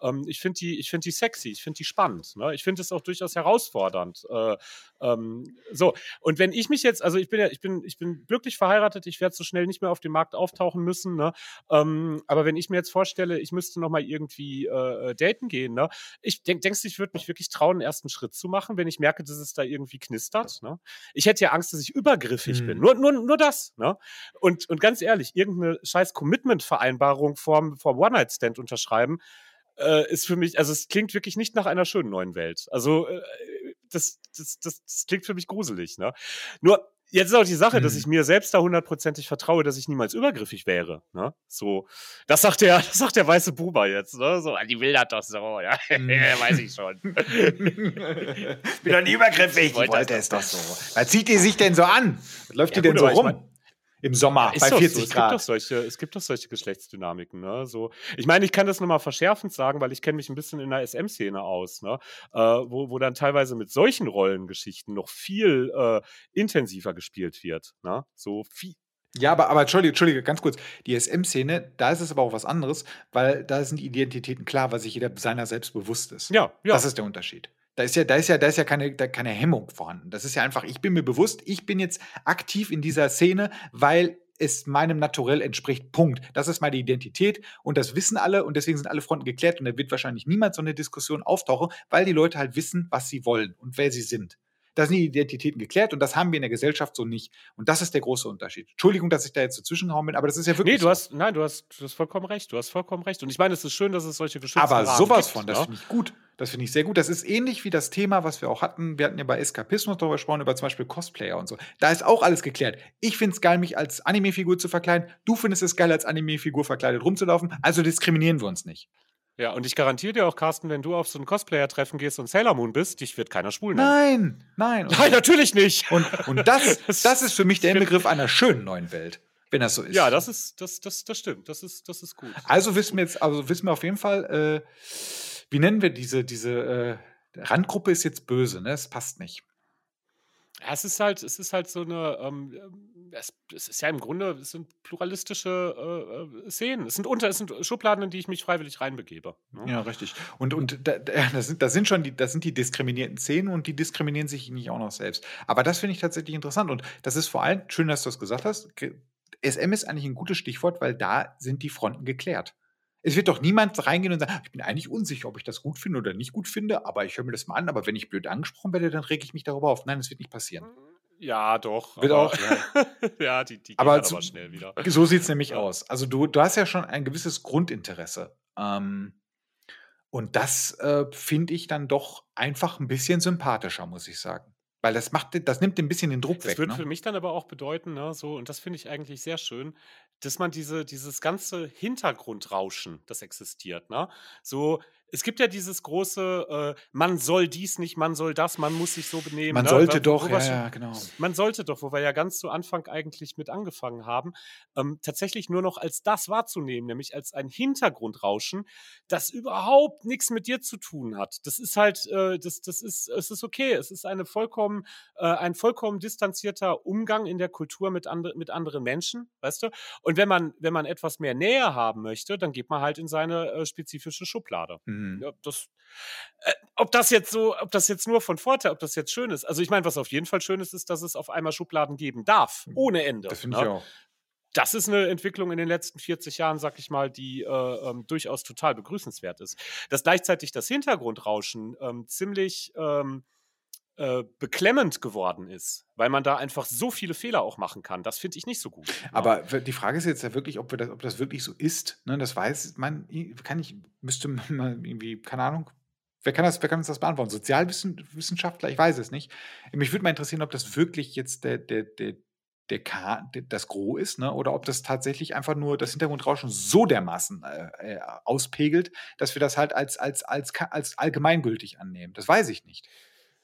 B: ähm, ich finde die, find die sexy, ich finde die spannend. Ne? Ich finde es auch durchaus herausfordernd. Äh, ähm, so, und wenn ich mich jetzt, also ich bin ja, ich bin, ich bin glücklich verheiratet, ich werde so schnell nicht mehr auf dem Markt auftauchen müssen. Ne? Ähm, aber wenn ich mir jetzt vorstelle, ich müsste nochmal irgendwie äh, daten gehen, ne? ich denk, denkst du, ich würde mich wirklich trauen, einen ersten Schritt zu machen, wenn ich merke, dass es da irgendwie knistert? Ne? Ich hätte ja Angst, dass ich übergriffig hm. bin. Nur, nur, nur das. Ne? Und, und ganz ehrlich, irgendeine scheiß Commitment-Vereinbarung vorm, vorm One-Night-Stand unterschreiben, äh, ist für mich, also es klingt wirklich nicht nach einer schönen neuen Welt. Also äh, das, das, das, das klingt für mich gruselig. Ne? Nur Jetzt ist auch die Sache, mhm. dass ich mir selbst da hundertprozentig vertraue, dass ich niemals übergriffig wäre. Ne? So, das sagt der, <laughs> das sagt der weiße Buber jetzt. Ne? So, die will das doch so. Ja? Mhm. <laughs> Weiß ich schon. <laughs> Bin
A: doch nie übergriffig. Ich wollte, wollte es doch so. Was zieht die sich denn so an? Was läuft ja, die denn gut, so rum? Im Sommer
B: Ist
A: bei
B: doch
A: 40
B: so. Es gibt
A: Grad.
B: doch solche, es gibt doch solche Geschlechtsdynamiken, ne? So, ich meine, ich kann das nochmal verschärfend sagen, weil ich kenne mich ein bisschen in der SM-Szene aus, ne? Äh, wo, wo dann teilweise mit solchen Rollengeschichten noch viel äh, intensiver gespielt wird, ne? So viel.
A: Ja, aber, aber Entschuldige, Entschuldige, ganz kurz. Die SM-Szene, da ist es aber auch was anderes, weil da sind die Identitäten klar, weil sich jeder seiner selbst bewusst ist.
B: Ja, ja.
A: Das ist der Unterschied. Da ist ja, da ist ja, da ist ja keine, da keine Hemmung vorhanden. Das ist ja einfach, ich bin mir bewusst, ich bin jetzt aktiv in dieser Szene, weil es meinem Naturell entspricht. Punkt. Das ist meine Identität und das wissen alle und deswegen sind alle Fronten geklärt und da wird wahrscheinlich niemals so eine Diskussion auftauchen, weil die Leute halt wissen, was sie wollen und wer sie sind. Da sind die Identitäten geklärt und das haben wir in der Gesellschaft so nicht. Und das ist der große Unterschied. Entschuldigung, dass ich da jetzt dazwischen gehauen bin, aber das ist ja wirklich.
B: Nee, du
A: so.
B: hast, nein, du hast, du hast vollkommen recht. Du hast vollkommen recht. Und ich meine, es ist schön, dass es solche geschützten
A: Aber
B: Rahmen
A: sowas
B: gibt,
A: von, das
B: ne?
A: finde ich gut. Das finde ich sehr gut. Das ist ähnlich wie das Thema, was wir auch hatten. Wir hatten ja bei Eskapismus darüber gesprochen, über zum Beispiel Cosplayer und so. Da ist auch alles geklärt. Ich finde es geil, mich als Anime-Figur zu verkleiden. Du findest es geil, als Anime-Figur verkleidet rumzulaufen. Also diskriminieren wir uns nicht.
B: Ja, und ich garantiere dir auch, Carsten, wenn du auf so ein Cosplayer-Treffen gehst und Sailor Moon bist, dich wird keiner schwul nennen.
A: Nein, nein. Und,
B: Nein, natürlich nicht.
A: und, und das, <laughs> das ist für mich der Inbegriff einer schönen neuen Welt, wenn das so ist.
B: Ja, das ist, das, das, das stimmt. Das ist, das ist gut.
A: Also wissen wir jetzt, also wissen wir auf jeden Fall, äh, wie nennen wir diese, diese äh, Randgruppe ist jetzt böse, ne? Es passt nicht.
B: Es ist halt, es ist halt so eine, ähm, ähm, es, es ist ja im Grunde, es sind pluralistische äh, äh, Szenen. Es sind unter, es sind Schubladen, in die ich mich freiwillig reinbegebe. ne?
A: Ja, richtig. Und, und da, da, das, sind, das sind schon die, das sind die diskriminierten Szenen und die diskriminieren sich nicht auch noch selbst. Aber das finde ich tatsächlich interessant. Und das ist vor allem, schön, dass du das gesagt hast, SM ist eigentlich ein gutes Stichwort, weil da sind die Fronten geklärt. Es wird doch niemand reingehen und sagen, ich bin eigentlich unsicher, ob ich das gut finde oder nicht gut finde, aber ich höre mir das mal an. Aber wenn ich blöd angesprochen werde, dann rege ich mich darüber auf. Nein, das wird nicht passieren.
B: Ja, doch.
A: Wird
B: aber-
A: auch, ja. <laughs>
B: ja, die, die
A: Aber zu-
B: aber schnell wieder. <laughs>
A: So sieht es nämlich
B: Ja.
A: aus. Also du, du hast ja schon ein gewisses Grundinteresse. Ähm, und das äh, finde ich dann doch einfach ein bisschen sympathischer, muss ich sagen. Weil das macht, das nimmt ein bisschen den Druck
B: Das
A: weg.
B: würde für
A: Ne?
B: mich dann aber auch bedeuten, ne, so, und das finde ich eigentlich sehr schön, dass man diese, dieses ganze Hintergrundrauschen, das existiert, ne? So, es gibt ja dieses große, äh, man soll dies nicht, man soll das, man muss sich so benehmen.
A: Man
B: ne?
A: sollte
B: Wo-
A: doch,
B: wo
A: ja, ja, genau.
B: Man sollte doch, wo wir ja ganz zu Anfang eigentlich mit angefangen haben, ähm, tatsächlich nur noch als das wahrzunehmen, nämlich als ein Hintergrundrauschen, das überhaupt nichts mit dir zu tun hat. Das ist halt, äh, das, das ist, es ist okay. Es ist eine vollkommen, äh, ein vollkommen distanzierter Umgang in der Kultur mit, andre, mit anderen Menschen, weißt du? Und wenn man, wenn man etwas mehr Nähe haben möchte, dann geht man halt in seine äh, spezifische Schublade.
A: Mhm.
B: Ja, das, äh, ob das jetzt so, ob das jetzt nur von Vorteil, ob das jetzt schön ist. Also ich meine, was auf jeden Fall schön ist, ist, dass es auf einmal Schubladen geben darf, ohne Ende.
A: Das finde
B: ne?
A: ich auch.
B: Das ist eine Entwicklung in den letzten 40 Jahren, sag ich mal, die äh, ähm, durchaus total begrüßenswert ist. Dass gleichzeitig das Hintergrundrauschen ähm, ziemlich ähm, äh, beklemmend geworden ist, weil man da einfach so viele Fehler auch machen kann, das finde ich nicht so gut. ne?
A: Aber die Frage ist jetzt ja wirklich, ob, wir das, ob das wirklich so ist. Ne? Das weiß man, kann ich, müsste man <laughs> mal irgendwie, keine Ahnung. Wer kann, das, wer kann uns das beantworten? Sozialwissenschaftler? Ich weiß es nicht. Mich würde mal interessieren, ob das wirklich jetzt der, der, der, der K, das Gros ist, ne? oder ob das tatsächlich einfach nur das Hintergrundrauschen so dermaßen äh, äh, auspegelt, dass wir das halt als, als, als, als allgemeingültig annehmen. Das weiß ich nicht.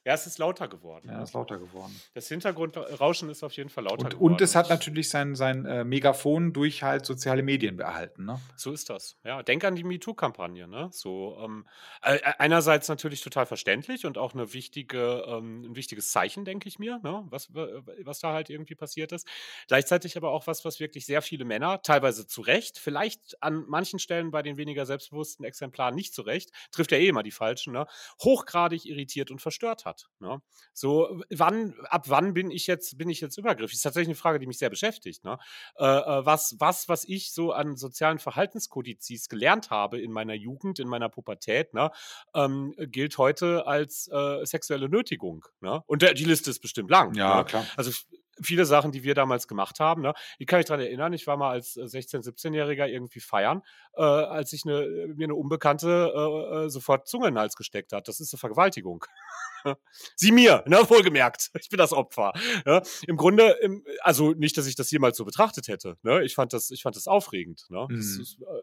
B: Ja, es ist lauter geworden.
A: Ja,
B: ne?
A: ist lauter geworden.
B: Das Hintergrundrauschen ist auf jeden Fall lauter
A: Und,
B: geworden.
A: und es hat
B: Ich-
A: natürlich sein, sein äh, Megafon durch halt soziale Medien erhalten. Ne?
B: So ist das. Ja, denk an die MeToo-Kampagne. Ne? So, ähm, äh, einerseits natürlich total verständlich und auch eine wichtige, ähm, ein wichtiges Zeichen, denke ich mir, ne? was, was da halt irgendwie passiert ist. Gleichzeitig aber auch was, was wirklich sehr viele Männer, teilweise zu Recht, vielleicht an manchen Stellen bei den weniger selbstbewussten Exemplaren nicht zu Recht, trifft ja eh immer die Falschen, ne? hochgradig irritiert und verstört hat. Ne? So, wann, ab wann bin ich jetzt, bin ich jetzt übergriffig? Ist tatsächlich eine Frage, die mich sehr beschäftigt. Ne? Äh, äh, was, was, was ich so an sozialen Verhaltenskodizes gelernt habe in meiner Jugend, in meiner Pubertät, ne, ähm, gilt heute als äh, sexuelle Nötigung. Ne? Und der, die Liste ist bestimmt lang. ne?
A: klar.
B: Also viele Sachen, die wir damals gemacht haben, ne, die kann ich daran erinnern. Ich war mal als äh, 16-, 17-Jähriger irgendwie feiern, äh, als sich eine, mir eine Unbekannte äh, äh, sofort Zunge in den Hals gesteckt hat. Das ist eine Vergewaltigung. <laughs> Sie mir, ne, wohlgemerkt. Ich bin das Opfer. Ja. Im Grunde, im, also nicht, dass ich das jemals so betrachtet hätte. Ne? Ich fand das, ich fand das aufregend. Ne? Das
A: Mhm.
B: ist, äh, äh,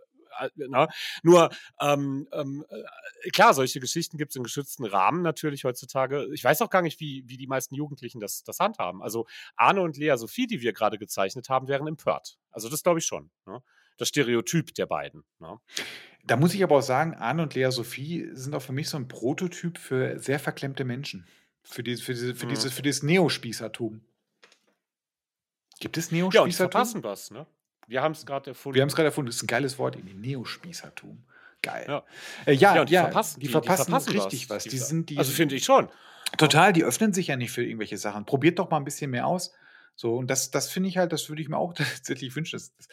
B: na? Ne? Nur, ähm, ähm, äh, klar, solche Geschichten gibt es in geschützten Rahmen natürlich heutzutage. Ich weiß auch gar nicht, wie, wie die meisten Jugendlichen das, das handhaben. Also Arne und Lea Sophie, die wir gerade gezeichnet haben, wären empört. Also das glaube ich schon. Ne? Das Stereotyp der beiden. Ne?
A: Da muss ich aber auch sagen, Arne und Lea Sophie sind auch für mich so ein Prototyp für sehr verklemmte Menschen. Für, die, für, diese, für, mhm. diese, für dieses Neospießertum. Gibt es Neospießertum? Ja, und die
B: verpassen was, ne? Wir haben es gerade erfunden.
A: Wir haben es gerade erfunden. Das ist ein geiles Wort, irgendwie Neospießertum. Geil.
B: Ja,
A: äh, ja, ja, die, ja verpassen, die, die, verpassen, die verpassen richtig was. was. Die, sind, die,
B: also finde ich schon.
A: Total, die öffnen sich ja nicht für irgendwelche Sachen. Probiert doch mal ein bisschen mehr aus. So, und das, das finde ich halt, das würde ich mir auch <laughs> tatsächlich wünschen. Das, das,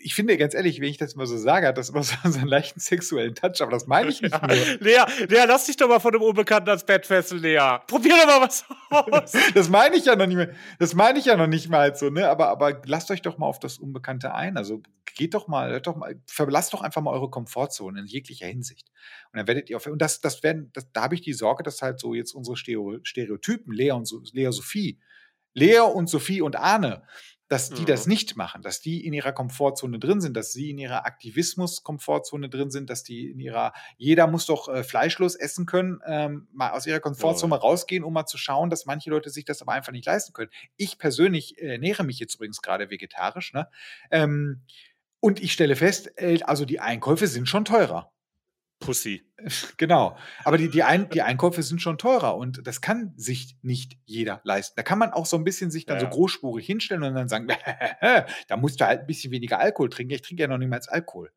A: ich finde ganz ehrlich, wenn ich das immer so sage, hat das immer so, <laughs> so einen leichten sexuellen Touch, aber das meine ich nicht ja.
B: nur. Lea, Lea, lass dich doch mal von dem Unbekannten ans Bett fesseln, Lea. Probier doch mal was aus. <laughs>
A: das meine ich ja noch nicht mehr. Das meine ich ja noch nicht mal so, ne? Aber, aber lasst euch doch mal auf das Unbekannte ein. Also geht doch mal, hört doch mal, verlasst doch einfach mal eure Komfortzone in jeglicher Hinsicht. Und dann werdet ihr auf, und das, das werden, das, da habe ich die Sorge, dass halt so jetzt unsere Stereotypen, Lea und so, Lea Sophie, Lea und Sophie und Arne, dass die mhm. das nicht machen, dass die in ihrer Komfortzone drin sind, dass sie in ihrer Aktivismus-Komfortzone drin sind, dass die in ihrer, jeder muss doch äh, fleischlos essen können, ähm, mal aus ihrer Komfortzone ja. rausgehen, um mal zu schauen, dass manche Leute sich das aber einfach nicht leisten können. Ich persönlich äh, ernähre mich jetzt übrigens gerade vegetarisch, ne? Ähm, und ich stelle fest, äh, also die Einkäufe sind schon teurer.
B: Pussy. <laughs>
A: Genau. Aber die, die, Ein die Einkäufe sind schon teurer und das kann sich nicht jeder leisten. Da kann man auch so ein bisschen sich dann ja. so großspurig hinstellen und dann sagen, <laughs> da musst du halt ein bisschen weniger Alkohol trinken. Ich trinke ja noch niemals Alkohol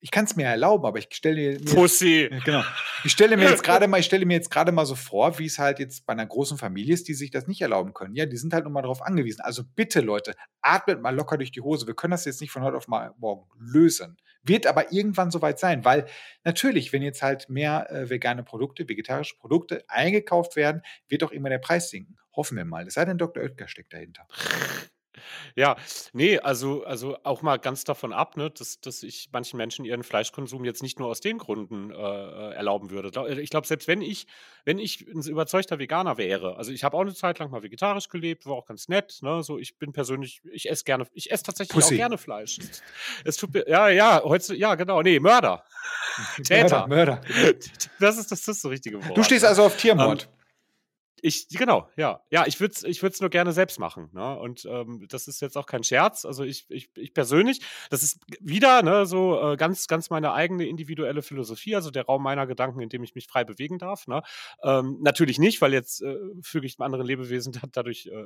A: ich kann es mir erlauben, aber ich stelle mir
B: Pussy.
A: Jetzt, genau. Ich stelle mir jetzt <laughs> gerade mal, ich stelle mir jetzt gerade mal so vor, wie es halt jetzt bei einer großen Familie ist, die sich das nicht erlauben können. Ja, die sind halt nun mal darauf angewiesen. Also bitte, Leute, atmet mal locker durch die Hose. Wir können das jetzt nicht von heute auf morgen lösen. Wird aber irgendwann soweit sein, weil natürlich, wenn jetzt halt mehr äh, vegane Produkte, vegetarische Produkte eingekauft werden, wird auch immer der Preis sinken. Hoffen wir mal. Es sei denn, Dr. Oetker steckt dahinter.
B: Ja, nee, also also auch mal ganz davon ab, ne, dass dass ich manchen Menschen ihren Fleischkonsum jetzt nicht nur aus den Gründen, äh, äh erlauben würde. Äh, ich glaube, selbst wenn ich wenn ich 'n überzeugter Veganer wäre also, ich habe auch eine Zeit lang mal vegetarisch gelebt, war auch ganz nett, ne? So, ich bin persönlich ich esse gerne ich esse tatsächlich auch gerne Fleisch. Es tut mir ja, ja, heutzu ja, genau, nee, Mörder. <laughs>
A: Täter. Mörder, Mörder. <laughs>
B: Das ist das ist das richtige
A: Wort, Du stehst also auf ähm, Tiermord?
B: Ich, genau, ja. Ja, ich würde es ich nur gerne selbst machen. Ne? Und ähm, das ist jetzt auch kein Scherz. Also ich, ich, ich persönlich, das ist wieder ne, so äh, ganz, ganz meine eigene individuelle Philosophie, also der Raum meiner Gedanken, in dem ich mich frei bewegen darf. Ne? Ähm, natürlich nicht, weil jetzt äh, füge ich anderen Lebewesen <laughs> dadurch äh,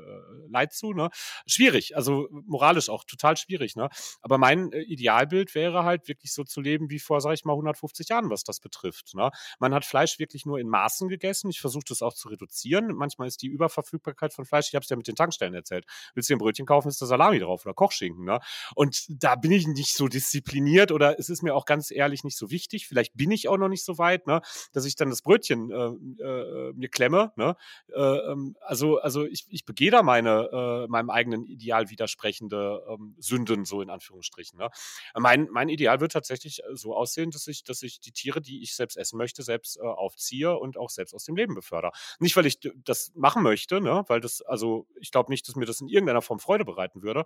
B: Leid zu. Ne? Schwierig, also moralisch auch total schwierig. Ne? Aber mein äh, Idealbild wäre halt wirklich so zu leben wie vor, sag ich mal, 150 Jahren, was das betrifft. Ne? Man hat Fleisch wirklich nur in Maßen gegessen. Ich versuche das auch zu reduzieren können. Manchmal ist die Überverfügbarkeit von Fleisch, ich habe es ja mit den Tankstellen erzählt. Willst du ein Brötchen kaufen, ist da Salami drauf oder Kochschinken. Ne? Und da bin ich nicht so diszipliniert oder es ist mir auch ganz ehrlich nicht so wichtig. Vielleicht bin ich auch noch nicht so weit, ne, dass ich dann das Brötchen äh, äh, mir klemme. Ne? Äh, also, also ich, ich begehe da meine, äh, meinem eigenen Ideal widersprechende ähm, Sünden, so in Anführungsstrichen. Ne? Mein, mein Ideal wird tatsächlich äh, so aussehen, dass ich, dass ich die Tiere, die ich selbst essen möchte, selbst äh, aufziehe und auch selbst aus dem Leben befördere. Nicht, weil ich das machen möchte, ne? weil das, also ich glaube nicht, dass mir das in irgendeiner Form Freude bereiten würde,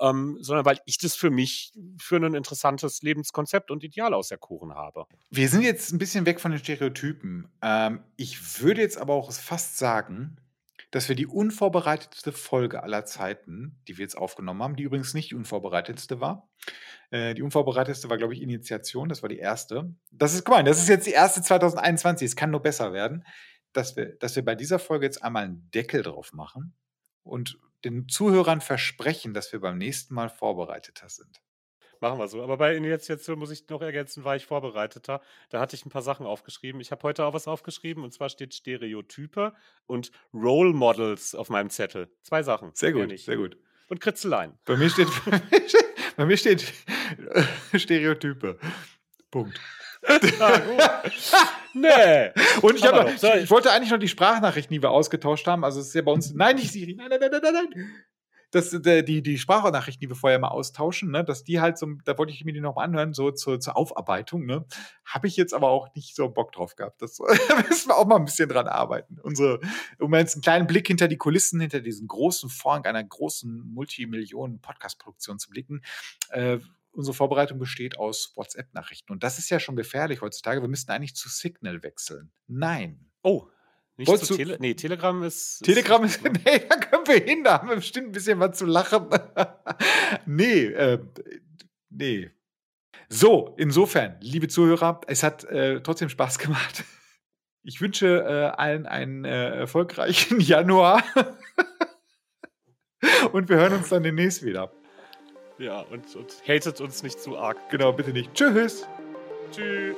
B: ähm, sondern weil ich das für mich für ein interessantes Lebenskonzept und Ideal auserkoren habe.
A: Wir sind jetzt ein bisschen weg von den Stereotypen. Ähm, ich würde jetzt aber auch fast sagen, dass wir die unvorbereitetste Folge aller Zeiten, die wir jetzt aufgenommen haben, die übrigens nicht die unvorbereitetste war. Äh, die unvorbereitetste war, glaube ich, Initiation, das war die erste. Das ist, guck mal, das ist jetzt die erste 2021, es kann nur besser werden dass wir, dass wir bei dieser Folge jetzt einmal einen Deckel drauf machen und den Zuhörern versprechen, dass wir beim nächsten Mal vorbereiteter sind.
B: Machen wir so. Aber bei Initiation muss ich noch ergänzen, war ich vorbereiteter. Da hatte ich ein paar Sachen aufgeschrieben. Ich habe heute auch was aufgeschrieben und zwar steht Stereotype und Role Models auf meinem Zettel. Zwei Sachen.
A: Sehr gut, sehr gut.
B: Und Kritzeleien.
A: Bei mir steht, <laughs> bei mir steht Stereotype. Punkt. <laughs> ah, <laughs> nee. Und ich, hab, ich, ich, wollte eigentlich noch die Sprachnachrichten, die wir ausgetauscht haben. Also es ist ja bei uns. <laughs> Nein, nicht Siri. Nein, nein, nein, nein, nein. Das, die, die Sprachnachrichten, die wir vorher mal austauschen, ne, dass die halt so, da wollte ich mir die nochmal anhören, so zur, zur Aufarbeitung, ne. Habe ich jetzt aber auch nicht so Bock drauf gehabt. Das, da <laughs> müssen wir auch mal ein bisschen dran arbeiten. Unsere, um jetzt einen kleinen Blick hinter die Kulissen, hinter diesen großen Vorhang einer großen Multimillionen-Podcast-Produktion zu blicken, äh, unsere Vorbereitung besteht aus WhatsApp-Nachrichten. Und das ist ja schon gefährlich heutzutage. Wir müssten eigentlich zu Signal wechseln. Nein.
B: Oh, nicht
A: Wolltest
B: zu Tele nee, Telegram ist.
A: Telegram ist,
B: ist <laughs> ne?
A: nee, da können wir hin, da haben wir bestimmt ein bisschen was zu lachen. <laughs> nee, äh, nee. So, insofern, liebe Zuhörer, es hat äh, trotzdem Spaß gemacht. <laughs> Ich wünsche äh, allen einen äh, erfolgreichen Januar. Und wir hören uns dann demnächst wieder.
B: Ja, und, und hatet uns nicht zu arg.
A: Genau, bitte nicht. Tschüss.
B: Tschüss.